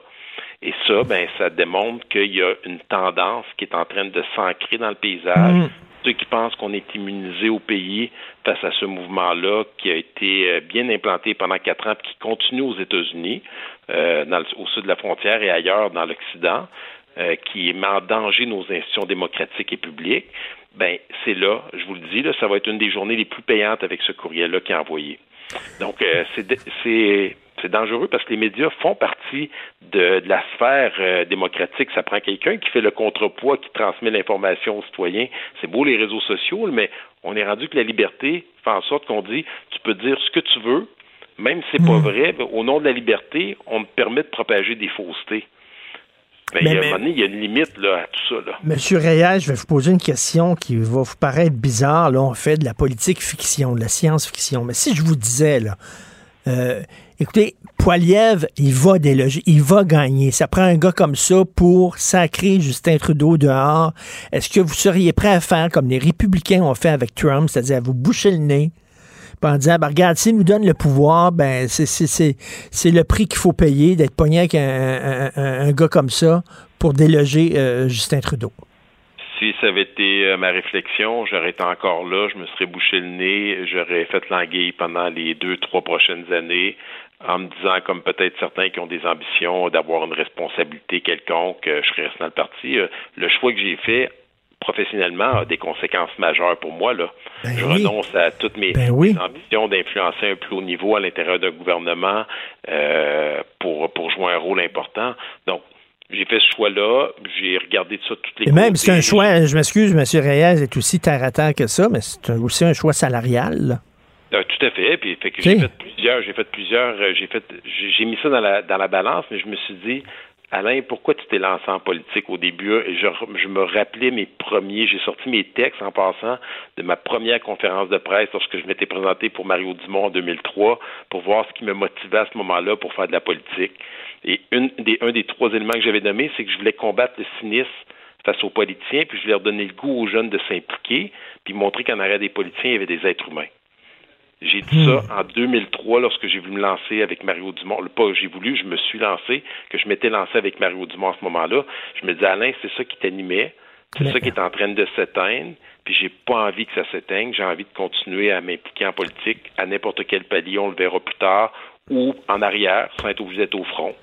Et ça, ben, ça démontre qu'il y a une tendance qui est en train de s'ancrer dans le paysage. Mmh ceux qui pensent qu'on est immunisé au pays face à ce mouvement-là qui a été euh, bien implanté pendant quatre ans et qui continue aux États-Unis, euh, au sud de la frontière et ailleurs dans l'Occident, euh, qui met en danger nos institutions démocratiques et publiques, ben c'est là, je vous le dis, là, ça va être une des journées les plus payantes avec ce courriel-là qui est envoyé. Donc, c'est c'est dangereux parce que les médias font partie de, la sphère euh, démocratique. Ça prend quelqu'un qui fait le contrepoids, qui transmet l'information aux citoyens. C'est beau les réseaux sociaux, mais on est rendu que la liberté fait en sorte qu'on dit tu peux dire ce que tu veux, même si c'est pas hmm. vrai, au nom de la liberté, on me permet de propager des faussetés. Mais, il, y a, il y a une limite là, à tout ça. Là. Monsieur Reyes, je vais vous poser une question qui va vous paraître bizarre. Là, on fait de la politique fiction, de la science-fiction. Mais si je vous disais, là, euh, écoutez, Poiliev, il va déloger, il va gagner. Ça prend un gars comme ça pour sacrer Justin Trudeau dehors. Est-ce que vous seriez prêt à faire comme les républicains ont fait avec Trump, c'est-à-dire vous boucher le nez, en disant, ben, regarde, s'il nous donne le pouvoir, ben, c'est le prix qu'il faut payer d'être pogné avec un, gars comme ça pour déloger euh, Justin Trudeau? Si ça avait été euh, ma réflexion, j'aurais été encore là, je me serais bouché le nez, j'aurais fait l'anguille pendant les deux, trois prochaines années, en me disant, comme peut-être certains qui ont des ambitions d'avoir une responsabilité quelconque, euh, je serais resté dans le parti. Euh, le choix que j'ai fait professionnellement a des conséquences majeures pour moi. Là. Ben je renonce à toutes mes, ben ambitions d'influencer un plus haut niveau à l'intérieur d'un gouvernement pour, pour jouer un rôle important. Donc, j'ai fait ce choix-là, j'ai regardé ça toutes les Et même, c'est un choix, je m'excuse, M. Reyes est aussi terre à terre que ça, mais c'est aussi un choix salarial. Euh, tout à fait. Puis fait que j'ai fait plusieurs, j'ai fait plusieurs, euh, j'ai fait, j'ai mis ça dans la dans la balance, mais je me suis dit, Alain, pourquoi tu t'es lancé en politique? Au début? Je, je me rappelais mes premiers, j'ai sorti mes textes en passant de ma première conférence de presse lorsque je m'étais présenté pour Mario Dumont en 2003 pour voir ce qui me motivait à ce moment-là pour faire de la politique. Et une des, un des trois éléments que j'avais nommé, c'est que je voulais combattre le cynisme face aux politiciens, puis je voulais leur donner le goût aux jeunes de s'impliquer, puis montrer qu'en arrière des politiciens, il y avait des êtres humains. J'ai dit ça hmm. en 2003 lorsque j'ai voulu me lancer avec Mario Dumont. Pas j'ai voulu, je me suis lancé, que je m'étais lancé avec Mario Dumont à ce moment-là. Je me disais, Alain, c'est ça qui t'animait, c'est ça qui est en train de s'éteindre, puis j'ai pas envie que ça s'éteigne. J'ai envie de continuer à m'impliquer en politique à n'importe quel palier, on le verra plus tard, ou en arrière, sans être obligé d'être au front.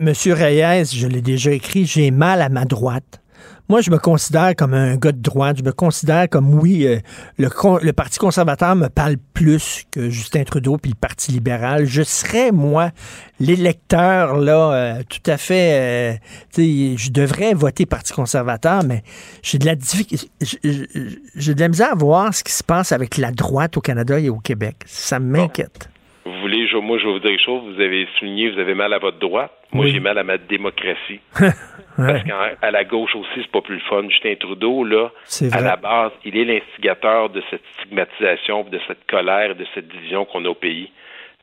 Monsieur Reyes, je l'ai déjà écrit, j'ai mal à ma droite. Moi, je me considère comme un gars de droite. Je me considère comme, oui, euh, le, le, Parti conservateur me parle plus que Justin Trudeau puis le Parti libéral. Je serais, moi, l'électeur, là, euh, tout à fait... Euh, je devrais voter Parti conservateur, mais j'ai de la j'ai de la misère à voir ce qui se passe avec la droite au Canada et au Québec. Ça m'inquiète. Vous voulez, je, moi, je vais vous dire quelque chose. Vous avez souligné, vous avez mal à votre droite. Moi, Oui. j'ai mal à ma démocratie. [LAUGHS] Parce qu'à la gauche aussi, c'est pas plus le fun. Justin Trudeau, là, à la base, il est l'instigateur de cette stigmatisation, de cette colère, de cette division qu'on a au pays.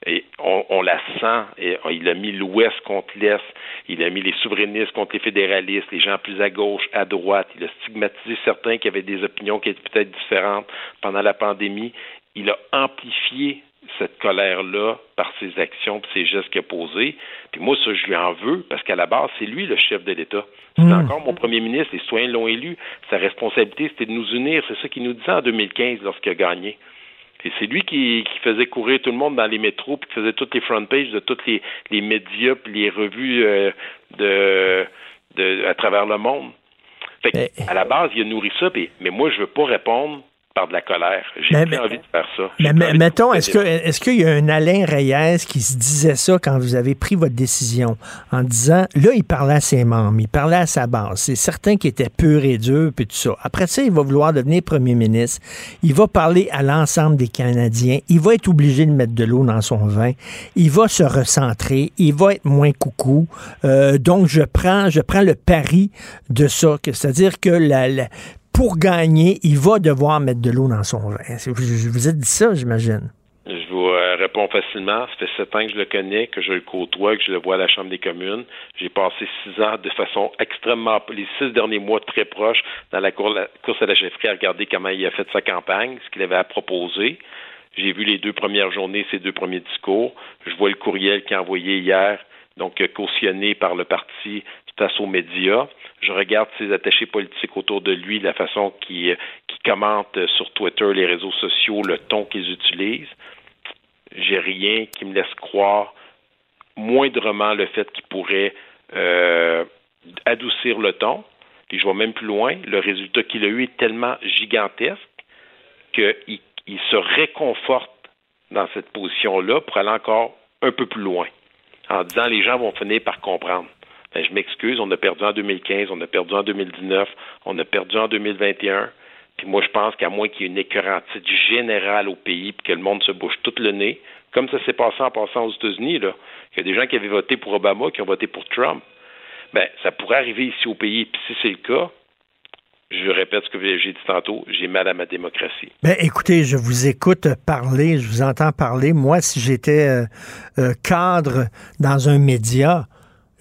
Et on, on la sent. Et il a mis l'Ouest contre l'Est. Il a mis les souverainistes contre les fédéralistes, les gens plus à gauche, à droite. Il a stigmatisé certains qui avaient des opinions qui étaient peut-être différentes pendant la pandémie. Il a amplifié cette colère-là par ses actions et ses gestes qu'il a posés. Puis moi, ça, je lui en veux, parce qu'à la base, c'est lui le chef de l'État. C'est encore mon premier ministre, les citoyens l'ont élu. Sa responsabilité, c'était de nous unir. C'est ça qu'il nous disait en 2015 lorsqu'il a gagné. Et c'est lui qui, qui faisait courir tout le monde dans les métros, puis qui faisait toutes les front pages de tous les, les médias, puis les revues euh, de, de, à travers le monde. Fait que, à la base, il a nourri ça, puis- mais moi, je veux pas répondre par de la colère. J'ai Mais- plus mais- envie de faire ça. Mais, mettons, est-ce que est-ce qu'il y a un Alain Reyes qui se disait ça quand vous avez pris votre décision en disant là il parlait à ses membres, il parlait à sa base, c'est certain qu'il était pur et dur puis tout ça. Après ça, il va vouloir devenir premier ministre, il va parler à l'ensemble des Canadiens, il va être obligé de mettre de l'eau dans son vin, il va se recentrer, il va être moins coucou. Euh, donc je prends je prends le pari de ça, que c'est-à-dire que la, la- pour gagner, il va devoir mettre de l'eau dans son vin. Vous, vous êtes dit ça, j'imagine. Je vous euh, réponds facilement. Ça fait sept ans que je le connais, que je le côtoie, que je le vois à la Chambre des communes. J'ai passé six ans de façon extrêmement, les six derniers mois très proches dans la, la course à la chefferie à regarder comment il a fait sa campagne, ce qu'il avait à proposer. J'ai vu les deux premières journées, ses deux premiers discours. Je vois le courriel qu'il a envoyé hier, donc euh, cautionné par le parti face aux médias. Je regarde ses attachés politiques autour de lui, la façon qu'ils qui commentent euh, sur Twitter, les réseaux sociaux, le ton qu'ils utilisent j'ai rien qui me laisse croire moindrement le fait qu'il pourrait euh, adoucir le ton. Puis je vais même plus loin. Le résultat qu'il a eu est tellement gigantesque qu'il il se réconforte dans cette position-là pour aller encore un peu plus loin. En disant les gens vont finir par comprendre. Ben, je m'excuse, on a perdu en 2015, on a perdu en 2019, on a perdu en 2021. Puis moi, je pense qu'à moins qu'il y ait une écœurantite générale au pays, puis que le monde se bouge tout le nez, comme ça s'est passé en passant aux États-Unis, là, y a des gens qui avaient voté pour Obama qui ont voté pour Trump. Ben, ça pourrait arriver ici au pays. Puis si c'est le cas, je répète ce que j'ai dit tantôt, j'ai mal à ma démocratie. Ben, écoutez, je vous écoute parler, je vous entends parler. Moi, si j'étais euh, euh, cadre dans un média,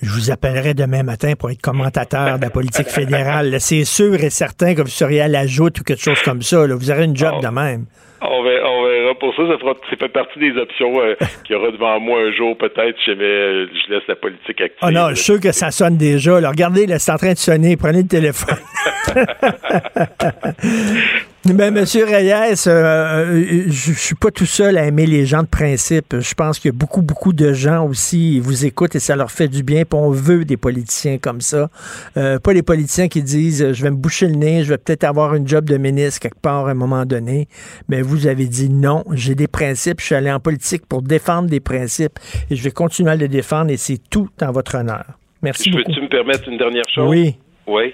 je vous appellerais demain matin pour être commentateur de la politique [LAUGHS] fédérale. C'est sûr et certain que vous seriez à la joute ou quelque chose comme ça. là. Vous aurez une job de même. On verra, on verra. Pour ça, ça, fera, ça fait partie des options euh, [LAUGHS] qu'il y aura devant moi un jour, peut-être, si euh, je laisse la politique active. Ah non, je suis sûr que ça sonne déjà. là. Regardez, là, c'est en train de sonner. Prenez le téléphone. [LAUGHS] Ben, Monsieur Reyes, euh, euh, je, je suis pas tout seul à aimer les gens de principe. Je pense qu'il y a beaucoup, beaucoup de gens aussi, ils vous écoutent et ça leur fait du bien. Puis on veut des politiciens comme ça. Euh, pas les politiciens qui disent, euh, je vais me boucher le nez, je vais peut-être avoir une job de ministre quelque part à un moment donné. Mais vous avez dit non, j'ai des principes. Je suis allé en politique pour défendre des principes et je vais continuer à les défendre et c'est tout en votre honneur. Merci Je beaucoup. Peux-tu me permettre une dernière chose? Oui. Oui.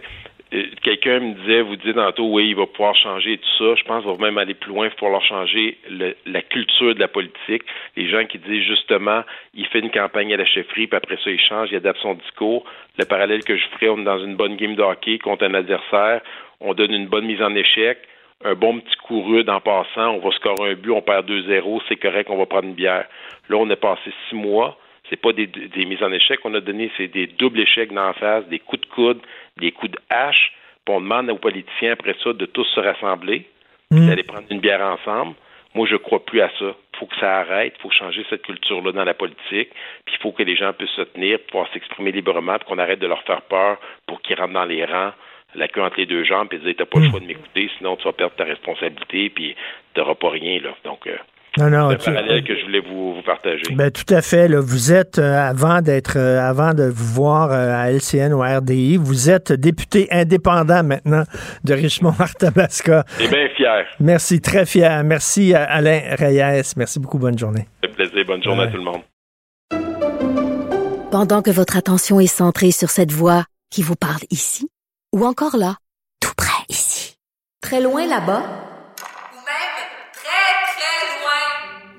Euh, Quelqu'un me disait, vous dites tantôt, oui, il va pouvoir changer tout ça. Je pense qu'il va même aller plus loin, va falloir changer la culture de la politique. Les gens qui disent justement, il fait une campagne à la chefferie, puis après ça, il change, il adapte son discours. Le parallèle que je ferais, on est dans une bonne game de hockey contre un adversaire, on donne une bonne mise en échec, un bon petit coup rude en passant, on va scorer un but, on perd 2-0, c'est correct, on va prendre une bière. Là, on a passé six mois, c'est pas des, des mises en échec qu'on a donné, c'est des doubles échecs la face, des coups de coude, des coups de hache. Puis on demande aux politiciens après ça de tous se rassembler, puis d'aller prendre une bière ensemble. Moi, je crois plus à ça. Il faut que ça arrête. Il faut changer cette culture-là dans la politique. Puis il faut que les gens puissent se tenir, pouvoir s'exprimer librement, puis qu'on arrête de leur faire peur pour qu'ils rentrent dans les rangs, la queue entre les deux jambes, puis dire t'as pas le choix de m'écouter, sinon tu vas perdre ta responsabilité, puis t'auras pas rien là. Donc euh, Non, non, c'est un tu- parallèle que je voulais vous, vous partager. Ben, tout à fait. là. Vous êtes, euh, avant d'être, euh, avant de vous voir euh, à LCN ou à RDI, vous êtes député indépendant maintenant de Richmond-Arthabasca. Et bien fier. Merci, très fier. Merci à Alain Reyes. Merci beaucoup. Bonne journée. Ça fait plaisir. Bonne journée à tout le monde. Pendant que votre attention est centrée sur cette voix qui vous parle ici, ou encore là, tout près ici, très loin là-bas, Ou même très, très loin.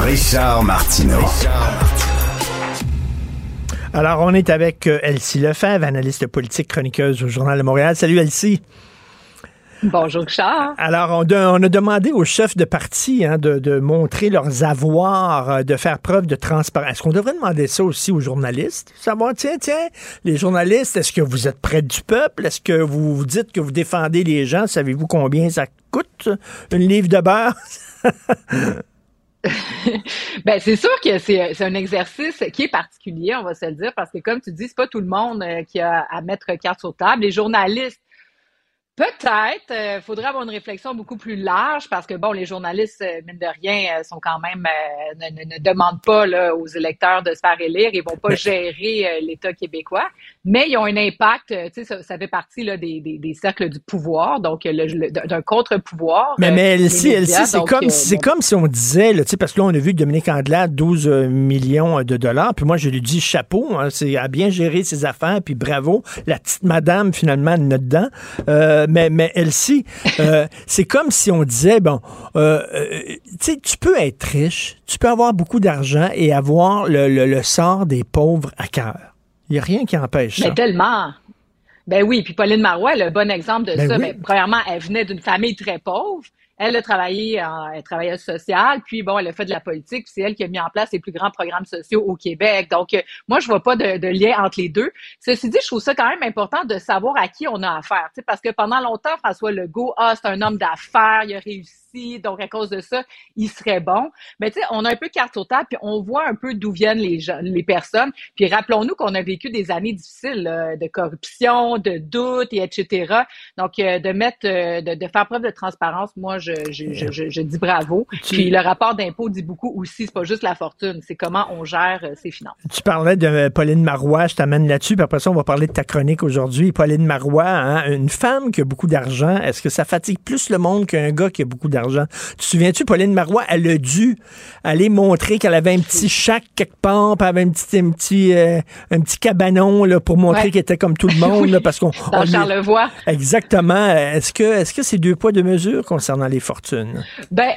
Richard Martineau. Alors, on est avec euh, Elsie Lefebvre, analyste politique, chroniqueuse au Journal de Montréal. Salut Elsie. Bonjour, Richard. Alors, on, de- on a demandé aux chefs de parti hein, de, de montrer leurs avoirs, euh, de faire preuve de transparence. Est-ce qu'on devrait demander ça aussi aux journalistes? Savoir, tiens, tiens, les journalistes, est-ce que vous êtes près du peuple? Est-ce que vous vous dites que vous défendez les gens? Savez-vous combien ça coûte, une livre de beurre? [LAUGHS] [LAUGHS] Ben, c'est sûr que c'est c'est un exercice qui est particulier, on va se le dire, parce que comme tu dis, c'est pas tout le monde euh, qui a à mettre carte sur table. Les journalistes, peut-être, euh, faudrait avoir une réflexion beaucoup plus large, parce que bon, les journalistes, euh, mine de rien, euh, sont quand même euh, ne, ne- ne demandent pas là, aux électeurs de se faire élire, ils vont pas [LAUGHS] gérer euh, l'État québécois, mais ils ont un impact. euh, tu sais, ça, ça fait partie là des, des, des cercles du pouvoir, donc d'un contre-pouvoir. Mais, euh, mais. Elsie, c'est comme, euh, c'est comme si on disait, là, tu sais, parce que là, on a vu que Dominique Anglade, 12 euh, millions de dollars, puis moi, je lui dis chapeau, hein, c'est à bien gérer ses affaires, puis bravo, la petite madame, finalement, elle dedans. Euh, mais, mais Elsie, euh, [LAUGHS] c'est comme si on disait, bon, euh, euh, tu sais, tu peux être riche, tu peux avoir beaucoup d'argent et avoir le, le- le sort des pauvres à cœur. Il n'y a rien qui empêche ça. Mais tellement. Ben oui, puis Pauline Marois, le bon exemple de Ben ça. oui. Mais premièrement, elle venait d'une famille très pauvre. Elle a travaillé en elle travailleuse sociale, puis bon, elle a fait de la politique, puis c'est elle qui a mis en place les plus grands programmes sociaux au Québec. Donc, euh, moi, je vois pas de, de lien entre les deux. Ceci dit, je trouve ça quand même important de savoir à qui on a affaire, parce que pendant longtemps, François Legault, ah, c'est un homme d'affaires, il a réussi, donc à cause de ça, il serait bon. Mais tu sais, on a un peu carte sur table, puis on voit un peu d'où viennent les gens, les personnes. Puis rappelons-nous qu'on a vécu des années difficiles de corruption, de doute et etc. Donc euh, de mettre, euh, de, de faire preuve de transparence, moi je je, je, dis bravo. Puis le rapport d'impôt dit beaucoup aussi. C'est pas juste la fortune, c'est comment on gère euh, ses finances. Tu parlais de Pauline Marois, je t'amène là-dessus, puis après ça, on va parler de ta chronique aujourd'hui. Pauline Marois, hein, une femme qui a beaucoup d'argent, est-ce que ça fatigue plus le monde qu'un gars qui a beaucoup d'argent? Tu te souviens-tu, Pauline Marois, elle a dû aller montrer qu'elle avait un petit chac quelque part, puis elle avait un petit, un petit, euh, un petit cabanon là, pour montrer Ouais. qu'elle était comme tout le [LAUGHS] monde, là, parce qu'on... Dans on Charlevoix. Exactement. Est-ce que est-ce que c'est deux poids, deux mesures concernant les fortunes? Ben,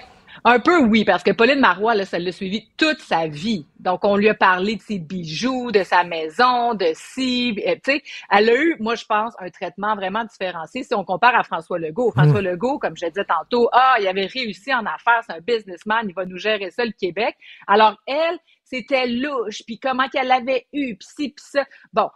un peu oui, parce que Pauline Marois, là, ça l'a suivi toute sa vie. Donc, on lui a parlé de ses bijoux, de sa maison, de si, euh, tu sais, elle a eu, moi, je pense, un traitement vraiment différencié si on compare à François Legault. François Mm. Legault, comme je disais tantôt, ah, il avait réussi en affaires, c'est un businessman, il va nous gérer ça, le Québec. Alors, elle, c'était louche, puis comment qu'elle avait eu, puis ci, puis ça. Bon.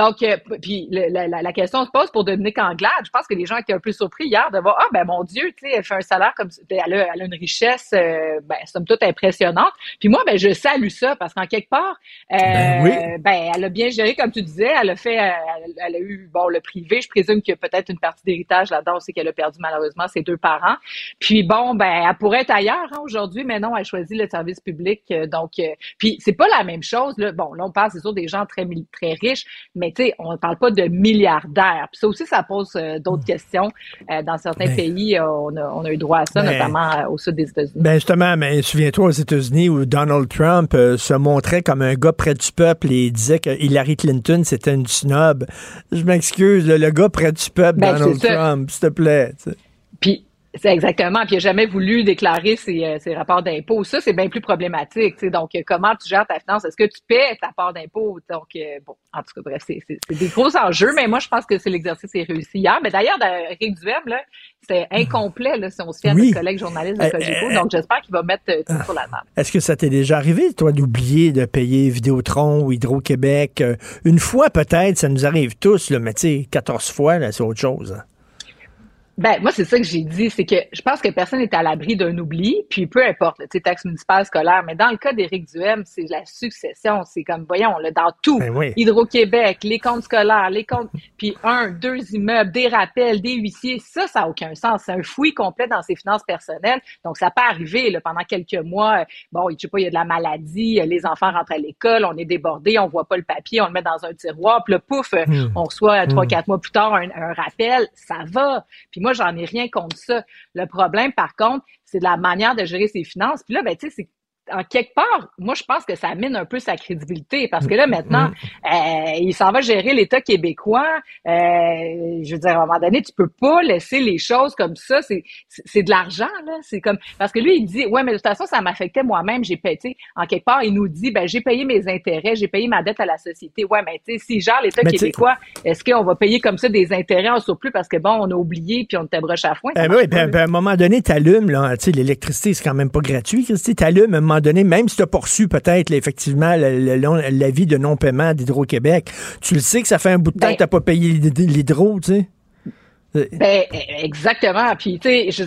Donc, euh, puis la, la- la question se pose pour Dominique Anglade. Je pense que les gens étaient un peu surpris hier de voir, ah ben mon Dieu, tu sais, elle fait un salaire comme ça. elle a, elle a une richesse, euh, ben somme toute impressionnante. Puis moi, ben je salue ça parce qu'en quelque part, euh, Ben oui. ben, elle a bien géré comme tu disais. Elle a fait, euh, elle, elle a eu bon le privé. Je présume qu'il y a peut-être une partie d'héritage là-dedans aussi qu'elle a perdu malheureusement ses deux parents. Puis bon, ben elle pourrait être ailleurs hein, aujourd'hui, mais non, elle choisit le service public. euh, donc, euh, puis c'est pas la même chose. Là. Bon, là on parle c'est sûr des gens très très riches, mais tu sais, on ne parle pas de milliardaires. Puis ça aussi, ça pose euh, d'autres questions. Euh, dans certains Ben. pays, euh, on, a, on a eu droit à ça, Ben. notamment au sud des États-Unis. Ben justement, mais souviens-toi aux États-Unis où Donald Trump se montrait comme un gars près du peuple et disait que Hillary Clinton c'était une snob. Je m'excuse, le, le gars près du peuple, Ben, Donald. Trump, s'il te plaît. C'est exactement. Puis il n'a jamais voulu déclarer ses, euh, ses rapports d'impôts. Ça, c'est bien plus problématique. Donc, euh, comment tu gères ta finance? Est-ce que tu paies ta part d'impôt? Donc, euh, bon, en tout cas, bref, c'est des gros enjeux, mais moi, je pense que c'est l'exercice est réussi hier. Mais d'ailleurs, Eric Duhem, là, c'est incomplet là, si on se fie à Oui. notre collègue journaliste de Cogeco. euh, Donc, j'espère qu'il va mettre euh, tout sur la table. Est-ce que ça t'est déjà arrivé, toi, d'oublier de payer Vidéotron ou Hydro-Québec? Une fois peut-être, ça nous arrive tous, là, mais tu sais, 14 fois, c'est autre chose. hein. Ben, moi, c'est ça que j'ai dit, c'est que je pense que personne n'est à l'abri d'un oubli, puis peu importe, tu sais, taxe municipale scolaire, mais dans le cas d'Éric Duhem, c'est la succession, c'est comme, voyons, là, dans tout, Ben oui. Hydro-Québec, les comptes scolaires, les comptes, puis un, deux immeubles, des rappels, des huissiers, ça, ça n'a aucun sens, c'est un fouillis complet dans ses finances personnelles, donc ça peut arriver, là, pendant quelques mois, bon, je sais pas, il y a de la maladie, les enfants rentrent à l'école, on est débordé, on voit pas le papier, on le met dans un tiroir, puis là, pouf, Hmm. on reçoit trois, Hmm. quatre mois plus tard un, un rappel, ça va. Puis moi, j'en ai rien contre ça. Le problème, par contre, c'est de la manière de gérer ses finances. Puis là, ben, tu sais, c'est en quelque part, moi, je pense que ça mine un peu sa crédibilité parce que là, maintenant, euh, il s'en va gérer l'État québécois. Euh, je veux dire, à un moment donné, tu peux pas laisser les choses comme ça. C'est, de l'argent, là. C'est comme, parce que lui, il dit, ouais, mais de toute façon, ça m'affectait moi-même. J'ai payé, en quelque part, il nous dit, ben, j'ai payé mes intérêts, j'ai payé ma dette à la société. Ouais, mais tu sais, si genre l'État québécois, est-ce qu'on va payer comme ça des intérêts en surplus parce que bon, on a oublié puis on était broche à foin? Eh marche oui, ben, ben, à un moment donné, tu allumes, là, tu sais, l'électricité, c'est quand même pas gratuit, Christy. Tu allumes, à un moment donné, même si tu as poursu peut-être, effectivement, l'avis de non-paiement d'Hydro-Québec, tu le sais que ça fait un bout de temps Ben- que tu n'as pas payé l'hyd- l'hydro, tu sais. Euh, Ben, eh, exactement. Puis, tu sais, je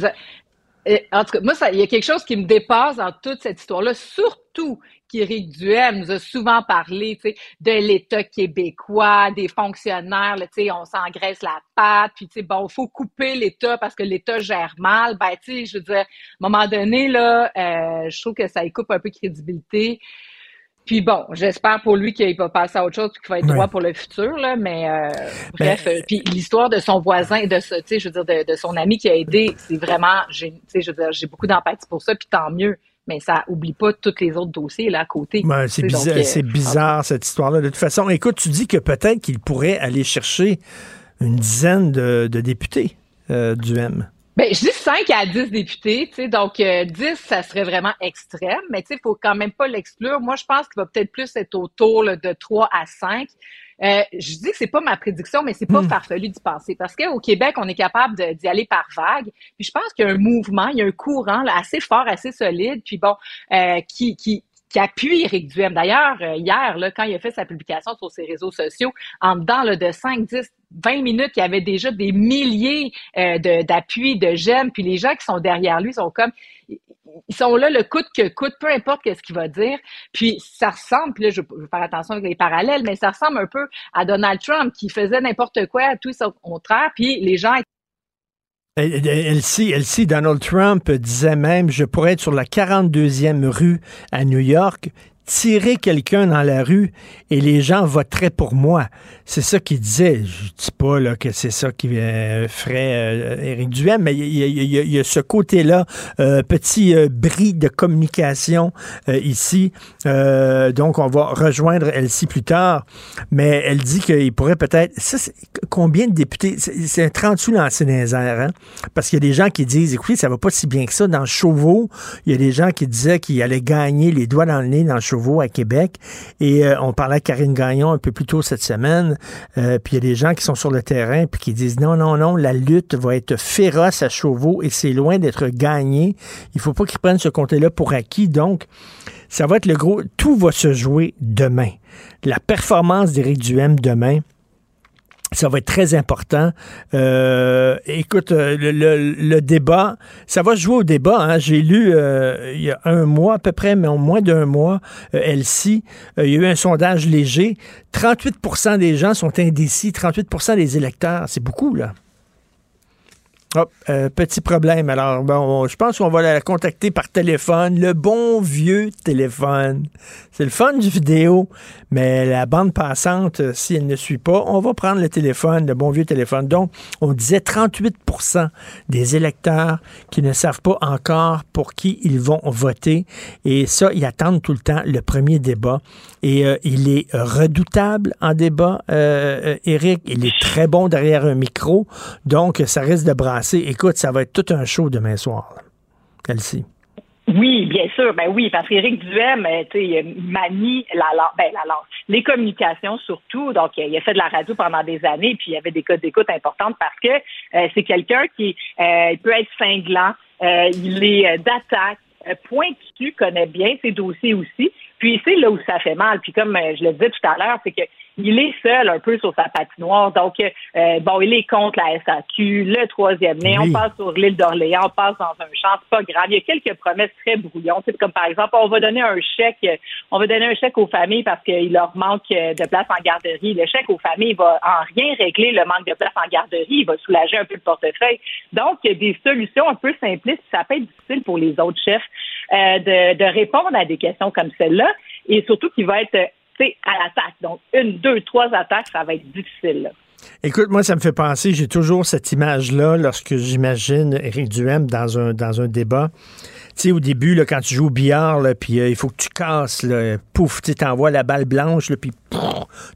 euh, en tout cas, moi, il y a quelque chose qui me dépasse dans toute cette histoire-là, surtout qu'Éric Duhem nous a souvent parlé, de l'État québécois, des fonctionnaires, là, on s'engraisse la patte, puis, bon, faut couper l'État parce que l'État gère mal. Ben, je veux dire, à un moment donné, là, euh, je trouve que ça y coupe un peu de crédibilité. Puis bon, j'espère pour lui qu'il va passer à autre chose qu'il va être Ouais. droit pour le futur, là, mais euh, bref, euh, puis l'histoire de son voisin, de ce, je veux dire, de, de son ami qui a aidé, c'est vraiment, j'ai, tu sais, je veux dire, j'ai beaucoup d'empathie pour ça, puis tant mieux, mais ça oublie pas tous les autres dossiers là à côté. Ben, c'est donc, euh, c'est bizarre cette histoire-là. De toute façon, écoute, tu dis que peut-être qu'il pourrait aller chercher une dizaine de, de députés euh, du M. Ben, je dis 5 à 10 députés, tu sais, donc euh, 10, ça serait vraiment extrême, mais tu sais, faut quand même pas l'exclure. Moi, je pense qu'il va peut-être plus être autour là, de 3 à 5. Euh, je dis que c'est pas ma prédiction, mais c'est pas farfelu d'y penser parce qu'au Québec, on est capable de- d'y aller par vague. Puis je pense qu'il y a un mouvement, il y a un courant là, assez fort, assez solide, puis bon, euh, qui, qui qui appuie Éric Duhem. D'ailleurs, euh, hier, là, quand il a fait sa publication sur ses réseaux sociaux, en dedans là, de 5, 10, 20 minutes, il y avait déjà des milliers euh, de- d'appuis, de, j'aime, puis les gens qui sont derrière lui sont comme ils sont là le coûte que coûte, peu importe qu'est-ce qu'il va dire. Puis ça ressemble, puis là je vais faire attention avec les parallèles, mais ça ressemble un peu à Donald Trump qui faisait n'importe quoi, tout son contraire, puis les gens Elsie, Elsie, Donald Trump disait même, je pourrais être sur la 42e rue à New York, tirer quelqu'un dans la rue et les gens voteraient pour moi. C'est ça qu'il disait. Je dis pas là, que c'est ça qui euh, ferait euh, Éric mais il y, y y a ce côté-là, euh, petit euh, bris de communication euh, ici. Donc, on va rejoindre Elsie plus tard, mais elle dit qu'il pourrait peut-être... Combien de députés? C'est un 30 sous lancé dans les airs, hein? Parce qu'il y a des gens qui disent, écoutez, ça va pas si bien que ça. Dans Chauveau, il y a des gens qui disaient qu'il allait gagner les doigts dans le nez dans à Québec. Et euh, on parlait à Karine Gagnon un peu plus tôt cette semaine. Euh, puis il y a des gens qui sont sur le terrain puis qui disent, non, non, non, la lutte va être féroce à Chauveau et c'est loin d'être gagné. Il faut pas qu'ils prennent ce comté-là pour acquis. Donc, ça va être le gros... Tout va se jouer demain. La performance d'Éric Duhem demain, ça va être très important. Euh, écoute, euh, le, le- le débat, ça va jouer au débat. hein. J'ai lu euh, il y a un mois à peu près, mais en moins d'un mois, euh, Elsie, euh, il y a eu un sondage léger. 38% des gens sont indécis, 38% des électeurs. C'est beaucoup, là. Hop, euh, petit problème. Alors, bon, on- je pense qu'on va la contacter par téléphone. Le bon vieux téléphone. C'est le fun du vidéo, mais la bande passante, euh, si elle ne suit pas, on va prendre le téléphone, le bon vieux téléphone. Donc, on disait 38% des électeurs qui ne savent pas encore pour qui ils vont voter. Et ça, ils attendent tout le temps le premier débat. Et euh, il est redoutable en débat, euh, euh, Éric. Il est très bon derrière un micro. Donc, ça risque de brasser. Écoute, ça va être tout un show demain soir. Elsie. Oui, bien sûr, ben oui, parce qu'Éric Duhem, euh, manie la langue, ben la langue, les communications surtout. Donc, euh, il a fait de la radio pendant des années, puis il y avait des codes d'écoute importantes parce que euh, c'est quelqu'un qui euh, peut être cinglant, euh, il est euh, d'attaque, euh, pointu, connaît bien ses dossiers aussi. Puis c'est là où ça fait mal. Puis comme euh, je le disais tout à l'heure, c'est que il est seul un peu sur sa patinoire. Donc, euh, bon, il est contre la SAQ, le troisième nez, Oui. on passe sur l'île d'Orléans, on passe dans un champ, c'est pas grave. Il y a quelques promesses très brouillons. Tu sais, comme par exemple, on va donner un chèque, euh, on va donner un chèque aux familles parce qu'il leur manque euh, de place en garderie. Le chèque aux familles va en rien régler le manque de place en garderie, il va soulager un peu le portefeuille. Donc, il y a des solutions un peu simplistes, ça peut être difficile pour les autres chefs euh, de, de répondre à des questions comme celle-là, et surtout qu'il va être euh, à l'attaque. Donc, une, deux, trois attaques, ça va être difficile. là. Écoute, moi, ça me fait penser, j'ai toujours cette image-là lorsque j'imagine Éric Duhem dans un, dans un débat. Tu sais, au début, là, quand tu joues au billard, là, puis euh, il faut que tu casses, là, pouf, tu t'envoies la balle blanche, là, puis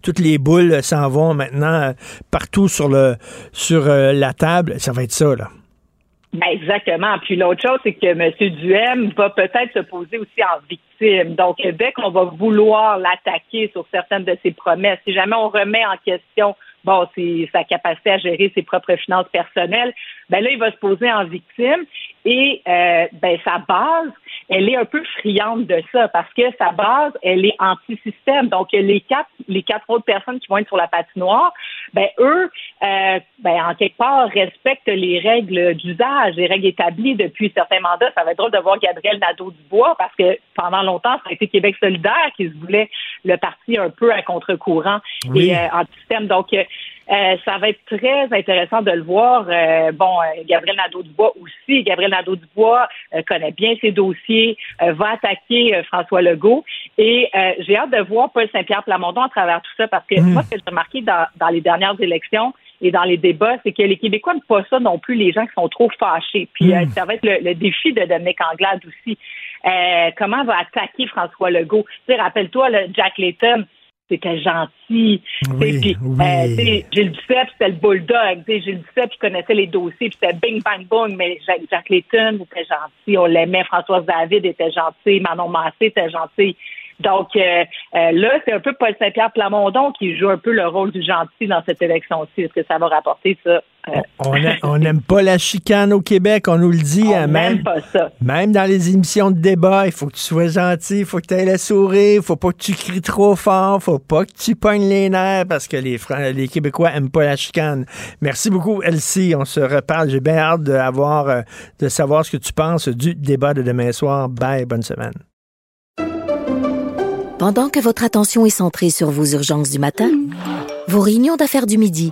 toutes les boules euh, s'en vont maintenant partout sur, le, sur la table. Ça va être ça, là. Ben exactement. Puis l'autre chose, c'est que M. Duhem va peut-être se poser aussi en victime. Donc, dès qu'on va vouloir l'attaquer sur certaines de ses promesses, si jamais on remet en question bon, sa capacité à gérer ses propres finances personnelles, ben là, il va se poser en victime. Et euh, ben sa base, elle est un peu friande de ça parce que sa base, elle est anti-système. Donc les quatre, les quatre autres personnes qui vont être sur la patinoire, ben eux, euh, ben en quelque part respectent les règles d'usage, les règles établies depuis certains mandats. Ça va être drôle de voir Gabriel Nadeau-Dubois parce que pendant longtemps, ça a été Québec solidaire qui se voulait le parti un peu à contre-courant Oui. et euh, anti-système. Donc euh, ça va être très intéressant de le voir. Euh, bon, euh, Gabriel Nadeau-Dubois aussi. Gabriel Nadeau-Dubois euh, connaît bien ses dossiers, euh, va attaquer euh, François Legault. Et euh, j'ai hâte de voir Paul Saint-Pierre Plamondon à travers tout ça parce que moi, ce que j'ai remarqué dans, dans les dernières élections et dans les débats, c'est que les Québécois n'aiment pas ça non plus, les gens qui sont trop fâchés. Puis euh, ça va être le, le défi de Dominique Anglade aussi. Euh, comment va attaquer François Legault? Tu sais, rappelle-toi, le Jack Layton, c'était gentil. Oui, Puis, oui. euh, Gilles Duceppe, c'était le bulldog. Tu sais, Gilles Duceppe, il connaissait les dossiers, puis c'était bing, bang, boom. Mais Jacques, Jack Layton était gentil. On l'aimait. Françoise David était gentil. Manon Massé était gentil. Donc euh, euh, là, c'est un peu Paul Saint-Pierre Plamondon qui joue un peu le rôle du gentil dans cette élection-ci. Est-ce que ça va rapporter ça? On n'aime pas la chicane au Québec, on nous le dit. hein, même, n'aime pas ça. même dans les émissions de débat, il faut que tu sois gentil, il faut que tu aies le sourire, il faut pas que tu cries trop fort, faut pas que tu pognes les nerfs parce que les, Fran- les Québécois aiment pas la chicane. Merci beaucoup, Elsie. On se reparle. J'ai bien hâte de, avoir, euh, de savoir ce que tu penses du débat de demain soir. Bye, bonne semaine. Pendant que votre attention est centrée sur vos urgences du matin, vos réunions d'affaires du midi,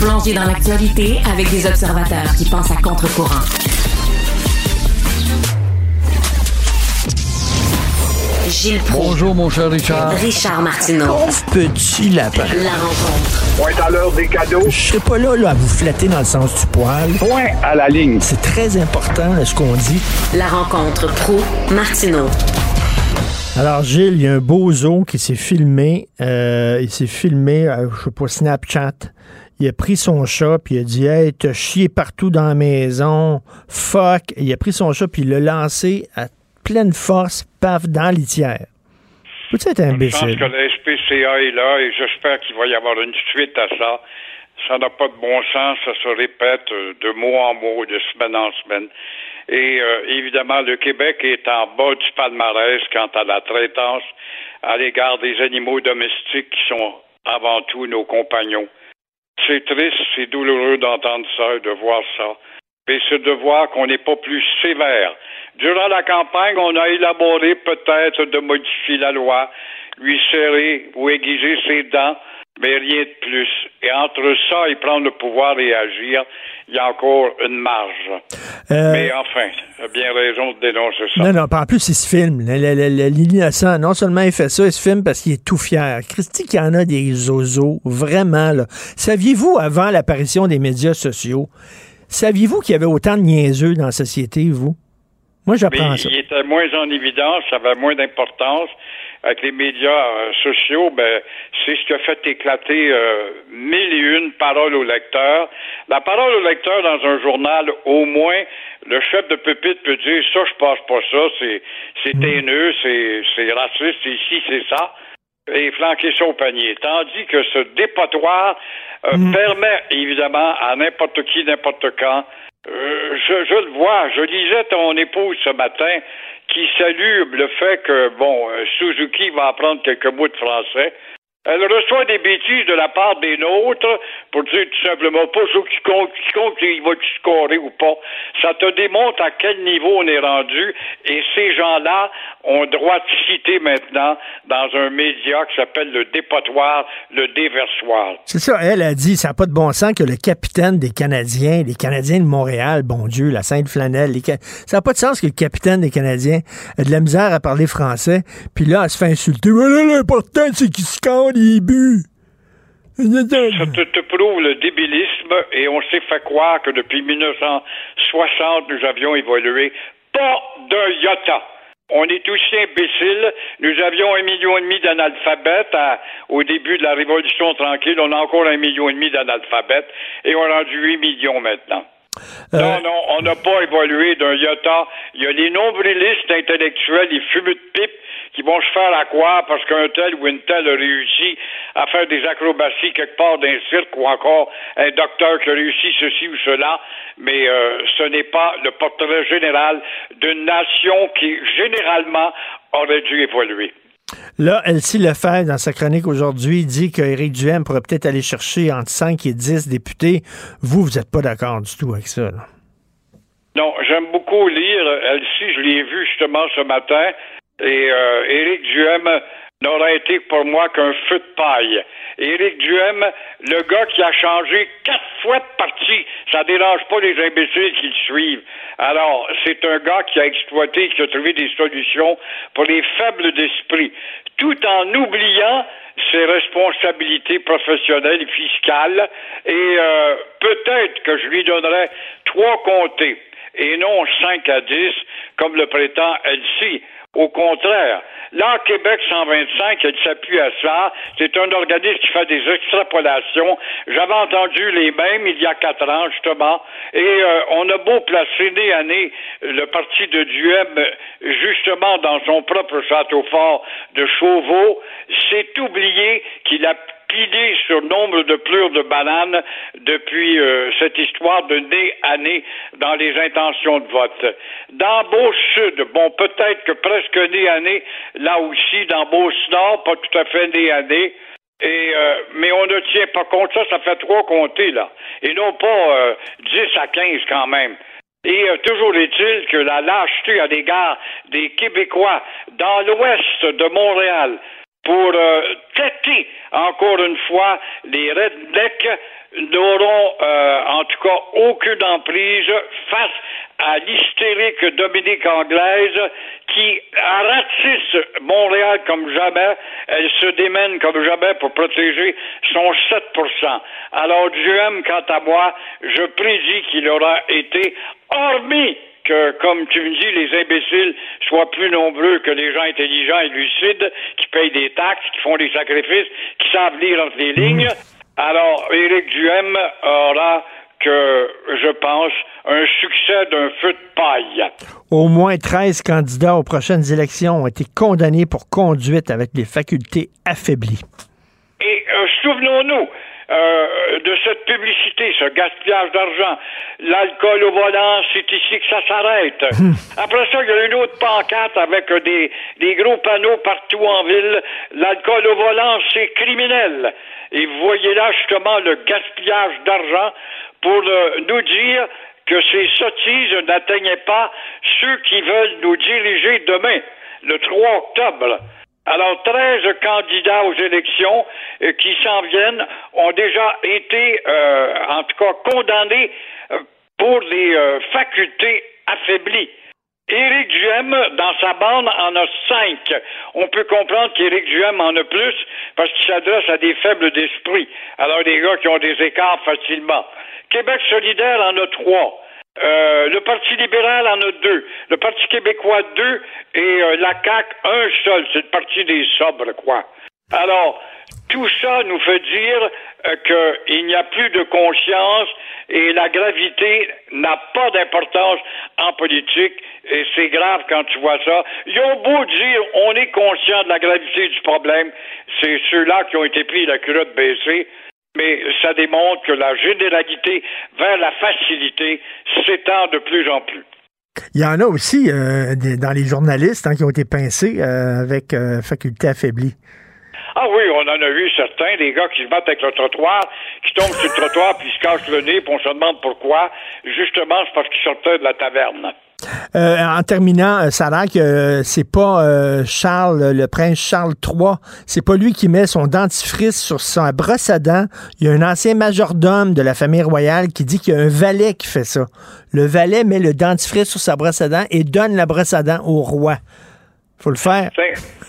Plongé dans l'actualité avec des observateurs qui pensent à contre-courant. Gilles Proulx. Bonjour, mon cher Richard. Richard Martineau. Pauvre petit lapin. La rencontre. Point à l'heure des cadeaux. Je serai pas là, là à vous flatter dans le sens du poil. Point à la ligne. C'est très important ce qu'on dit. La rencontre pro martineau Alors, Gilles, il y a un beau zoo qui s'est filmé. euh, il s'est filmé, euh, je sais pas, Snapchat. Il a pris son chat, puis il a dit Hey, t'as chié partout dans la maison. Fuck. Il a pris son chat, puis il l'a lancé à pleine force, paf, dans la litière. Peux-tu être Je pense imbécile? que la SPCA est là et j'espère qu'il va y avoir une suite à ça. Ça n'a pas de bon sens, ça se répète euh, de mot en mot, de semaine en semaine. Et euh, évidemment, le Québec est en bas du palmarès quant à la traitance à l'égard des animaux domestiques qui sont avant tout nos compagnons. C'est triste, c'est douloureux d'entendre ça et de voir ça. Et c'est de voir qu'on n'est pas plus sévère. Durant la campagne, on a élaboré peut-être de modifier la loi, lui serrer ou aiguiser ses dents, mais rien de plus. Et entre ça et prendre le pouvoir et agir, il y a encore une marge. Euh, Mais enfin, il a bien raison de dénoncer ça. Non, non, en plus, il se filme. L'innocent, non seulement il fait ça, il se filme parce qu'il est tout fier. Christy, qu'il y en a des zozos, vraiment, là. Saviez-vous, avant l'apparition des médias sociaux, saviez-vous qu'il y avait autant de niaiseux dans la société, vous? Moi, j'apprends ça. il était moins en évidence, ça avait moins d'importance. Avec les médias euh, sociaux, ben, c'est ce qui a fait éclater euh, mille et une paroles au lecteur. La parole au lecteur dans un journal, au moins, le chef de pupitre peut dire ça, je passe pas ça, c'est c'est haineux, c'est c'est raciste, ici, c'est ça, et flanquer ça au panier. Tandis que ce dépotoir euh, permet évidemment à n'importe qui, n'importe quand. Euh, je, le vois, je lisais ton épouse ce matin qui salue le fait que, bon, euh, Suzuki va apprendre quelques mots de français. Elle reçoit des bêtises de la part des nôtres pour dire tout simplement pas ce qui compte, qui compte, il va scorer ou pas. Ça te démontre à quel niveau on est rendu et ces gens-là ont droit de citer maintenant dans un média qui s'appelle le dépotoir, le déversoir. C'est ça, elle a dit, ça n'a pas de bon sens que le capitaine des Canadiens, les Canadiens de Montréal, bon Dieu, la Sainte-Flanelle, les ça n'a pas de sens que le capitaine des Canadiens ait de la misère à parler français, puis là, elle se fait insulter. Mais là, l'important, c'est qu'il score les buts. Ça te, te prouve le débilisme et on s'est fait croire que depuis 1960, nous avions évolué pas d'un iota. On est aussi imbéciles. Nous avions un million et demi d'analphabètes au début de la Révolution tranquille. On a encore un million et demi d'analphabètes et on a rendu 8 millions maintenant. Non, non, on n'a pas évolué d'un iota. Il y a les nombrilistes intellectuels, les fumeux de pipe, qui vont se faire à croire parce qu'un tel ou une telle a réussi à faire des acrobaties quelque part d'un cirque ou encore un docteur qui a réussi ceci ou cela. Mais euh, ce n'est pas le portrait général d'une nation qui, généralement, aurait dû évoluer. Là, Elsie Lefebvre, dans sa chronique aujourd'hui, dit qu'Éric Duhem pourrait peut-être aller chercher entre 5 et 10 députés. Vous, vous n'êtes pas d'accord du tout avec ça. Non, j'aime beaucoup lire Elsie, je l'ai vu justement ce matin, et euh, Éric Duhem n'aurait été pour moi qu'un feu de paille. Éric Duhem, le gars qui a changé quatre fois de parti, ça dérange pas les imbéciles qui le suivent. Alors, c'est un gars qui a exploité, qui a trouvé des solutions pour les faibles d'esprit, tout en oubliant ses responsabilités professionnelles et fiscales, et euh, peut-être que je lui donnerais trois comtés et non 5 à 10, comme le prétend Elsie. Au contraire, là, Québec 125, elle s'appuie à ça. C'est un organisme qui fait des extrapolations. J'avais entendu les mêmes il y a quatre ans, justement. Et euh, on a beau placer nez à le parti de Duhem, justement, dans son propre château fort de Chauveau, c'est oublié qu'il a pilé sur nombre de pleurs de bananes depuis euh, cette histoire de nez à nez dans les intentions de vote. Dans Beauce-Sud, bon, peut-être que presque nez à nez, là aussi, dans Beauce-Nord, pas tout à fait nez à nez, et, euh, mais on ne tient pas compte. Ça, ça fait trois comtés, là. Et non pas euh, 10 à 15 quand même. Et euh, toujours est-il que la lâcheté à l'égard des Québécois dans l'ouest de Montréal pour euh, encore une fois les rednecks n'auront euh, en tout cas aucune emprise face à l'hystérique Dominique Anglaise qui ratisse Montréal comme jamais. Elle se démène comme jamais pour protéger son 7 Alors Duhem, quant à moi, je prédis qu'il aura été, hormis que, comme tu me dis, les imbéciles soient plus nombreux que les gens intelligents et lucides qui payent des taxes, qui font des sacrifices, qui savent lire entre les lignes. Alors, Éric Duhem aura que, je pense, un succès d'un feu de paille. Au moins 13 candidats aux prochaines élections ont été condamnés pour conduite avec des facultés affaiblies. Et euh, souvenons-nous euh, de cette publicité, ce gaspillage d'argent. L'alcool au volant, c'est ici que ça s'arrête. Après ça, il y a une autre pancarte avec des, des gros panneaux partout en ville. L'alcool au volant, c'est criminel. Et vous voyez là justement le gaspillage d'argent pour euh, nous dire que ces sottises n'atteignaient pas ceux qui veulent nous diriger demain, le 3 octobre. Alors, 13 candidats aux élections euh, qui s'en viennent ont déjà été, euh, en tout cas, condamnés euh, pour des euh, facultés affaiblies. Éric Duhem, dans sa bande, en a cinq. On peut comprendre qu'Éric Duhem en a plus parce qu'il s'adresse à des faibles d'esprit. Alors, des gars qui ont des écarts facilement. Québec solidaire en a trois. Euh, le Parti libéral en a deux. Le Parti québécois, deux. Et euh, la CAQ, un seul. C'est le Parti des sobres, quoi. Alors, tout ça nous fait dire euh, qu'il n'y a plus de conscience et la gravité n'a pas d'importance en politique. Et c'est grave quand tu vois ça. Ils ont beau dire on est conscient de la gravité du problème. C'est ceux-là qui ont été pris la culotte baissée. Mais ça démontre que la généralité vers la facilité s'étend de plus en plus. Il y en a aussi euh, des- dans les journalistes hein, qui ont été pincés euh, avec euh, faculté affaiblie. Ah oui, on en a vu certains, des gars qui se battent avec le trottoir, qui tombent sur le trottoir puis se cassent le nez, puis on se demande pourquoi. Justement, c'est parce qu'ils sortaient de la taverne. Euh, en terminant, euh, l'air que euh, c'est pas Charles, le prince Charles III, c'est pas lui qui met son dentifrice sur sa brosse à dents. Il y a un ancien majordome de la famille royale qui dit qu'il y a un valet qui fait ça. Le valet met le dentifrice sur sa brosse à dents et donne la brosse à dents au roi. Faut le faire.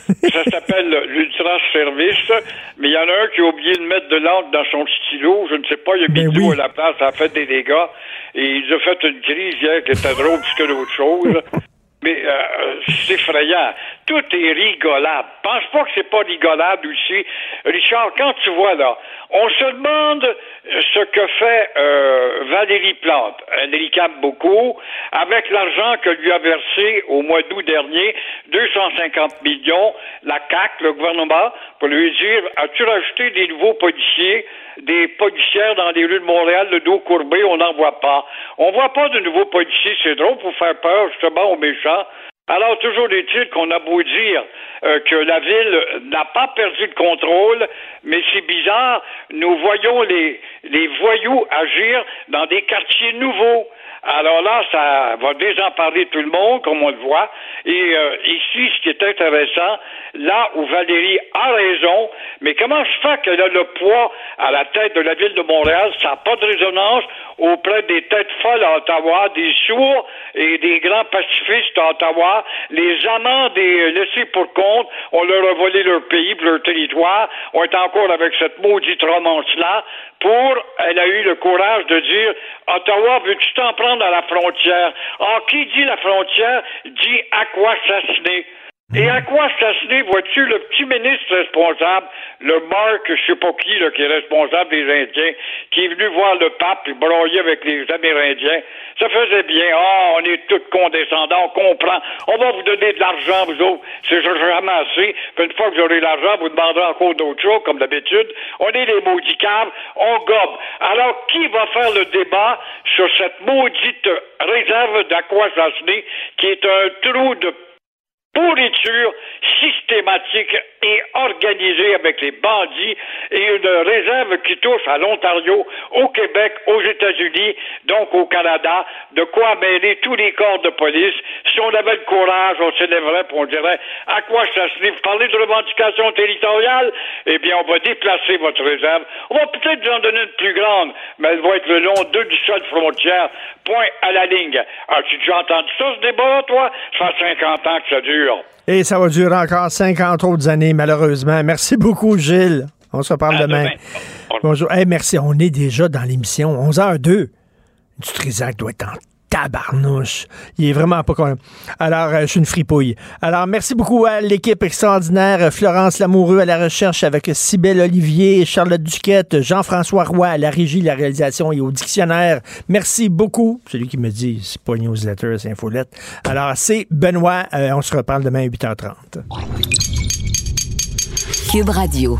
Ça s'appelle l'ultra-service, mais il y en a un qui a oublié de mettre de l'encre dans son stylo. Je ne sais pas, il a mis de l'eau à la place, ça a fait des dégâts. Et il a fait une crise hier qui était drôle plus que d'autres choses. [LAUGHS] Mais euh, c'est effrayant. Tout est rigolable. Pense pas que c'est pas rigolable aussi. Richard, quand tu vois là, on se demande euh, ce que fait euh, Valérie Plante. Elle ricane beaucoup. Avec l'argent que lui a versé au mois d'août dernier, 250 millions, la CAC, le gouvernement, pour lui dire, as-tu rajouté des nouveaux policiers, des policières dans les rues de Montréal, le dos courbé, on n'en voit pas. On voit pas de nouveaux policiers, c'est drôle pour faire peur justement aux méchants. Alors, toujours est-il qu'on a beau dire euh, que la ville n'a pas perdu le contrôle, mais c'est bizarre, nous voyons les, les voyous agir dans des quartiers nouveaux. Alors là, ça va désemparer tout le monde, comme on le voit. Et euh, ici, ce qui est intéressant, là où Valérie a raison, mais comment se fait qu'elle a le poids à la tête de la ville de Montréal? Ça n'a pas de résonance auprès des têtes folles à Ottawa, des sourds et des grands pacifistes à Ottawa. Les amants des laissés pour compte, on leur a volé leur pays, leur territoire. On est encore avec cette maudite romance-là pour, elle a eu le courage de dire, Ottawa, veux-tu t'en prendre à la frontière? Ah, qui dit la frontière dit à quoi s'assassiner. Et à quoi s'assassiner, vois-tu, le petit ministre responsable, le Mark, je sais pas qui, là, qui est responsable des Indiens, qui est venu voir le pape et broyer avec les Amérindiens, ça faisait bien. Ah, on est tous condescendants, on comprend. On va vous donner de l'argent, vous autres. C'est jamais assez. Puis une fois que vous aurez l'argent, vous demanderez encore d'autres choses, comme d'habitude. On est les maudits caves, on gobe. Alors, qui va faire le débat sur cette maudite réserve d'aquasasné qui est un trou de pourriture systématique et organisée avec les bandits et une réserve qui touche à l'Ontario, au Québec, aux États-Unis, donc au Canada, de quoi mêler tous les corps de police. Si on avait le courage, on s'élèverait et on dirait à quoi ça se livre? Parler de revendication territoriale, eh bien, on va déplacer votre réserve. On va peut-être vous en donner une plus grande, mais elle va être le long de du seul frontière, point à la ligne. As-tu déjà entendu ça, ce débat, toi? Ça fait 50 ans que ça dure. Et ça va durer encore 50 autres années, malheureusement. Merci beaucoup, Gilles. On se demain. demain. Bonjour. Hey, merci. On est déjà dans l'émission. 11h02. Du Trisac doit être en tabarnouche. Il est vraiment pas con. Alors, euh, je suis une fripouille. Alors, merci beaucoup à l'équipe extraordinaire. euh, Florence Lamoureux à la recherche avec Cybelle Olivier, Charlotte Duquette, Jean-François Roy à la régie, la réalisation et au dictionnaire. Merci beaucoup. Celui qui me dit, c'est pas newsletter, c'est infolette. Alors, c'est Benoît. Euh, on se reparle demain à 8h30. Cube Radio.